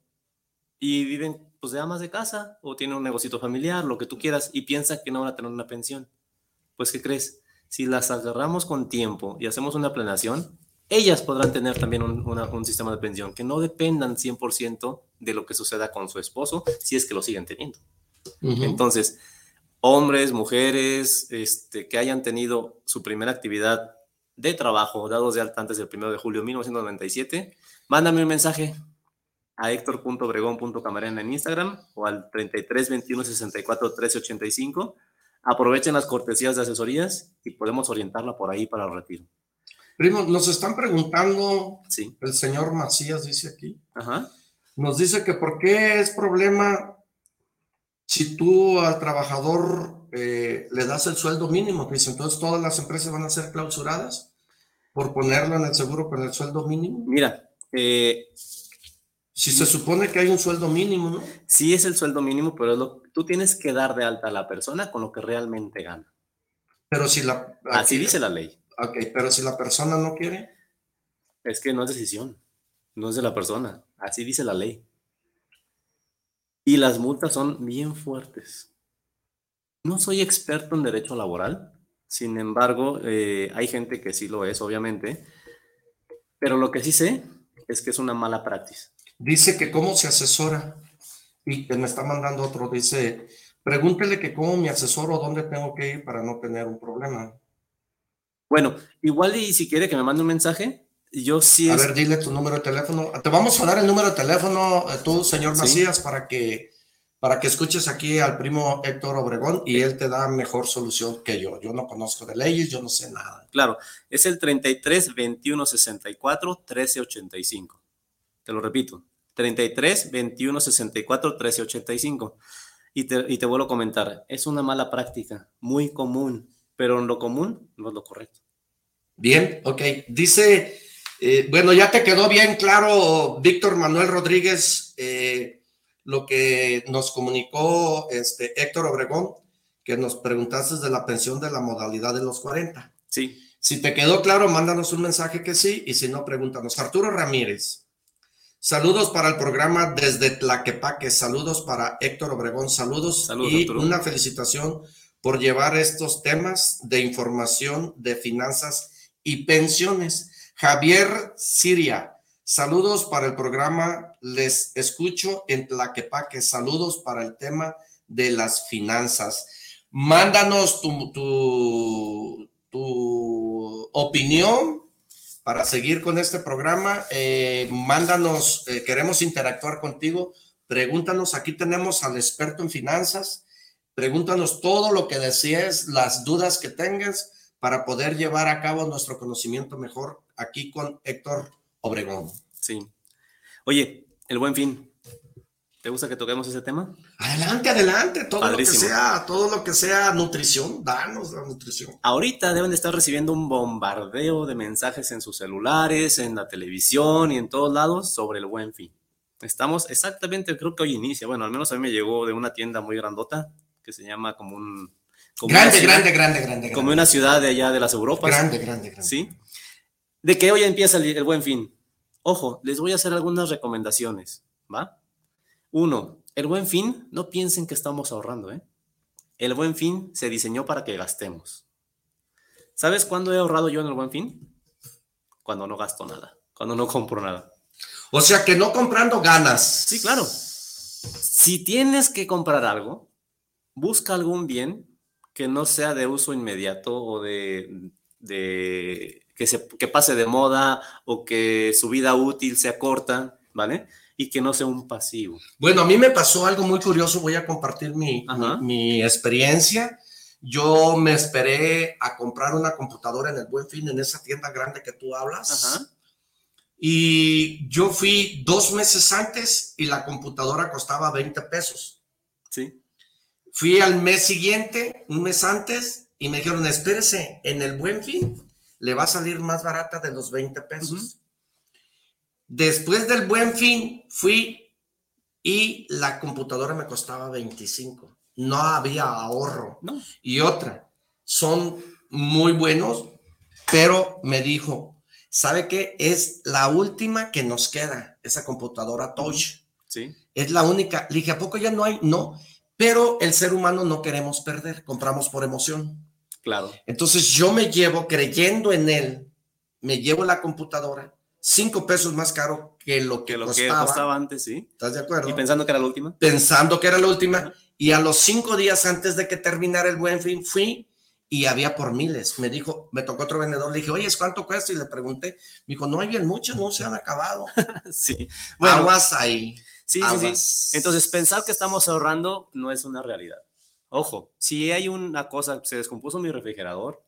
y viven pues de amas de casa o tienen un negocito familiar, lo que tú quieras, y piensan que no van a tener una pensión. Pues, ¿qué crees? Si las agarramos con tiempo y hacemos una planeación, ellas podrán tener también un, una- un sistema de pensión que no dependan 100% de lo que suceda con su esposo, si es que lo siguen teniendo. Entonces, hombres, mujeres, este, que hayan tenido su primera actividad de trabajo dados de alta antes del 1 de julio de 1997, mándame un mensaje a héctor.obregón.camarena en Instagram o al 33 21 64 13 85. Aprovechen las cortesías de asesorías y podemos orientarla por ahí para el retiro. Primo, nos están preguntando, Sí. el señor Macías dice aquí, Ajá. nos dice que por qué es problema si tú al trabajador eh, le das el sueldo mínimo, dice, entonces todas las empresas van a ser clausuradas por ponerlo en el seguro con el sueldo mínimo. Mira, eh, Si se supone que hay un sueldo mínimo, ¿no? sí es el sueldo mínimo, pero es lo, tú tienes que dar de alta a la persona con lo que realmente gana. Pero si la... Así dice la ley. Ok, pero si la persona no quiere, Es que no es decisión, no es de la persona. Así dice la ley. Y las multas son bien fuertes. No soy experto en derecho laboral, sin embargo, eh, hay gente que sí lo es, obviamente, pero lo que sí sé es que es una mala práctica. Dice que cómo se asesora y que me está mandando otro, dice, pregúntele que cómo me asesoro, dónde tengo que ir para no tener un problema. Bueno, igual y si quiere que me mande un mensaje, yo sí A es- ver, dile tu número de teléfono. Te vamos a dar el número de teléfono, eh, tú, señor Sí. Macías, para que, para que escuches aquí al primo Héctor Obregón y él te da mejor solución que yo. Yo no conozco de leyes, yo no sé nada. Claro, es el 33 21 64 13 85. Te lo repito, 33 21 64 13 85. Y te, y te vuelvo a comentar, es una mala práctica, muy común, pero en lo común no es lo correcto. Bien, ok. Dice, eh, bueno, ya te quedó bien claro, Víctor Manuel Rodríguez, eh, lo que nos comunicó este Héctor Obregón, que nos preguntaste de la pensión de la modalidad de los 40. Sí. Si te quedó claro, mándanos un mensaje que sí, y si no, pregúntanos. Arturo Ramírez, saludos para el programa desde Tlaquepaque, saludos para Héctor Obregón, saludos, Saludos, y Arturo. una felicitación por llevar estos temas de información de finanzas y pensiones. Javier Siria, saludos para el programa, les escucho en Tlaquepaque, saludos para el tema de las finanzas. Mándanos tu, tu, tu opinión para seguir con este programa. Eh, mándanos, eh, queremos interactuar contigo. Pregúntanos, aquí tenemos al experto en finanzas. Pregúntanos todo lo que desees, las dudas que tengas para poder llevar a cabo nuestro conocimiento mejor aquí con Héctor Obregón. Sí. Oye, el buen fin. ¿Te gusta que toquemos ese tema? Adelante, adelante, todo Padrísimo. lo que sea, todo lo que sea nutrición, danos la nutrición. Ahorita deben de estar recibiendo un bombardeo de mensajes en sus celulares, en la televisión y en todos lados sobre el buen fin. Estamos exactamente, creo que hoy inicia. Bueno, al menos a mí me llegó de una tienda muy grandota que se llama como un. como Grande, ciudad- grande, grande, grande, Como grande. una ciudad de allá de las Europas. Grande, grande, grande. Sí. De que hoy empieza el, el buen fin. Ojo, les voy a hacer algunas recomendaciones, ¿va? Uno, el buen fin, no piensen que estamos ahorrando, ¿eh? El buen fin se diseñó para que gastemos. ¿Sabes cuándo he ahorrado yo en el buen fin? Cuando no gasto nada, cuando no compro nada. O sea que no comprando ganas. Sí, claro. Si tienes que comprar algo, busca algún bien que no sea de uso inmediato o de, de que, se, que pase de moda o que su vida útil sea corta, ¿vale? Y que no sea un pasivo. Bueno, a mí me pasó algo muy curioso, voy a compartir mi, mi, mi experiencia. yo me esperé a comprar una computadora en el Buen Fin, en esa tienda grande que tú hablas. Ajá. Y yo fui dos meses antes y la computadora costaba 20 pesos. Sí. Fui al mes siguiente, un mes antes, y me dijeron, espérese, en el Buen Fin le va a salir más barata de los 20 pesos. Después del Buen Fin, fui y la computadora me costaba 25. No había ahorro. No. Y otra, son muy buenos, pero me dijo, ¿sabe qué? Es la última que nos queda, esa computadora Touch. Sí. Es la única. Le dije, ¿a poco ya no hay? No. Pero el ser humano no queremos perder, compramos por emoción. Claro. Entonces yo me llevo, creyendo en él, me llevo la computadora, cinco pesos más caro que lo que, Que lo que costaba. costaba antes, sí. ¿Estás de acuerdo? Y pensando que era la última. Pensando que era la última. Y a los cinco días antes de que terminara el buen fin, fui y había por miles. Me dijo, me tocó otro vendedor, le dije, oye, ¿cuánto cuesta? Y le pregunté, me dijo, no hay bien muchas, no se han acabado. sí. Aguas ahí. Sí, sí, Aguas. sí. Entonces, pensar que estamos ahorrando no es una realidad. Ojo, si hay una cosa, se descompuso mi refrigerador,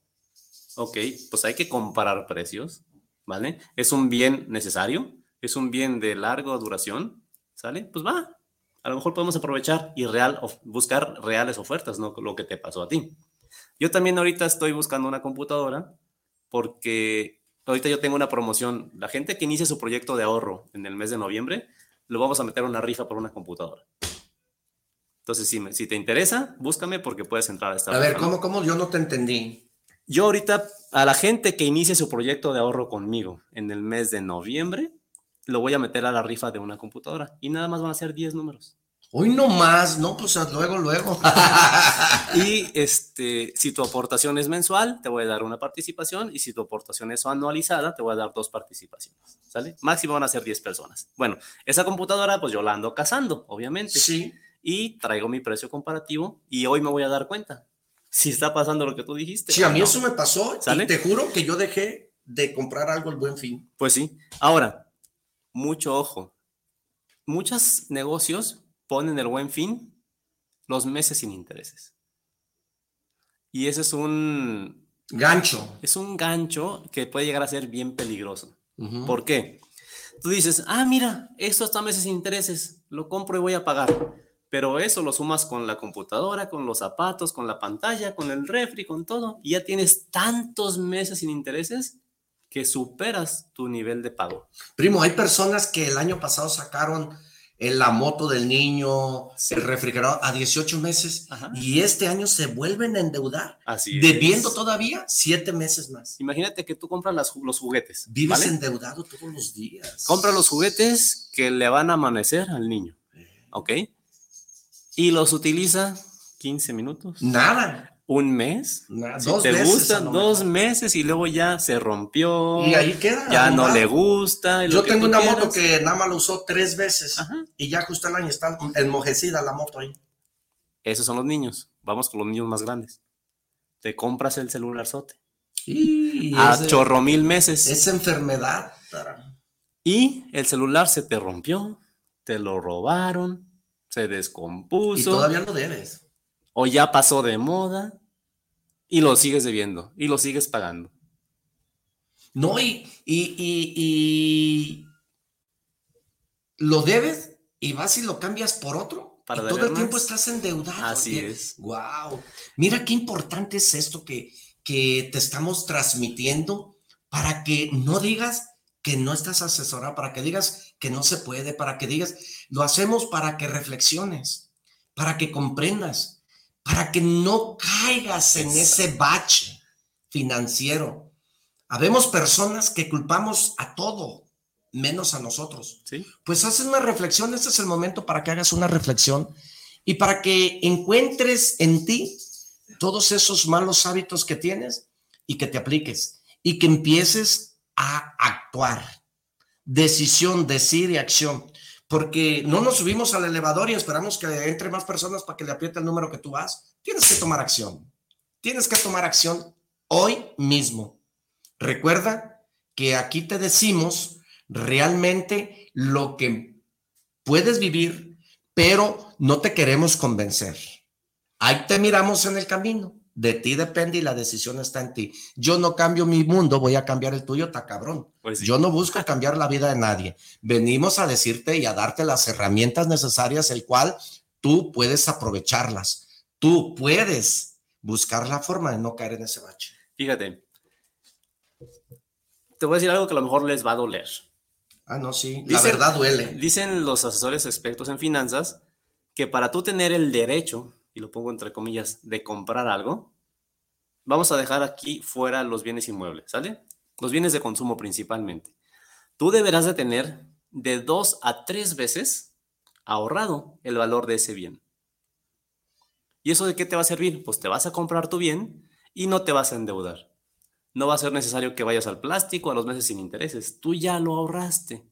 ok, pues hay que comparar precios, ¿vale? Es un bien necesario, es un bien de larga duración, ¿sale? Pues va, a lo mejor podemos aprovechar y real, buscar reales ofertas, no lo que te pasó a ti. Yo también ahorita estoy buscando una computadora porque ahorita yo tengo una promoción. La gente que inicie su proyecto de ahorro en el mes de noviembre, lo vamos a meter a una rifa por una computadora. Entonces, si, me- si te interesa, búscame porque puedes entrar a esta A ver. ¿cómo, cómo? Yo no te entendí. Yo ahorita, a la gente que inicie su proyecto de ahorro conmigo en el mes de noviembre, lo voy a meter a la rifa de una computadora y nada más van a ser 10 números. Hoy no más, no, pues luego, luego. Y este, si tu aportación es mensual, te voy a dar una participación. Y si tu aportación es anualizada, te voy a dar dos participaciones. ¿Sale? Máximo van a ser 10 personas. Bueno, esa computadora, pues yo la ando cazando, obviamente. Sí. Y traigo mi precio comparativo. Y hoy me voy a dar cuenta si está pasando lo que tú dijiste. Sí, a mí no. eso me pasó ¿Sale? y te juro que yo dejé de comprar algo el buen fin. Pues sí. Ahora, mucho ojo. Muchos negocios ponen el buen fin los meses sin intereses. Y ese es un gancho. Es un gancho que puede llegar a ser bien peligroso. Ujú. ¿Por qué? Tú dices, ah, mira, esto está meses sin intereses, lo compro y voy a pagar. Pero eso lo sumas con la computadora, con los zapatos, con la pantalla, con el refri, con todo. Y ya tienes tantos meses sin intereses que superas tu nivel de pago. Primo, hay personas que el año pasado sacaron eh, la moto del niño, el refrigerador a 18 meses y este año se vuelven a endeudar, Así debiendo es. todavía siete meses más. Imagínate que tú compras las los juguetes. Vives ¿vale? endeudado todos los días. Compra los juguetes que le van a amanecer al niño. ¿Ok? Y los utiliza 15 minutos. Nada. Un mes. Nada, Si dos te a gusta, lo dos meses y luego ya se rompió. Y ahí queda, Ya no le gusta. Yo tengo una moto que nada más la usó tres veces y ya justo el año está enmojecida la moto ahí. Esos son los niños. Vamos con los niños más grandes. Te compras el celular sote. Y a ese- chorro mil meses. Esa enfermedad. para- Y el celular se te rompió, te lo robaron, se descompuso. Y todavía lo debes. O ya pasó de moda y lo sigues debiendo y lo sigues pagando. No, y, y, y, y lo debes y vas y lo cambias por otro. Para y todo el tiempo estás endeudado. Así es. Wow. Mira qué importante es esto que, que te estamos transmitiendo para que no digas que no estás asesorado, para que digas que no se puede, para que digas, lo hacemos para que reflexiones, para que comprendas, para que no caigas en ese bache financiero. Habemos personas que culpamos a todo, menos a nosotros. ¿Sí? Pues haces una reflexión, este es el momento para que hagas una reflexión y para que encuentres en ti todos esos malos hábitos que tienes y que te apliques y que empieces a actuar. Decisión, decir y acción. Porque no nos subimos al elevador y esperamos que entre más personas para que le apriete el número que tú vas. Tienes que tomar acción. Tienes que tomar acción hoy mismo. Recuerda que aquí te decimos realmente lo que puedes vivir, pero no te queremos convencer. Ahí te miramos en el camino. De ti depende y la decisión está en ti. Yo no cambio mi mundo, voy a cambiar el tuyo, ta cabrón. Pues sí. Yo no busco cambiar la vida de nadie. Venimos a decirte y a darte las herramientas necesarias, el cual tú puedes aprovecharlas. Tú puedes buscar la forma de no caer en ese bache. Fíjate, te voy a decir algo que a lo mejor les va a doler. Ah, no, sí. La Dicen- verdad duele. Dicen los asesores expertos en finanzas que para tú tener el derecho, lo pongo entre comillas, de comprar algo, vamos a dejar aquí fuera los bienes inmuebles, ¿sale? Los bienes de consumo principalmente. Tú deberás de tener de dos a tres veces ahorrado el valor de ese bien. ¿Y eso de qué te va a servir? Pues te vas a comprar tu bien y no te vas a endeudar. No va a ser necesario que vayas al plástico a los meses sin intereses. Tú ya lo ahorraste.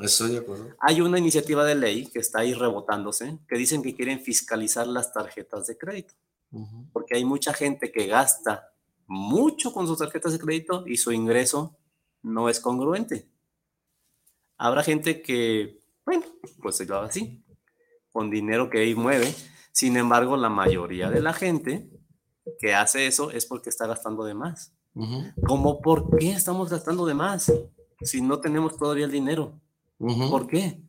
Estoy de acuerdo. Hay una iniciativa de ley que está ahí rebotándose, que dicen que quieren fiscalizar las tarjetas de crédito, porque hay mucha gente que gasta mucho con sus tarjetas de crédito y su ingreso no es congruente. Habrá gente que, bueno, pues se lo haga así, con dinero que ahí mueve. Sin embargo, la mayoría de la gente que hace eso es porque está gastando de más. Ujú, ¿Cómo por qué estamos gastando de más si no tenemos todavía el dinero? ¿Por qué?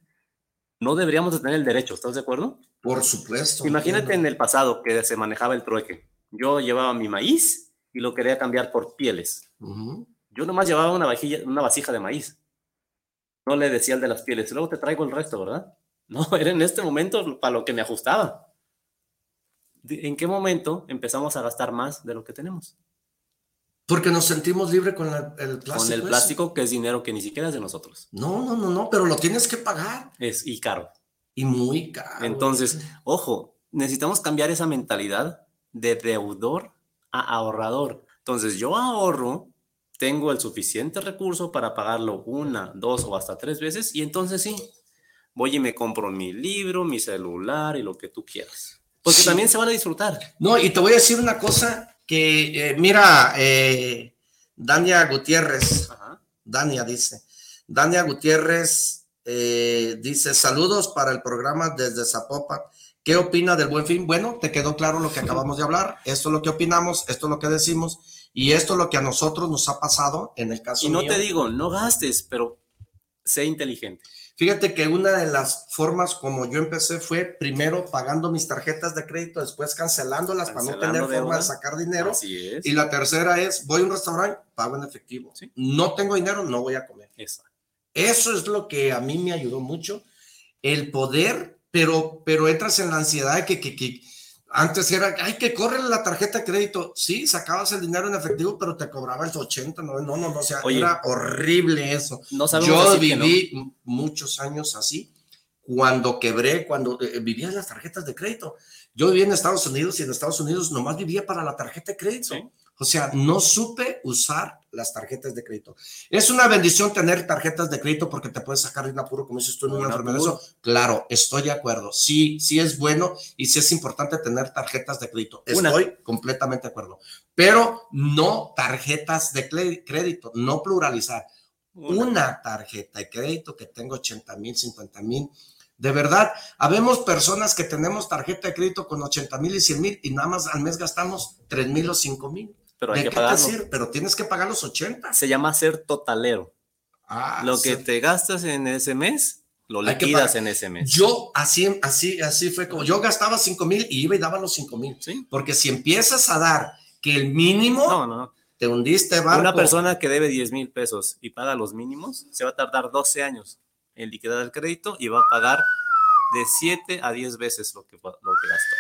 No deberíamos de tener el derecho, ¿estás de acuerdo? Por supuesto. Imagínate en entiendo. el pasado que se manejaba el trueque. Yo llevaba mi maíz y lo quería cambiar por pieles. Yo nomás llevaba una, vajilla, una vasija de maíz. No le decía el de las pieles, luego te traigo el resto, ¿verdad? No, era en este momento para lo que me ajustaba. ¿En qué momento empezamos a gastar más de lo que tenemos? Porque nos sentimos libres con la- el plástico. Con el ese. plástico que es dinero que ni siquiera es de nosotros. No, no, no, no, pero lo tienes que pagar. Es y caro. Y muy caro. Entonces, ojo, necesitamos cambiar esa mentalidad de deudor a ahorrador. Entonces, yo ahorro, tengo el suficiente recurso para pagarlo una, dos o hasta tres veces y entonces sí, voy y me compro mi libro, mi celular y lo que tú quieras. Porque Sí. también se van a disfrutar. No, y te voy a decir una cosa que, eh, mira, eh, Dania Gutiérrez, Ajá. Dania dice, Dania Gutiérrez eh, dice, saludos para el programa desde Zapopan. ¿Qué opina del buen fin? Bueno, te quedó claro lo que acabamos de hablar. Esto es lo que opinamos, esto es lo que decimos y esto es lo que a nosotros nos ha pasado en el caso Y no mío. te digo, no gastes, pero sé inteligente. Fíjate que una de las formas como yo empecé fue primero pagando mis tarjetas de crédito, después cancelándolas para no tener forma de sacar dinero. Así es. Y la tercera es, voy a un restaurante, pago en efectivo. Sí. No tengo dinero, no voy a comer. Esa. Eso es lo que a mí me ayudó mucho, el poder, pero, pero entras en la ansiedad de que, que, que antes era, ay, que corre la tarjeta de crédito. Sí, sacabas el dinero en efectivo, pero te cobraba el 80, no, no, no, no, o sea, Oye. era horrible eso. No Yo no. viví muchos años así. Cuando quebré, cuando eh, vivía en las tarjetas de crédito. Yo vivía en Estados Unidos y en Estados Unidos nomás vivía para la tarjeta de crédito. Sí. O sea, no supe usar las tarjetas de crédito. Es una bendición tener tarjetas de crédito porque te puedes sacar de un apuro, como dices tú, en Un una enfermedad. claro, estoy de acuerdo. Sí, sí es bueno y sí es importante tener tarjetas de crédito. Una. Estoy completamente de acuerdo. Pero no tarjetas de crédito, no pluralizar una tarjeta de crédito que tengo 80 mil, 50 mil. De verdad, habemos personas que tenemos tarjeta de crédito con 80 mil y 100 mil y nada más al mes gastamos 3 mil o 5 mil. Pero ¿De hay que pagarlo. Pero tienes que pagar los 80. Se llama ser totalero. Ah, Lo que sí. te gastas en ese mes, lo liquidas en ese mes. Yo así, así, así fue como yo gastaba 5 mil y iba y daba los 5 mil. ¿Sí? Porque si empiezas a dar que el mínimo, No, no, no. te hundiste, barco. Una persona que debe 10 mil pesos y paga los mínimos, se va a tardar 12 años en liquidar el crédito y va a pagar de 7 a 10 veces lo que, lo que gastó.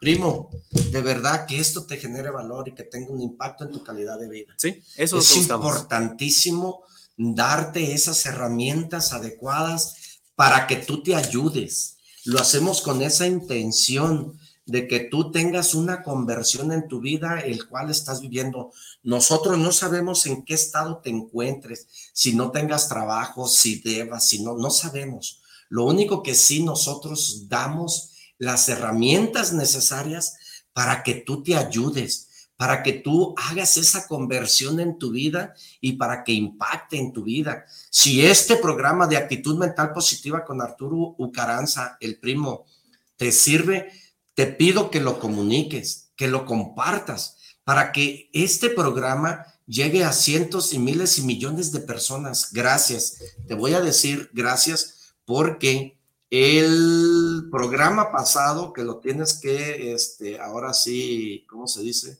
Primo, de verdad que esto te genere valor y que tenga un impacto en tu calidad de vida. Sí, eso es importantísimo darte esas herramientas adecuadas para que tú te ayudes. Lo hacemos con esa intención de que tú tengas una conversión en tu vida, el cual estás viviendo. Nosotros no sabemos en qué estado te encuentres, si no tengas trabajo, si debas, si no, no sabemos. Lo único que sí nosotros damos las herramientas necesarias para que tú te ayudes, para que tú hagas esa conversión en tu vida y para que impacte en tu vida. Si este programa de actitud mental positiva con Arturo Ucaranza, el primo, te sirve, te pido que lo comuniques. que lo compartas para que este programa llegue a cientos y miles y millones de personas. Gracias. Te voy a decir gracias porque el programa pasado que lo tienes que, este, ahora sí, ¿cómo se dice?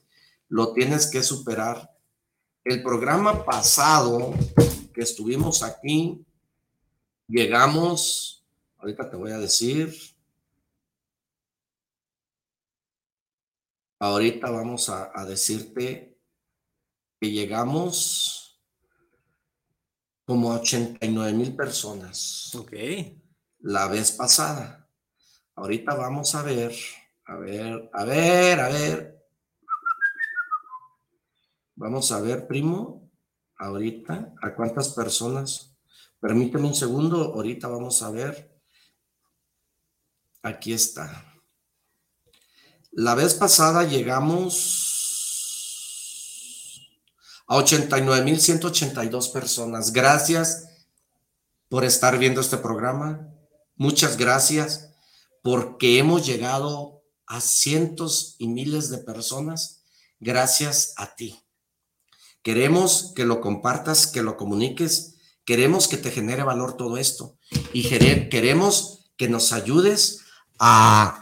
Lo tienes que superar. El programa pasado que estuvimos aquí, llegamos, ahorita te voy a decir, ahorita vamos a, decirte que llegamos como a 89 mil personas. Ok. La vez pasada. Ahorita vamos a ver, a ver, a ver, a ver. Vamos a ver, primo, ahorita, a cuántas personas. Permíteme un segundo, ahorita vamos a ver. Aquí está. La vez pasada llegamos a 89.182 personas. Gracias por estar viendo este programa. Muchas gracias porque hemos llegado a cientos y miles de personas gracias a ti. Queremos que lo compartas, que lo comuniques. Queremos que te genere valor todo esto. Y queremos que nos ayudes a,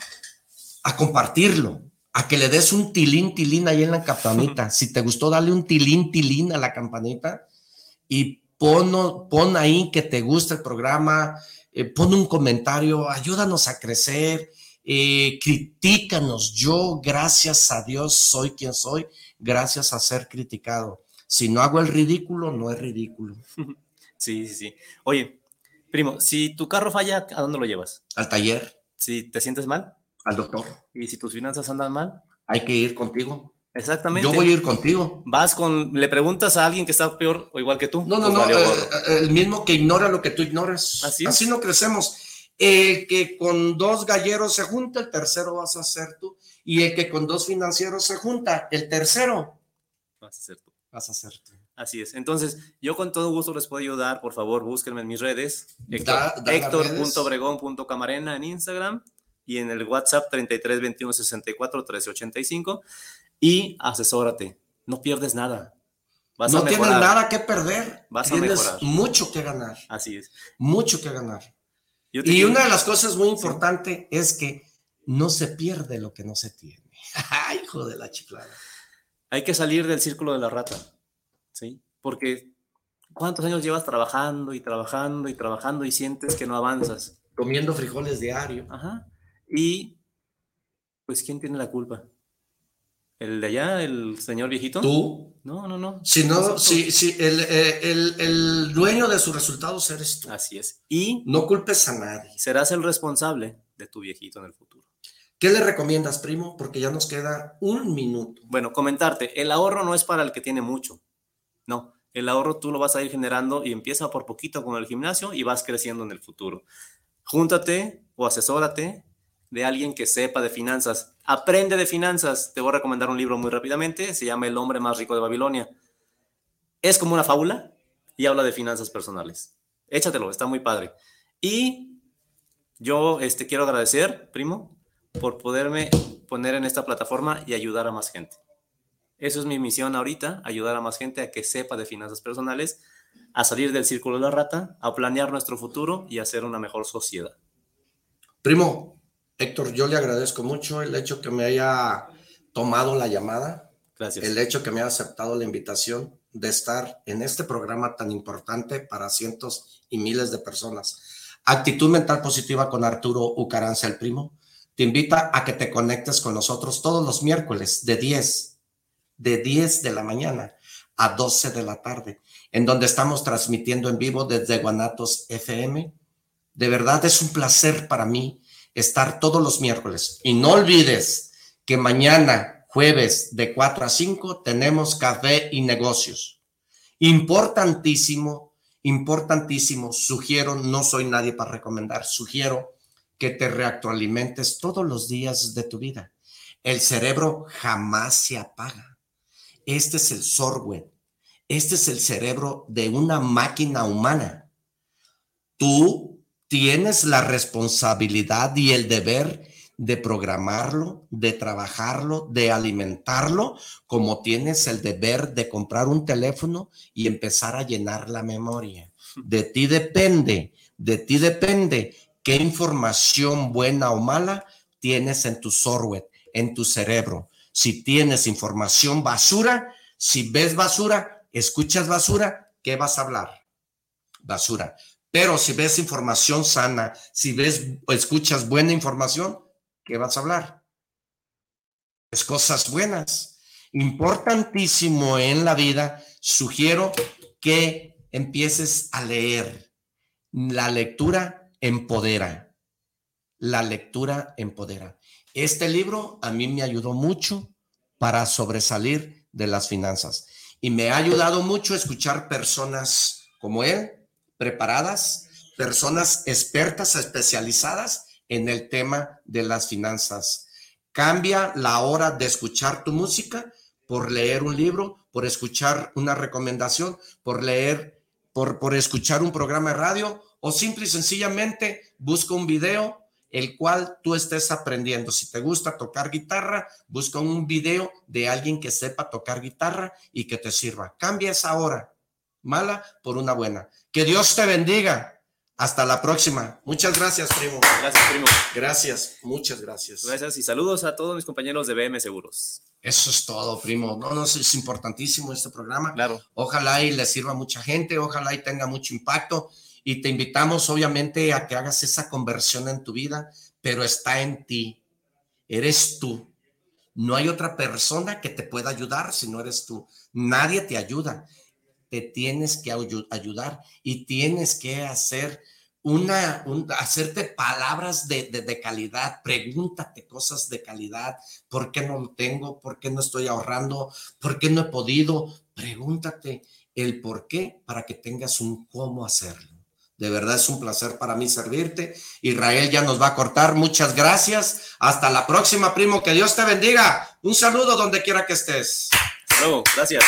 a compartirlo, a que le des un tilín, tilín ahí en la campanita. Si te gustó, dale un tilín, tilín a la campanita y pon, pon ahí que te gusta el programa, eh, pon un comentario, ayúdanos a crecer, eh, critícanos. Yo, gracias a Dios, soy quien soy, gracias a ser criticado. Si no hago el ridículo, no es ridículo. Sí, sí, sí. Oye, primo, si tu carro falla, ¿a dónde lo llevas? Al taller. Si te sientes mal, al doctor. ¿Y si tus finanzas andan mal? Hay que ir contigo. Exactamente. Yo voy a ir contigo. Vas con, le preguntas a alguien que está peor o igual que tú. No, no, Pues no. eh, el mismo que ignora lo que tú ignoras. Así, Así no crecemos. El que con dos galleros se junta, el tercero vas a ser tú. Y el que con dos financieros se junta, el tercero vas a ser tú. Vas a ser tú. Así es. Entonces, yo con todo gusto les puedo ayudar. Por favor, búsquenme en mis redes. Las Héctor.obregón.camarena en Instagram y en el WhatsApp 33 21 64 13 85 y asesórate. No pierdes nada. Vas no a tienes nada que perder. Vas a tienes mejorar. mucho que ganar. Así es. Mucho que ganar. Y quiero- una de las cosas muy importantes es que no se pierde lo que no se tiene. Hijo de la chiflada. Hay que salir del círculo de la rata, ¿sí? Porque ¿cuántos años llevas trabajando y trabajando y trabajando y sientes que no avanzas? Comiendo frijoles diario. Ajá. Y, pues, ¿quién tiene la culpa? ¿El de allá, el señor viejito? ¿Tú? No, no, no. Si no, si, si el, eh, el- el dueño de sus resultados eres tú. Así es. Y No culpes a nadie. serás el responsable de tu viejito en el futuro. ¿Qué le recomiendas, primo? Porque ya nos queda un minuto. Bueno, comentarte, el ahorro no es para el que tiene mucho. No, el ahorro tú lo vas a ir generando y empieza por poquito con el gimnasio y vas creciendo en el futuro. Júntate o asesórate de alguien que sepa de finanzas. Aprende de finanzas. Te voy a recomendar un libro muy rápidamente. Se llama El hombre más rico de Babilonia. Es como una fábula y habla de finanzas personales. Échatelo, está muy padre. Y yo este, quiero agradecer, primo, por poderme poner en esta plataforma y ayudar a más gente. Eso es mi misión ahorita, ayudar a más gente a que sepa de finanzas personales, a salir del círculo de la rata, a planear nuestro futuro y a hacer una mejor sociedad. Primo, Héctor, yo le agradezco mucho el hecho que me haya tomado la llamada, Gracias. el hecho que me haya aceptado la invitación de estar en este programa tan importante para cientos y miles de personas. Actitud mental positiva con Arturo Ucaranza, el primo. Te invita a que te conectes con nosotros todos los miércoles de 10, de 10 de la mañana a 12 de la tarde, en donde estamos transmitiendo en vivo desde Guanatos FM. De verdad es un placer para mí estar todos los miércoles. Y no olvides que mañana, jueves, de 4 a 5, tenemos café y negocios. Importantísimo, importantísimo. Sugiero, no soy nadie para recomendar, sugiero que te reactualimentes todos los días de tu vida. El cerebro jamás se apaga. Este es el software. Este es el cerebro de una máquina humana. Tú tienes la responsabilidad y el deber de programarlo, de trabajarlo, de alimentarlo, como tienes el deber de comprar un teléfono y empezar a llenar la memoria. De ti depende, de ti depende qué información buena o mala tienes en tu software, en tu cerebro. Si tienes información basura, si ves basura, escuchas basura, ¿qué vas a hablar? Basura. Pero si ves información sana, si ves escuchas buena información, ¿qué vas a hablar? Es cosas buenas. Importantísimo en la vida, sugiero que empieces a leer. La lectura empodera. La lectura empodera. Este libro a mí me ayudó mucho para sobresalir de las finanzas y me ha ayudado mucho escuchar personas como él, preparadas, personas expertas, especializadas en el tema de las finanzas. Cambia la hora de escuchar tu música por leer un libro, por escuchar una recomendación, por leer, por, por escuchar un programa de radio o simple y sencillamente busca un video el cual tú estés aprendiendo. Si te gusta tocar guitarra, busca un video de alguien que sepa tocar guitarra y que te sirva. Cambia esa hora mala por una buena. Que Dios te bendiga. Hasta la próxima. Muchas gracias, primo. Gracias, primo. Gracias, muchas gracias. Gracias y saludos a todos mis compañeros de BM Seguros. Eso es todo, primo. No, no, es importantísimo este programa. Claro. Ojalá y le sirva a mucha gente, ojalá y tenga mucho impacto. Y te invitamos, obviamente, a que hagas esa conversión en tu vida, pero está en ti. Eres tú. No hay otra persona que te pueda ayudar si no eres tú. Nadie te ayuda te tienes que ayudar y tienes que hacer una, hacerte palabras de, de, calidad, pregúntate cosas de calidad, ¿por qué no lo tengo? ¿Por qué no estoy ahorrando? ¿Por qué no he podido? Pregúntate el por qué para que tengas un cómo hacerlo. De verdad es un placer para mí servirte. Israel ya nos va a cortar. Muchas gracias. Hasta la próxima, primo. Que Dios te bendiga. Un saludo donde quiera que estés. Luego. Gracias.